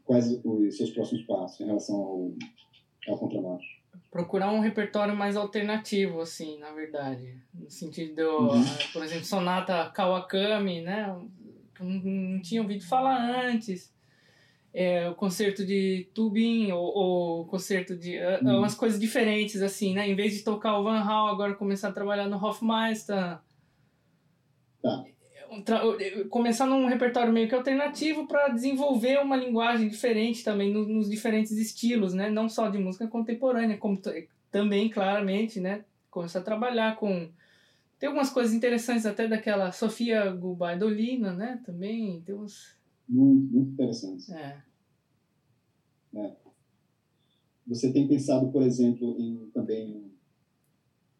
Quais os seus próximos passos em relação ao, ao contrabaixo? Procurar um repertório mais alternativo, assim, na verdade. No sentido, de, uhum. por exemplo, sonata Kawakami, né? Eu não, não tinha ouvido falar antes é, o concerto de Tubin ou, ou concerto de hum. umas coisas diferentes assim, né? Em vez de tocar o Van Hal, agora começar a trabalhar no Hofmeister. Tá. começar num repertório meio que alternativo para desenvolver uma linguagem diferente também no, nos diferentes estilos, né? Não só de música contemporânea, como também, claramente, né? Começar a trabalhar com... Tem algumas coisas interessantes até daquela Sofia Gubaidolina, né? Também tem uns... Muito, muito interessantes. É. é. Você tem pensado, por exemplo, em também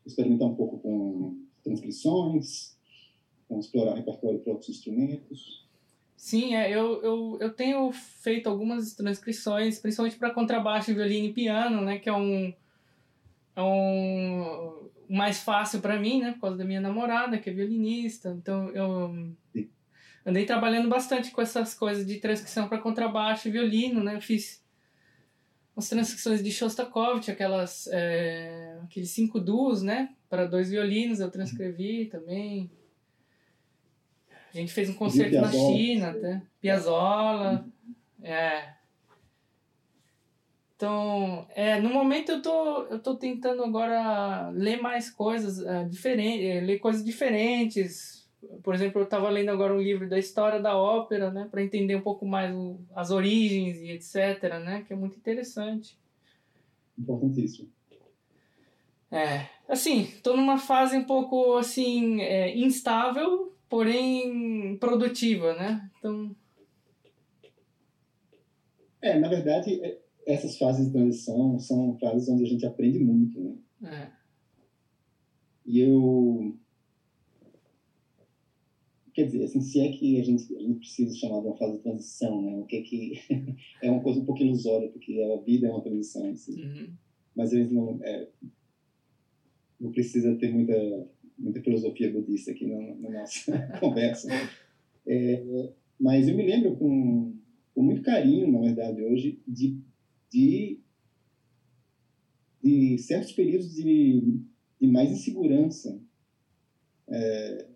experimentar um pouco com transcrições, Vamos explorar repertório para outros instrumentos. Sim, é, eu, eu, eu tenho feito algumas transcrições, principalmente para contrabaixo, violino e piano, né, que é um, é um mais fácil para mim, né, por causa da minha namorada, que é violinista. Então eu. Andei trabalhando bastante com essas coisas de transcrição para contrabaixo e violino, né. Eu fiz umas transcrições de Shostakovich, aquelas é, aqueles cinco duos, né, para dois violinos eu transcrevi também. A gente fez um concerto na China até. Piazzolla. É. Então, é, no momento eu tô, eu tô tentando agora ler mais coisas uh, diferentes, é, ler coisas diferentes. Por exemplo, eu estava lendo agora um livro da história da ópera, né, para entender um pouco mais o, as origens e etc, né, que é muito interessante. Importantíssimo. É, assim, estou numa fase um pouco assim é, instável, porém produtiva, né? Então. É, na verdade, é, essas fases de transição são fases onde a gente aprende muito, né? É. E eu. Quer dizer, assim, se é que a gente, a gente precisa chamar de uma fase de transição, né? O que é que. [laughs] é uma coisa um pouco ilusória, porque a vida é uma transição, assim. Uhum. Mas eles não. É, não precisa ter muita muita filosofia budista aqui na, na nossa [laughs] conversa. É, mas eu me lembro com, com muito carinho, na verdade, hoje, de, de, de certos períodos de, de mais insegurança. É,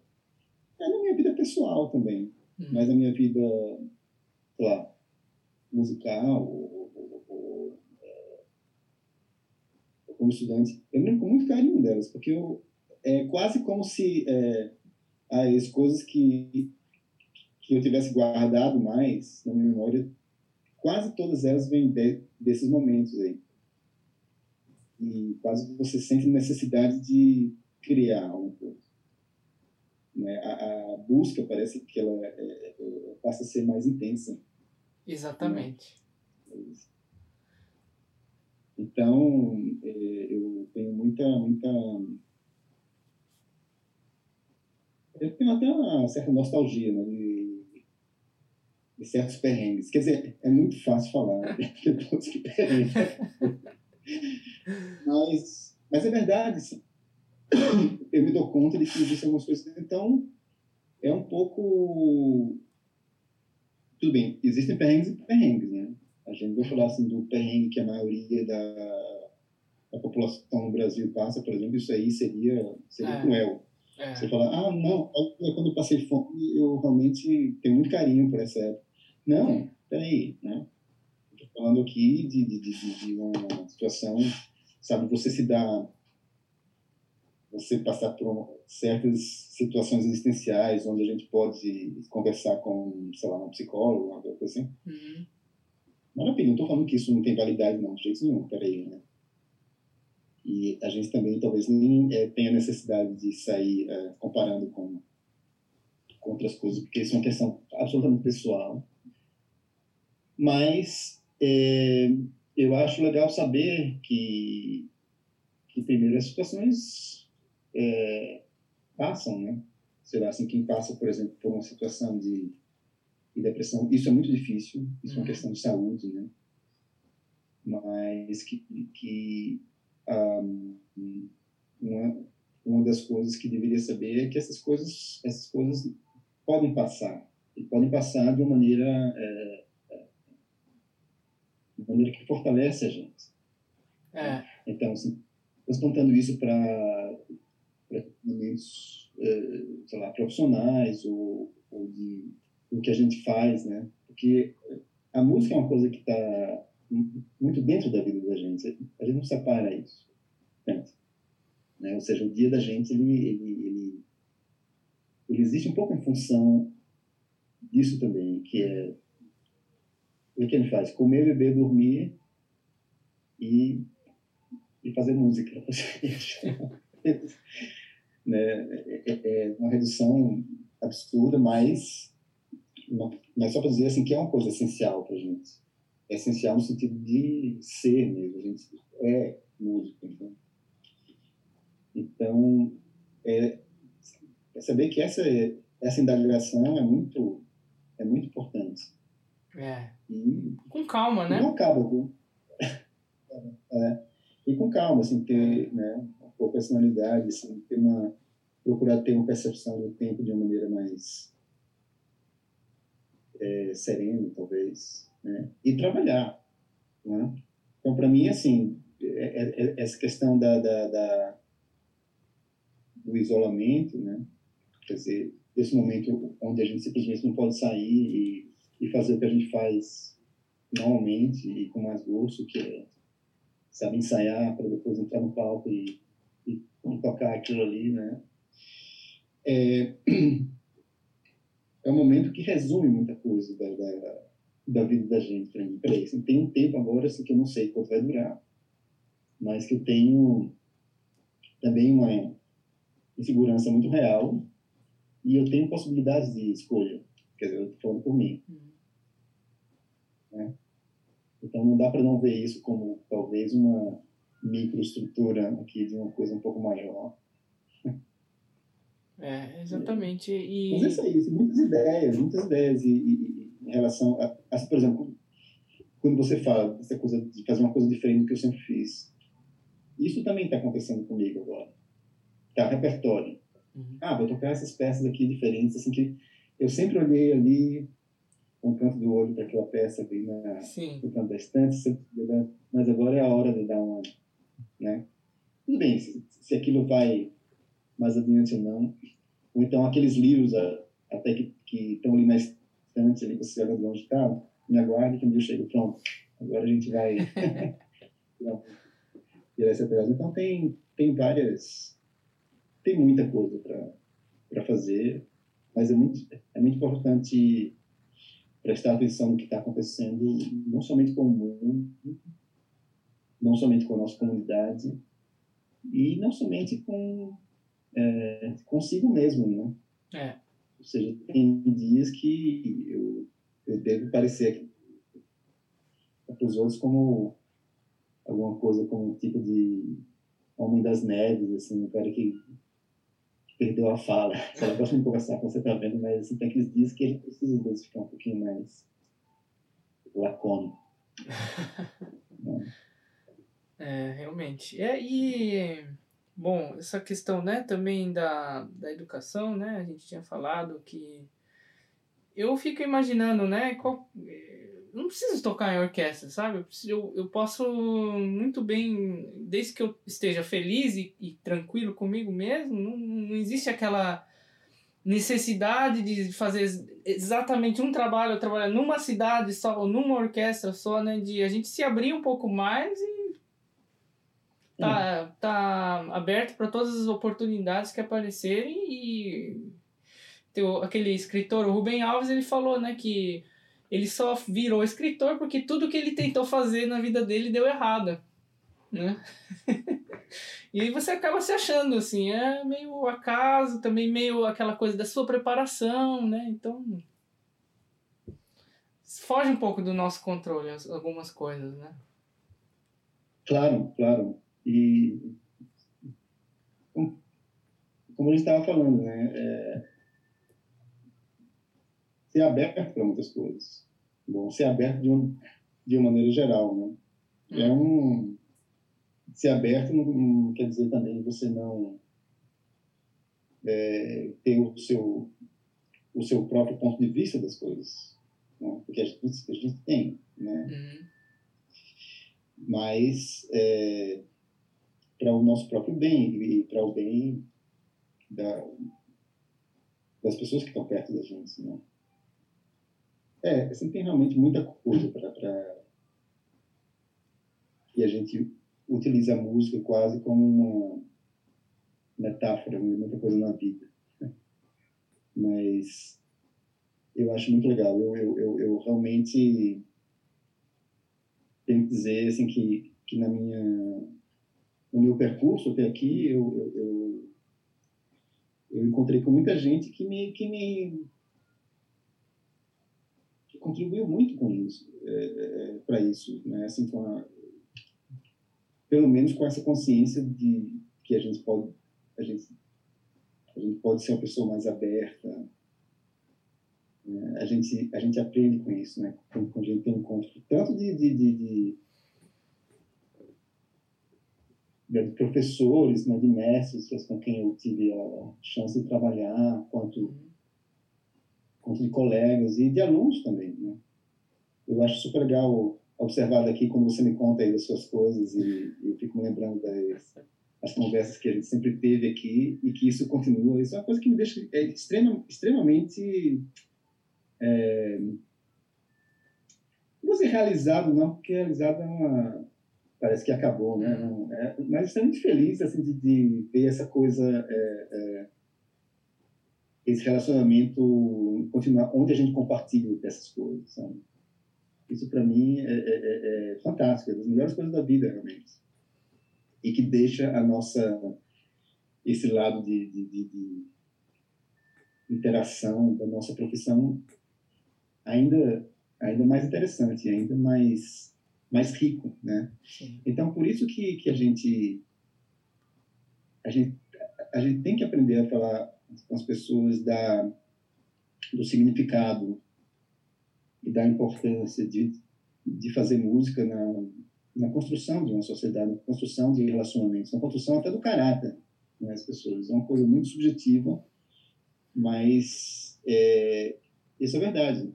é na minha vida pessoal também, hum. mas na minha vida, sei lá, musical, ou, ou, ou, é, como estudante. Eu me lembro com muito carinho delas, porque eu, é quase como se é, as coisas que, que eu tivesse guardado mais na minha memória, quase todas elas vêm de, desses momentos aí. E quase você sente necessidade de criar alguma coisa. Né? A, a busca parece que ela é, é, passa a ser mais intensa. Exatamente. Né? Então, é, eu tenho muita, muita eu tenho até uma certa nostalgia né, de, de certos perrengues. Quer dizer, é muito fácil falar, né? que perrengue. [laughs] mas, mas é verdade, sim. Eu me dou conta de que existem algumas coisas. Então, é um pouco. Tudo bem, existem perrengues e perrengues, né? A gente vai falar assim do perrengue que a maioria da, da população no Brasil passa, por exemplo, isso aí seria, seria é. cruel. É. Você fala, ah, não, quando eu passei fome, eu realmente tenho muito carinho por essa época. Não, peraí, né? Estou falando aqui de, de, de, de, uma situação, sabe, você se dá, você passar por certas situações existenciais onde a gente pode conversar com, sei lá, um psicólogo, uma coisa assim. Uhum. Maravilha, não estou falando que isso não tem validade, não, de jeito nenhum, peraí, né? E a gente também talvez nem é, tenha necessidade de sair é, comparando com, com outras coisas, porque isso é uma questão absolutamente pessoal. Mas é, eu acho legal saber que, que primeiro as situações é, passam, né? Sei lá, assim, quem passa, por exemplo, por uma situação de, de depressão, isso é muito difícil, isso uhum. é uma uhum. questão de saúde, né? Mas que, que um, uma, uma das coisas que deveria saber é que essas coisas, essas coisas podem passar e podem passar de uma maneira, é, é, de maneira que fortalece a gente. É. Então, assim, transportando isso para momentos, é, sei lá, profissionais ou, ou de do que a gente faz, né? Porque a música é uma coisa que está muito dentro da vida da gente. A gente não separa isso. Tanto. Né? Ou seja, o dia da gente, ele, ele, ele, ele existe um pouco em função disso também, que é o que ele faz? Comer, beber, dormir e, e fazer música. [laughs] [laughs] né? É, é, é uma redução absurda, mas, mas só para dizer assim, que é uma coisa essencial para a gente. É essencial no sentido de ser mesmo. A gente é músico. Então, então é, é saber que essa, essa indagação é muito, é muito importante. É. E, com calma, né? Não acaba. Com, [laughs] é, e com calma, assim, ter né, uma personalidade, assim, ter uma, procurar ter uma percepção do tempo de uma maneira mais é, serena, talvez, né? E trabalhar, né? Então, para mim, assim, é, é, é, essa questão da, da, da, do isolamento, né? Quer dizer, esse momento onde a gente simplesmente não pode sair e, e fazer o que a gente faz normalmente e com mais gosto, que é, sabe, ensaiar para depois entrar no palco e, e, e tocar aquilo ali, né? É, [clears throat] é um momento que resume muita coisa da, da, da vida da gente para mim. Peraí, assim, tem um tempo agora assim, que eu não sei quanto vai durar, mas que eu tenho também uma insegurança muito real e eu tenho possibilidades de escolha. Quer dizer, eu estou falando por mim. Uhum. Né? Então não dá para não ver isso como talvez uma microestrutura aqui de uma coisa um pouco maior. É, exatamente. E... Mas é isso aí, muitas ideias, muitas ideias e, e, em relação a, a, por exemplo, quando você fala essa coisa de fazer uma coisa diferente do que eu sempre fiz, isso também está acontecendo comigo agora. Tá, repertório. Uhum. Ah, vou tocar essas peças aqui diferentes, assim, que eu sempre olhei ali com o canto do olho para aquela peça ali na, no canto da estante, mas agora é a hora de dar uma, né? Tudo bem, se, se aquilo vai mais adiante ou não. Ou então aqueles livros até que, estão ali na estante, ali, você olha de longe, tá, me aguarde que um dia eu chego, pronto, agora a gente vai [laughs] Então tem, tem várias, tem muita coisa para fazer, mas é muito, é muito importante prestar atenção no que está acontecendo, não somente com o mundo, não somente com a nossa comunidade, e não somente com é, consigo mesmo, né? É. Ou seja, tem dias que eu, eu devo parecer para os outros como alguma coisa como um tipo de homem das neves, assim, um cara que, que perdeu a fala. [laughs] Eu gosto de conversar com você, tá vendo, mas assim, tem aqueles dias que gente precisa ficar um pouquinho mais lacônico. né? [laughs] É, realmente. É, e Bom, essa questão, né, também da, da educação, né, a gente tinha falado que eu fico imaginando, né, qual, não preciso tocar em orquestra, sabe? Eu, eu posso muito bem, desde que eu esteja feliz e, e tranquilo comigo mesmo, não, não existe aquela necessidade de fazer exatamente um trabalho, trabalhar numa cidade só, ou numa orquestra só, né, de a gente se abrir um pouco mais e tá, tá aberto para todas as oportunidades que aparecerem e teu, aquele escritor, o Rubem Alves, ele falou, né, que ele só virou escritor porque tudo que ele tentou fazer na vida dele deu errado, né? [laughs] e aí você acaba se achando assim, é meio acaso, também meio aquela coisa da sua preparação, né? Então foge um pouco do nosso controle algumas coisas, né? Claro, claro. E, como a gente estava falando, né, é, ser aberto para muitas coisas. Bom, ser aberto de, um, de uma maneira geral, né? É um ser aberto não, não quer dizer também você não é, ter o seu o seu próprio ponto de vista das coisas, né? porque a gente, a gente tem, né? Uhum. Mas é, para o nosso próprio bem e para o bem da, das pessoas que estão perto da gente, né? É, assim, tem realmente muita coisa para que a gente utiliza a música quase como uma metáfora, muita coisa na vida. [laughs] Mas eu acho muito legal. Eu, eu, eu, eu realmente tenho que dizer assim, que, que na minha, no meu percurso até aqui, eu, eu, eu, eu encontrei com muita gente que me, que me que contribuiu muito com isso, é, é, para isso, né? assim, com a, pelo menos com essa consciência de que a gente pode a gente, a gente pode ser uma pessoa mais aberta né? a gente a gente aprende com isso né quando a gente tem um encontro tanto de, de, de, de de professores, né, de mestres com quem eu tive a chance de trabalhar, quanto, quanto de colegas e de alunos também. Né? Eu acho super legal observar daqui quando você me conta aí das suas coisas e, e eu fico me lembrando das as conversas que a gente sempre teve aqui e que isso continua. Isso é uma coisa que me deixa é, extrema, extremamente é, não vou dizer realizado não, porque realizado é uma parece que acabou, né? É, mas estou muito feliz assim de, de ver essa coisa é, é, esse relacionamento continuar onde a gente compartilha dessas coisas, sabe? Isso para mim é, é, é, é, fantástico, é das melhores coisas da vida, realmente. E que deixa a nossa, esse lado de, de, de interação da nossa profissão ainda, ainda mais interessante, ainda mais, mais rico, né? Sim. Então, por isso que, que a gente, a gente, a gente tem que aprender a falar com as pessoas da, do significado e da importância de, de fazer música na, na construção de uma sociedade, na construção de relacionamentos, na construção até do caráter das né, pessoas. É uma coisa muito subjetiva, mas é, isso é verdade.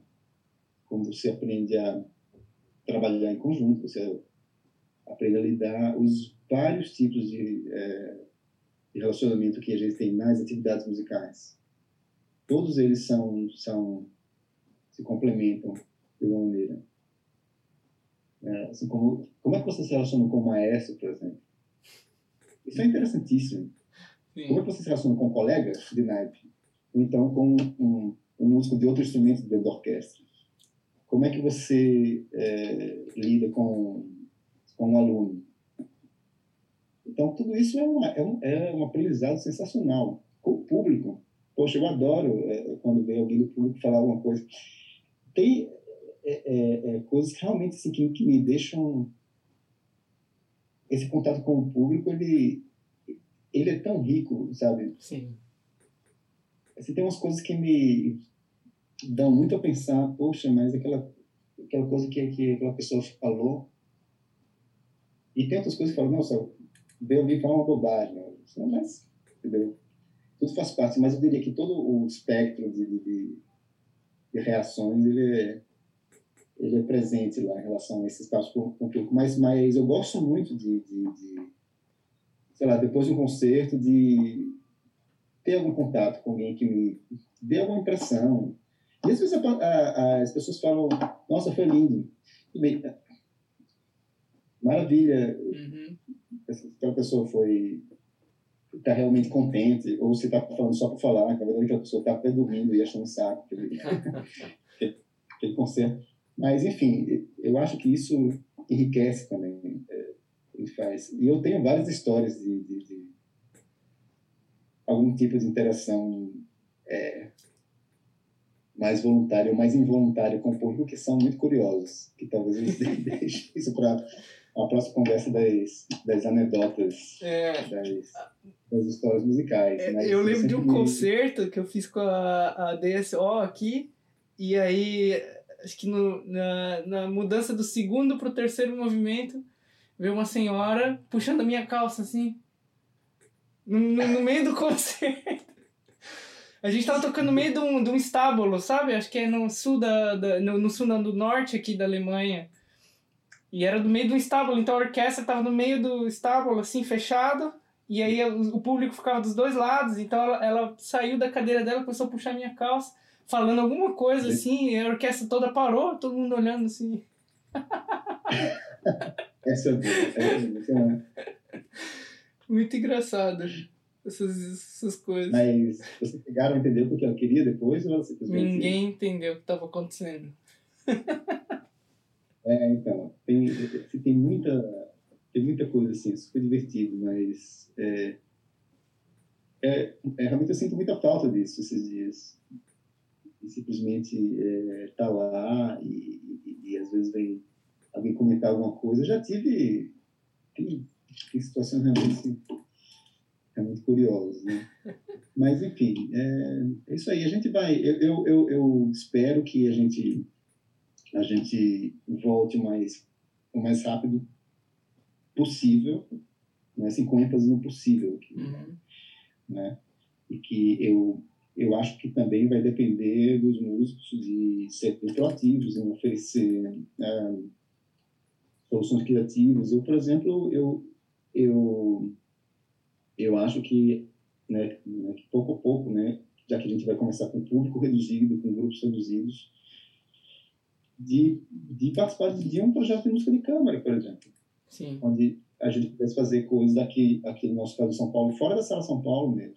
Quando você aprende a trabalhar em conjunto, você aprende a lidar os vários tipos de, é, de relacionamento que a gente tem nas atividades musicais. Todos eles são, são se complementam de uma maneira. É, assim, como, como é que você se relaciona com o maestro, por exemplo? Isso é interessantíssimo. Sim. Como é que você se relaciona com um colega de naipe? Ou então com um, um músico de outro instrumento dentro da orquestra? Como é que você é, lida com, com um aluno? Então, tudo isso é, uma, é, um, é um aprendizado sensacional. Com o público. Poxa, eu adoro é, quando vem alguém do público falar alguma coisa tem é, é, é, coisas que realmente assim, que, que me deixam esse contato com o público ele ele é tão rico sabe sim assim, tem umas coisas que me dão muito a pensar poxa mas aquela aquela coisa que, que aquela pessoa falou e tem outras coisas que falam nossa veio ouvir falar uma bobagem mas entendeu tudo faz parte mas eu diria que todo o espectro de, de de reações, ele é, ele é presente lá em relação a esse espaço público. Mas, mas eu gosto muito de, de, de, sei lá, depois de um concerto, de ter algum contato com alguém que me dê alguma impressão. E às vezes a, a, as pessoas falam, nossa, foi lindo. Bem, maravilha, uhum. aquela pessoa foi está realmente contente, ou se está falando só para falar, que a verdade que a pessoa está até dormindo e achando um saco aquele, aquele [laughs] concerto. Mas, enfim, eu acho que isso enriquece também. É, ele faz. E eu tenho várias histórias de, de, de algum tipo de interação é, mais voluntária ou mais involuntária com o público que são muito curiosos, que talvez eles [laughs] deixem isso para a próxima conversa das, das anedotas, é. das, das histórias musicais. É, eu lembro de um concerto que eu fiz com a, a DSO aqui, e aí, acho que no, na, na mudança do segundo para o terceiro movimento, veio uma senhora puxando a minha calça assim, no, no, no meio do [laughs] concerto. A gente tava tocando no meio de um, de um estábulo, sabe? Acho que é no sul da, da no, no sul do norte aqui da Alemanha. E era do meio do estábulo, então a orquestra tava no meio do estábulo, assim, fechado. E aí o público ficava dos dois lados, então ela, ela saiu da cadeira dela, começou a puxar minha calça, falando alguma coisa assim, e a orquestra toda parou, todo mundo olhando assim. [laughs] essa, essa, essa Muito engraçado. Essas, essas coisas. Mas vocês pegaram a entender o que ela queria depois? Ou simplesmente... Ninguém entendeu o que estava acontecendo. [laughs] é, então, tem, tem, muita, tem muita coisa assim, super divertido, mas é, é, é, realmente eu sinto muita falta disso esses dias. E simplesmente é, tá lá e, e, e, às vezes vem alguém comentar alguma coisa. Eu já tive tem, tem situações realmente é muito curioso, né? Mas, enfim, é, é, isso aí. A gente vai... Eu, eu, eu, espero que a gente, a gente volte mais, o mais rápido possível, né? assim, com ênfase no possível. Aqui, uhum. né? E que eu, eu acho que também vai depender dos músicos de serem proativos em oferecer é, soluções criativas. Eu, por exemplo, eu... eu eu acho que, né, né, que pouco a pouco, né, já que a gente vai começar com público reduzido, com grupos reduzidos, de, de participar de um projeto de música de câmara, por exemplo. Sim. Onde a gente pudesse fazer coisas aqui, aqui no nosso caso de São Paulo, fora da sala São Paulo mesmo.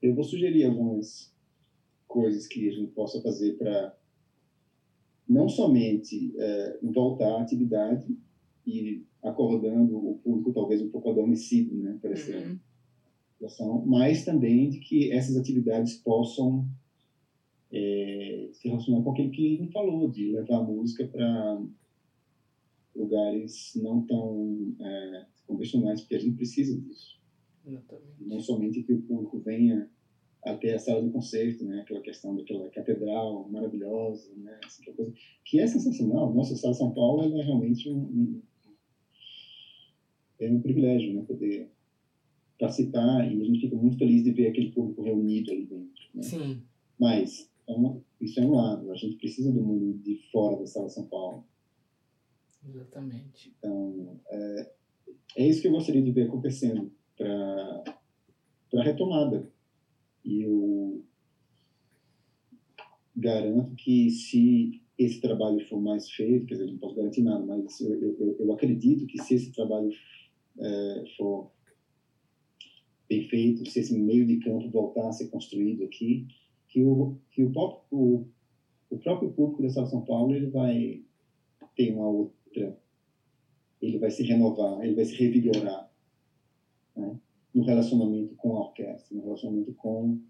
Eu vou sugerir algumas coisas que a gente possa fazer para não somente é, voltar à atividade e acordando o público talvez um pouco adormecido, né, para uhum situação, mas também de que essas atividades possam é, se relacionar com aquilo que ele falou, de levar a música para lugares não tão é, convencionais, porque a gente precisa disso. Exatamente. Não somente que o público venha até a sala de concerto, né? Aquela questão daquela catedral maravilhosa, né? Essa coisa, que é sensacional. Nossa, a sala de São Paulo é realmente um, um, é um privilégio, né? Poder participar e a gente fica muito feliz de ver aquele público reunido ali dentro. Né? Sim. Mas é isso é um lado, a gente precisa do mundo de fora da sala São Paulo. Exatamente. Então, é, é isso que eu gostaria de ver acontecendo para a retomada. E eu garanto que se esse trabalho for mais feito, quer dizer, não posso garantir nada, mas eu, eu, eu acredito que se esse trabalho é, for bem feito, se esse meio de campo voltar a ser construído aqui, que o, que o, próprio, o, o próprio público da de São Paulo ele vai ter uma outra, ele vai se renovar, ele vai se revigorar né? no relacionamento com a orquestra, no relacionamento com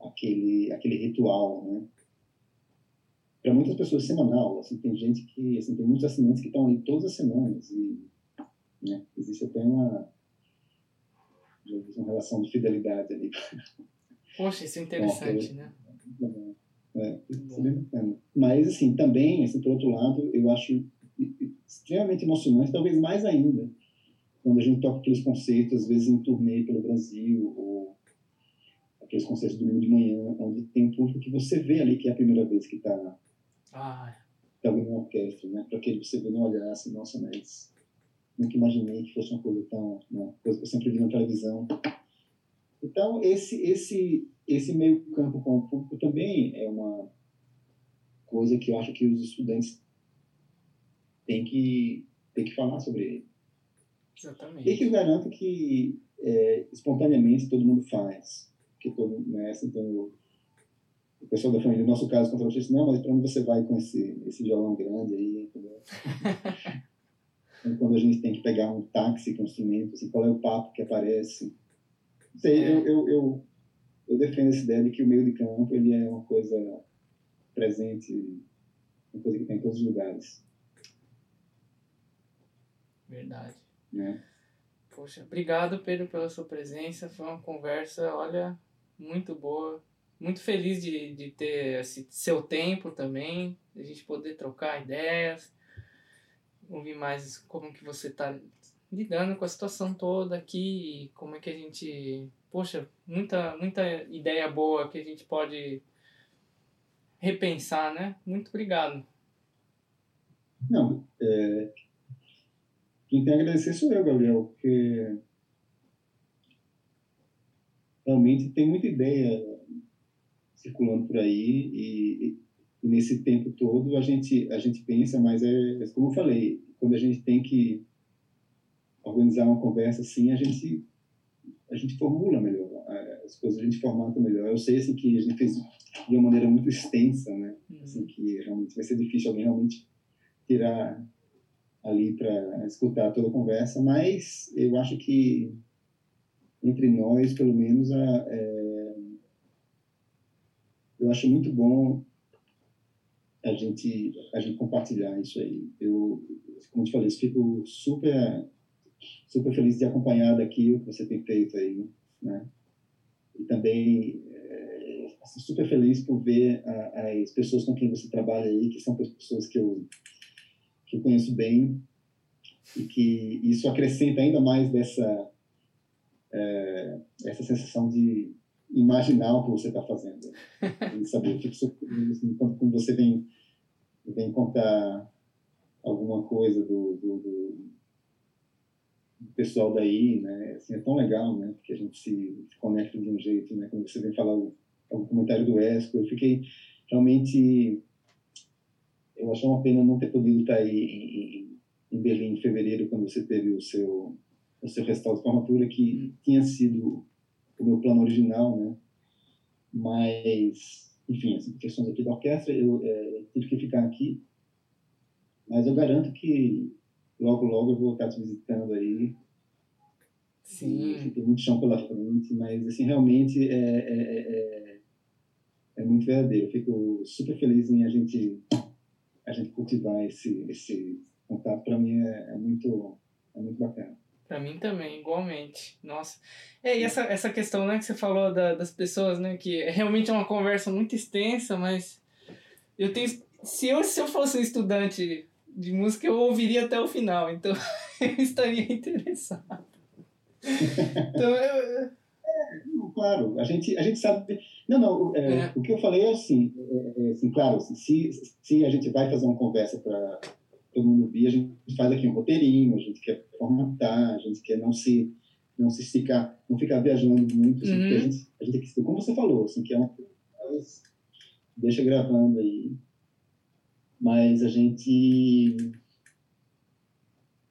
aquele, aquele ritual, né? Para muitas pessoas semanal, assim, tem gente que, assim, tem muitos assinantes que estão ali todas as semanas e né, existe até uma uma relação de fidelidade ali. Poxa, isso é interessante, né? É, isso é bem bacana. Mas, assim, também, assim, por outro lado, eu acho extremamente emocionante, talvez mais ainda, quando a gente toca aqueles concertos, às vezes em turnê pelo Brasil, ou aqueles concertos domingo de manhã, onde tem um público que você vê ali que é a primeira vez que está ah. tá ouvindo uma orquestra, né? Para que você vê no olhar assim, nossa, mas nunca imaginei que fosse uma coisa tão, que eu sempre vi na televisão. Então, esse, esse, esse meio campo com o público também é uma coisa que eu acho que os estudantes têm que, têm que falar sobre ele. Exatamente. E que eu garanto que é, espontaneamente todo mundo faz. Que todo né, assim, então, o pessoal da família, no nosso caso, contra você, não, mas para onde você vai com esse, esse violão grande aí, entendeu? [laughs] quando a gente tem que pegar um táxi com instrumento, assim, qual é o papo que aparece. Sei, é. eu, eu, eu, eu, defendo essa ideia de que o meio de campo ele é uma coisa presente, uma coisa que tem em todos os lugares. Verdade. Né? Poxa, obrigado, Pedro, pela sua presença. Foi uma conversa, olha, muito boa. Muito feliz de, de ter esse seu tempo também, de a gente poder trocar ideias ouvir mais como que você está lidando com a situação toda aqui como é que a gente, poxa, muita muita ideia boa que a gente pode repensar, né? Muito obrigado. Não, é... quem tem a agradecer sou eu, Gabriel, porque realmente tem muita ideia circulando por aí e, e nesse tempo todo a gente a gente pensa, mas é, é como eu falei, quando a gente tem que organizar uma conversa assim, a gente a gente formula melhor as coisas, a gente formata melhor. Eu sei assim que a gente fez de uma maneira muito extensa, né? Uhum. Assim que realmente vai ser difícil alguém realmente tirar ali para escutar toda a conversa, mas eu acho que entre nós, pelo menos, a, é, eu acho muito bom a gente a gente compartilhar isso aí. Eu, como te falei, fico super super feliz de acompanhar daqui o que você tem feito aí, né? E também é, assim, super feliz por ver a, as pessoas com quem você trabalha aí, que são pessoas que eu que eu conheço bem e que isso acrescenta ainda mais dessa é, essa sensação de imaginar o que você está fazendo [laughs] e saber eu fico feliz assim, quando, você vem vem contar alguma coisa do, do, do pessoal daí, né? Assim, é tão legal, né? Porque a gente se, se conecta de um jeito, né? Quando você vem falar o, o comentário do Esco, eu fiquei realmente... Eu achei uma pena não ter podido estar aí em, em Berlim em fevereiro, quando você teve o seu, o seu restauro de formatura, que tinha sido o meu plano original, né? Mas, enfim, assim, questões aqui da orquestra, eu é, tive que ficar aqui. Mas eu garanto que logo, logo eu vou estar te visitando aí. Sim. tem muito chão pela frente, mas, assim, realmente é, é, é, é, muito verdadeiro. Eu fico super feliz em a gente, a gente cultivar esse, esse contato. Para mim é, é, muito, é muito bacana. Para mim também, igualmente. Nossa. É, e essa, essa questão né, que você falou da, das pessoas, né? Que realmente é uma conversa muito extensa, mas eu tenho. Se eu, se eu fosse um estudante de música eu ouviria até o final, então [laughs] eu estaria interessado. Então eu. É, claro, a gente, a gente sabe. Não, não, é, é. o que eu falei é assim, é, é assim claro, se, se a gente vai fazer uma conversa para todo mundo ouvir, a gente faz aqui um roteirinho, a gente quer formatar, a gente quer não se não se esticar, não ficar viajando muito, assim, uhum. a gente, a gente tem como você falou, assim, que é uma deixa gravando aí mas a gente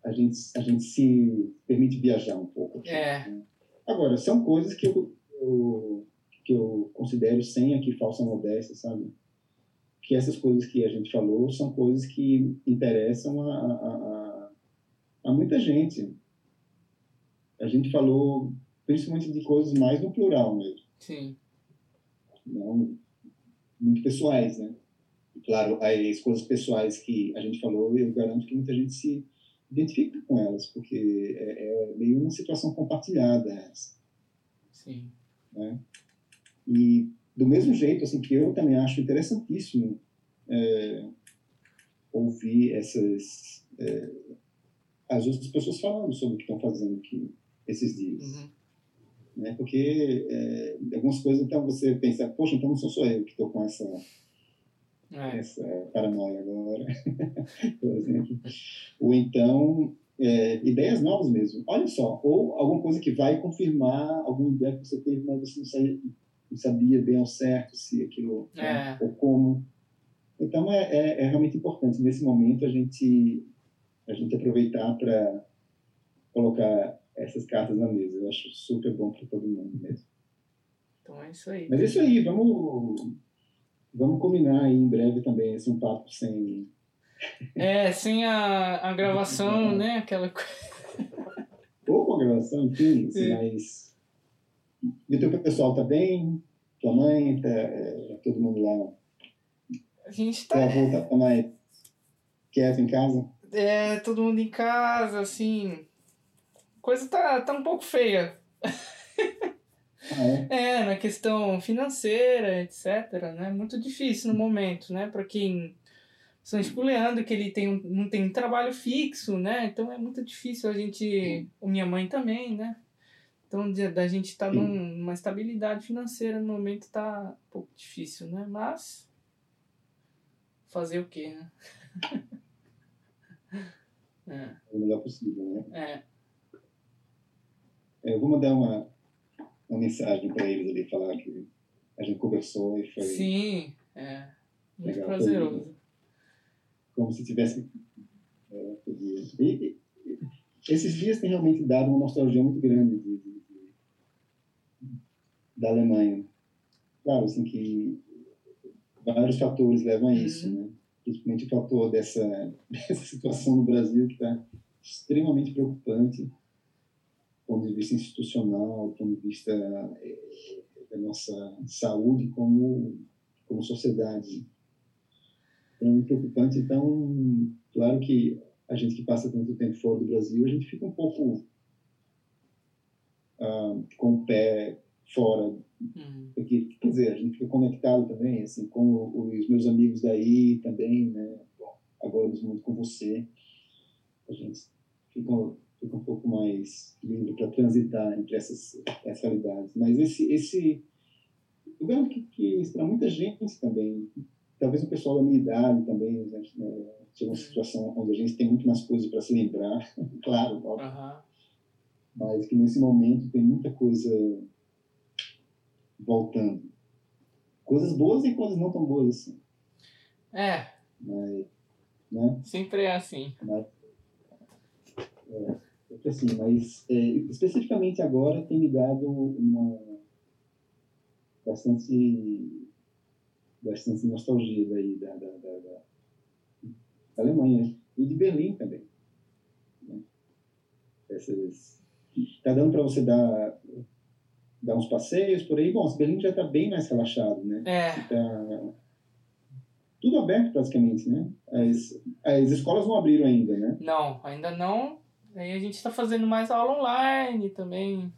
a gente a gente se permite viajar um pouco. Aqui, é. Né? Agora são coisas que eu, eu, que eu considero sem aqui falsa modéstia, sabe? Que essas coisas que a gente falou são coisas que interessam a, a, a, a muita gente. A gente falou principalmente de coisas mais no plural mesmo. Sim. Não muito pessoais, né? claro, as coisas pessoais que a gente falou, eu garanto que muita gente se identifica com elas, porque é, é meio uma situação compartilhada essa. Sim. Né? E do mesmo jeito, assim, que eu também acho interessantíssimo é, ouvir essas é, as outras pessoas falando sobre o que estão fazendo aqui esses dias. Uhum. Né? Porque é, algumas coisas, então, você pensa, poxa, então não sou só eu que estou com essa é. essa paranoia agora, [laughs] por exemplo. Ou então, é, ideias novas mesmo. Olha só, ou alguma coisa que vai confirmar alguma ideia que você teve, mas você não sabia, não sabia bem ao certo se aquilo, é. né, ou como. Então, é, é, é, realmente importante, nesse momento, a gente, a gente aproveitar para colocar essas cartas na mesa. Eu acho super bom para todo mundo mesmo. Então é isso aí. Mas é isso aí, vamos Vamos combinar aí em breve também esse um papo sem. É, sem a, a gravação, [laughs] né? Aquela coisa. Ou com a gravação, enfim, assim, é. mas. E o teu pessoal tá bem? Tua mãe, tá, é, todo mundo lá? A gente tá. Tua tá, tá mais quieto em casa? É, todo mundo em casa, assim. A coisa tá, tá um pouco feia. Ah, é? [laughs] é? na questão financeira, etc. Né? Muito difícil no momento, né? Para quem estão espuleando que ele tem um, não tem um trabalho fixo, né? Então é muito difícil a gente, o minha mãe também, né? Então da gente estar tá numa estabilidade financeira no momento está um pouco difícil, né? Mas fazer o quê, né? [laughs] é. O melhor possível, né? É. Eu vou mandar uma uma mensagem para eles ali, falar que a gente conversou e foi. Sim, é. Muito legal, prazeroso. Como se tivesse. É, e, e, esses dias têm realmente dado uma nostalgia muito grande de, de, da Alemanha. Claro, assim, que vários fatores levam a isso, uhum. né? Principalmente o fator dessa, [laughs] dessa situação no Brasil que está extremamente preocupante do ponto de vista institucional, do ponto de vista é, da nossa saúde como, como sociedade. É muito preocupante. Então, claro que a gente que passa tanto tempo fora do Brasil, a gente fica um pouco ah, com o pé fora Uhum. Porque, quer dizer, a gente fica conectado também, assim, com os meus amigos daí também, né? Bom, agora muito com você. A gente fica, fica um pouco mais livre para transitar entre essas, essas realidades. Mas esse, esse eu vejo que, que para muita gente também, talvez o pessoal da minha idade também, né, chega uma situação onde a gente tem muito mais coisas para se lembrar, [laughs] claro, Uhum. Mas que nesse momento tem muita coisa voltando. Coisas boas e coisas não tão boas assim. É. Mas, né? Sempre é assim. Mas, é, é assim, mas é, especificamente agora tem me dado uma bastante bastante nostalgia daí da, da, da, da, da Alemanha e de Berlim também. Né? Essas, tá dando para você dar dar uns passeios por aí. Bom, Berlim já está bem mais relaxado, né? É. Tá tudo aberto praticamente, né? As, as escolas não abriram ainda, né? Não, ainda não. Aí a gente está fazendo mais aula online também,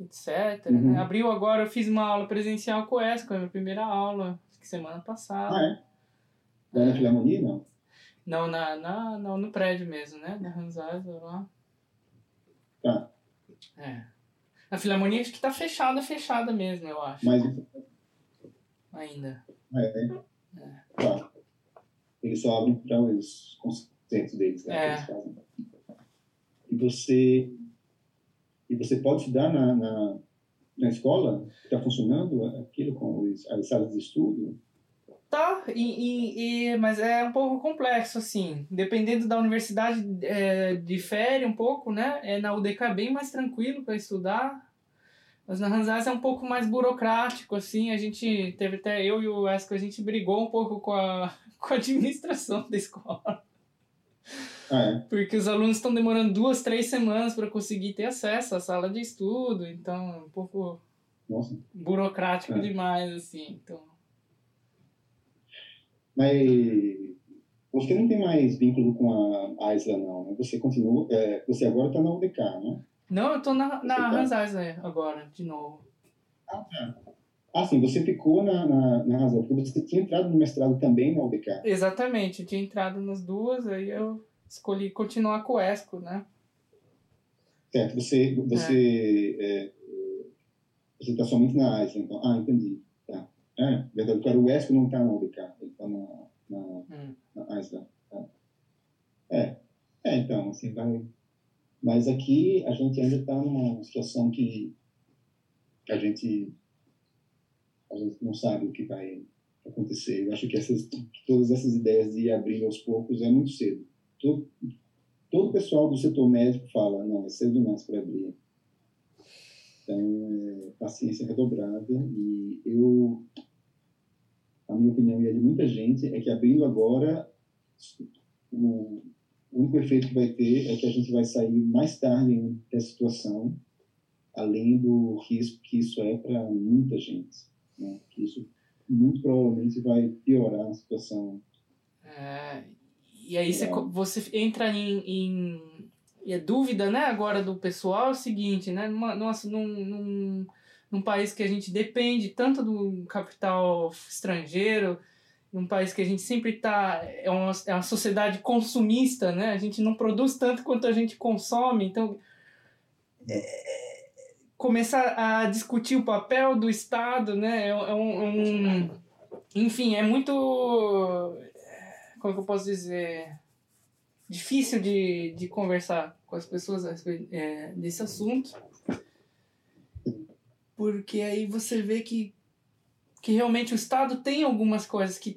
etc. Né? Uhum. Né? Abriu agora, eu fiz uma aula presencial com essa, com a minha primeira aula, semana passada. Ah, é? Da é. Filarmonia, não? Não, na, na, não, no prédio mesmo, né? Na Hansaisa lá. Tá. É. A Filarmonia acho que tá fechada, fechada mesmo, eu acho. Mas... Ainda. É, é. Tá. Eles só abrem para os concertos deles, né? É. eles fazem. E você, e você pode estudar na, na, na escola? Está funcionando aquilo com os, as salas de estudo? Tá, e, e, e, mas é um pouco complexo, assim. Dependendo da universidade, é, difere um pouco, né? É, na UDK é bem mais tranquilo para estudar. Mas na Hanzás é um pouco mais burocrático, assim. A gente teve até eu e o Esco, a gente brigou um pouco com a, [laughs] com a administração da escola. É? Porque os alunos estão demorando duas, três semanas para conseguir ter acesso à sala de estudo. Então, é um pouco Nossa. burocrático é. demais, assim. Então mas você não tem mais vínculo com a Aisla, não, né? Você continua, é, você agora está na UDK, né? Não, eu estou na, na tá... Hans agora, de novo. Ah, tá. Ah, sim, você ficou na, na, na porque você tinha entrado no mestrado também na UDK. Exatamente, eu tinha entrado nas duas, aí eu escolhi continuar com o ESCO, né? Certo, você você é. É, você está somente na Aisla, então. Ah, entendi. É, verdade, porque o ESC não está na UBK, ele está na, na, hum. na. Tá? É, é, então, assim, vai... Mas aqui a gente ainda está numa situação que a gente, a gente não sabe o que vai acontecer. Eu acho que essas, todas essas ideias de abrir aos poucos é muito cedo. Todo, todo o pessoal do setor médico fala, não, é cedo demais para abrir. Então, é, paciência redobrada. E eu, a minha opinião e a de muita gente, é que abrindo agora, o, único efeito que vai ter é que a gente vai sair mais tarde dessa situação, além do risco que isso é para muita gente. Né? Que isso muito provavelmente vai piorar a situação. É, e aí você, você entra em, em e a dúvida, né, agora do pessoal é o seguinte, né, numa, nossa, num, num, num país que a gente depende tanto do capital estrangeiro, num país que a gente sempre está é uma, é uma sociedade consumista, né, a gente não produz tanto quanto a gente consome, então é, começar a discutir o papel do Estado, né, é, é um, é um enfim, é muito como é que eu posso dizer difícil de, de conversar com as pessoas é, desse assunto. Porque aí você vê que, que realmente o Estado tem algumas coisas que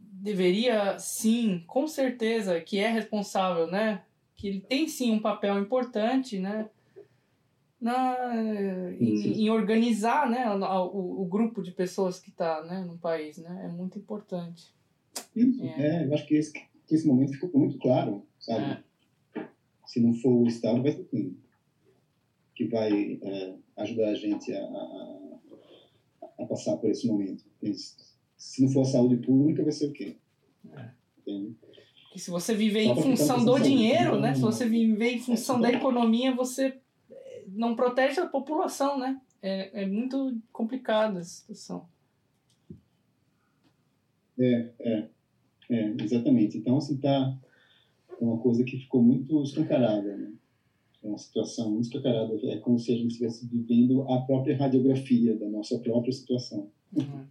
deveria, sim, com certeza, que é responsável, né? Que ele tem sim um papel importante, né? na, em, em, organizar né, o, o, grupo de pessoas que está né, no país. Né? É muito importante. Isso, é. é eu acho que esse, que esse momento ficou muito claro, sabe? É. Se não for o Estado, vai ser quem? Que vai é, ajudar a gente a, a, a, passar por esse momento. Se não for a saúde pública, vai ser o quê? É. Entende? Que se você viver em função do dinheiro, né? Se você viver em função da economia, você eh, não protege a população, né? É, é muito complicada a situação. É, é, é, exatamente. Então, assim, tá uma coisa que ficou muito escancarada, né? É uma situação muito escancarada. É como se a gente estivesse vivendo a própria radiografia da nossa própria situação. Uhum.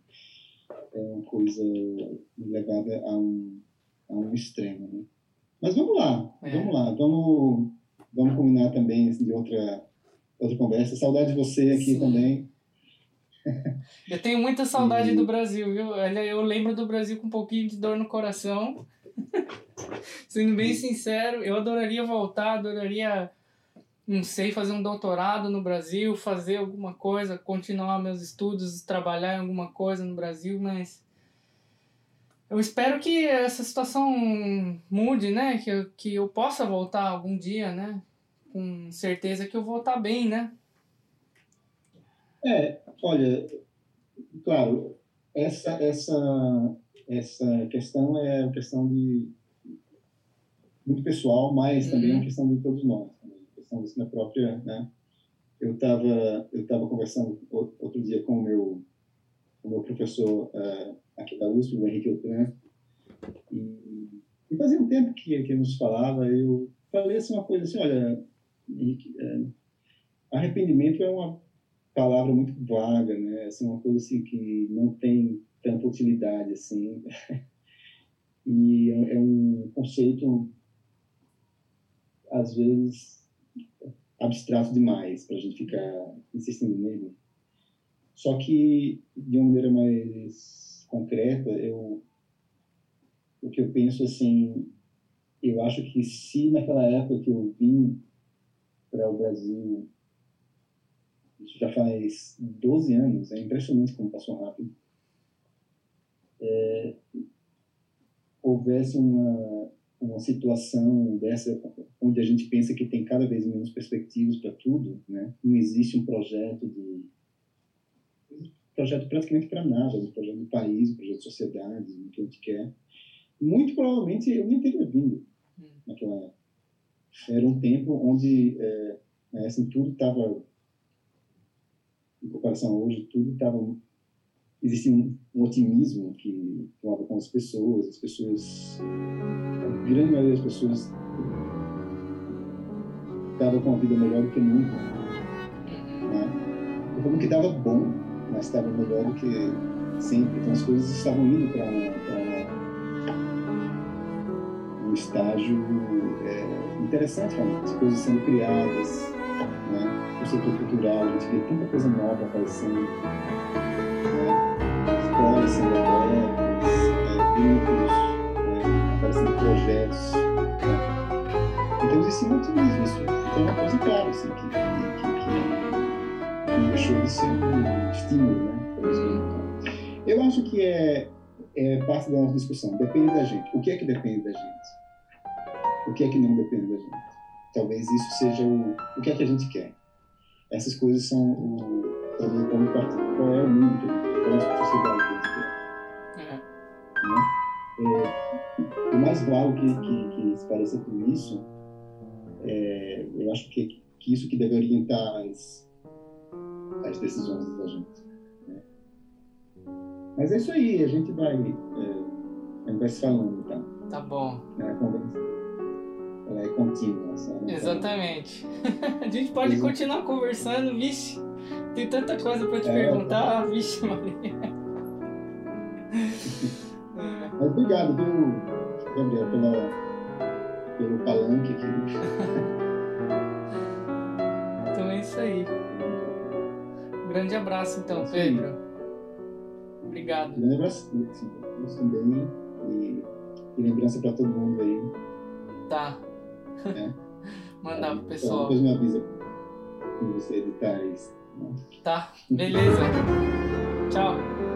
É uma coisa levada a um a um extremo. Né? Mas vamos lá, é. vamos lá, vamos, vamos combinar também assim, de outra, outra conversa. Saudade de você aqui Sim. também. Eu tenho muita saudade e... do Brasil, viu? Eu lembro do Brasil com um pouquinho de dor no coração. [laughs] Sendo bem sincero, eu adoraria voltar, adoraria, não sei, fazer um doutorado no Brasil, fazer alguma coisa, continuar meus estudos, trabalhar em alguma coisa no Brasil, mas eu espero que essa situação mude, né? Que eu, que eu possa voltar algum dia, né? Com certeza que eu vou estar bem, né? É, olha, claro, essa, essa, essa questão é uma questão de muito pessoal, mas uhum. também é uma questão de todos nós. Também, questão da própria, né? Eu estava eu tava conversando outro dia com o meu, o meu professor uh, aqui da USP, o Henrique Outran, e, e fazia um tempo que, ele nos falava, eu falei assim uma coisa assim, olha, Henrique, é, arrependimento é uma palavra muito vaga, né? Assim, uma coisa assim que não tem tanta utilidade assim. [laughs] e é, é um conceito às vezes abstrato demais para a gente ficar insistindo nele. Só que de uma maneira mais concreta, eu, o que eu penso assim, eu acho que se naquela época que eu vim para o Brasil, isso já faz 12 anos, é impressionante como passou rápido, é, houvesse uma, uma situação dessa, onde a gente pensa que tem cada vez menos perspectivas para tudo, né? não existe um projeto de projeto praticamente para nada, um projeto do país, um projeto de sociedade, o que a gente quer. Muito provavelmente eu nem teria vindo hum. naquela época. Era um tempo onde é, né, assim, tudo estava, em comparação a hoje, tudo estava. Existia um, um otimismo que tomava com as pessoas, as pessoas. A grande maioria das pessoas estava com a vida melhor do que nunca. Né? Como que estava bom, mas estava melhor do que sempre. Então as coisas estavam indo para um estágio é, interessante, realmente. As coisas sendo criadas, né? O setor cultural, a gente vê tanta coisa nova aparecendo, escolas sendo abertas, é, grupos, né? aparecendo projetos. Né? Então existe muito otimismo, isso é uma coisa clara, assim, que, que, que, que deixou de ser um estímulo, né? Eu acho que é, é parte da nossa discussão. Depende da gente. O que é que depende da gente? O que é que não depende da gente? Talvez isso seja o, o que é que a gente quer. Essas coisas são o, também como qual é o mundo que a gente quer, qual é a sociedade que a gente quer. Uhum. Né? É, o mais vago que, que, que se pareça com isso, é, eu acho que, que isso que deve orientar as, as decisões da gente. Né? Mas é isso aí, a gente vai, é, a gente vai se falando, tá? Tá bom. É, conversa é contínua. Sabe? Exatamente. [laughs] a gente pode continuar conversando, vixe. Tem tanta coisa para te é, perguntar, vixe, Maria. [laughs] Mas obrigado, viu, Gabriel, pela, pelo palanque aqui. [laughs] então é isso aí grande abraço, então, Pedro. Obrigado. Grande abraço também. E, e lembrança para todo mundo aí. Tá. É. [laughs] Mandar pro pessoal. Depois me avisa. com você editar isso. Né? Tá, beleza. [laughs] Tchau.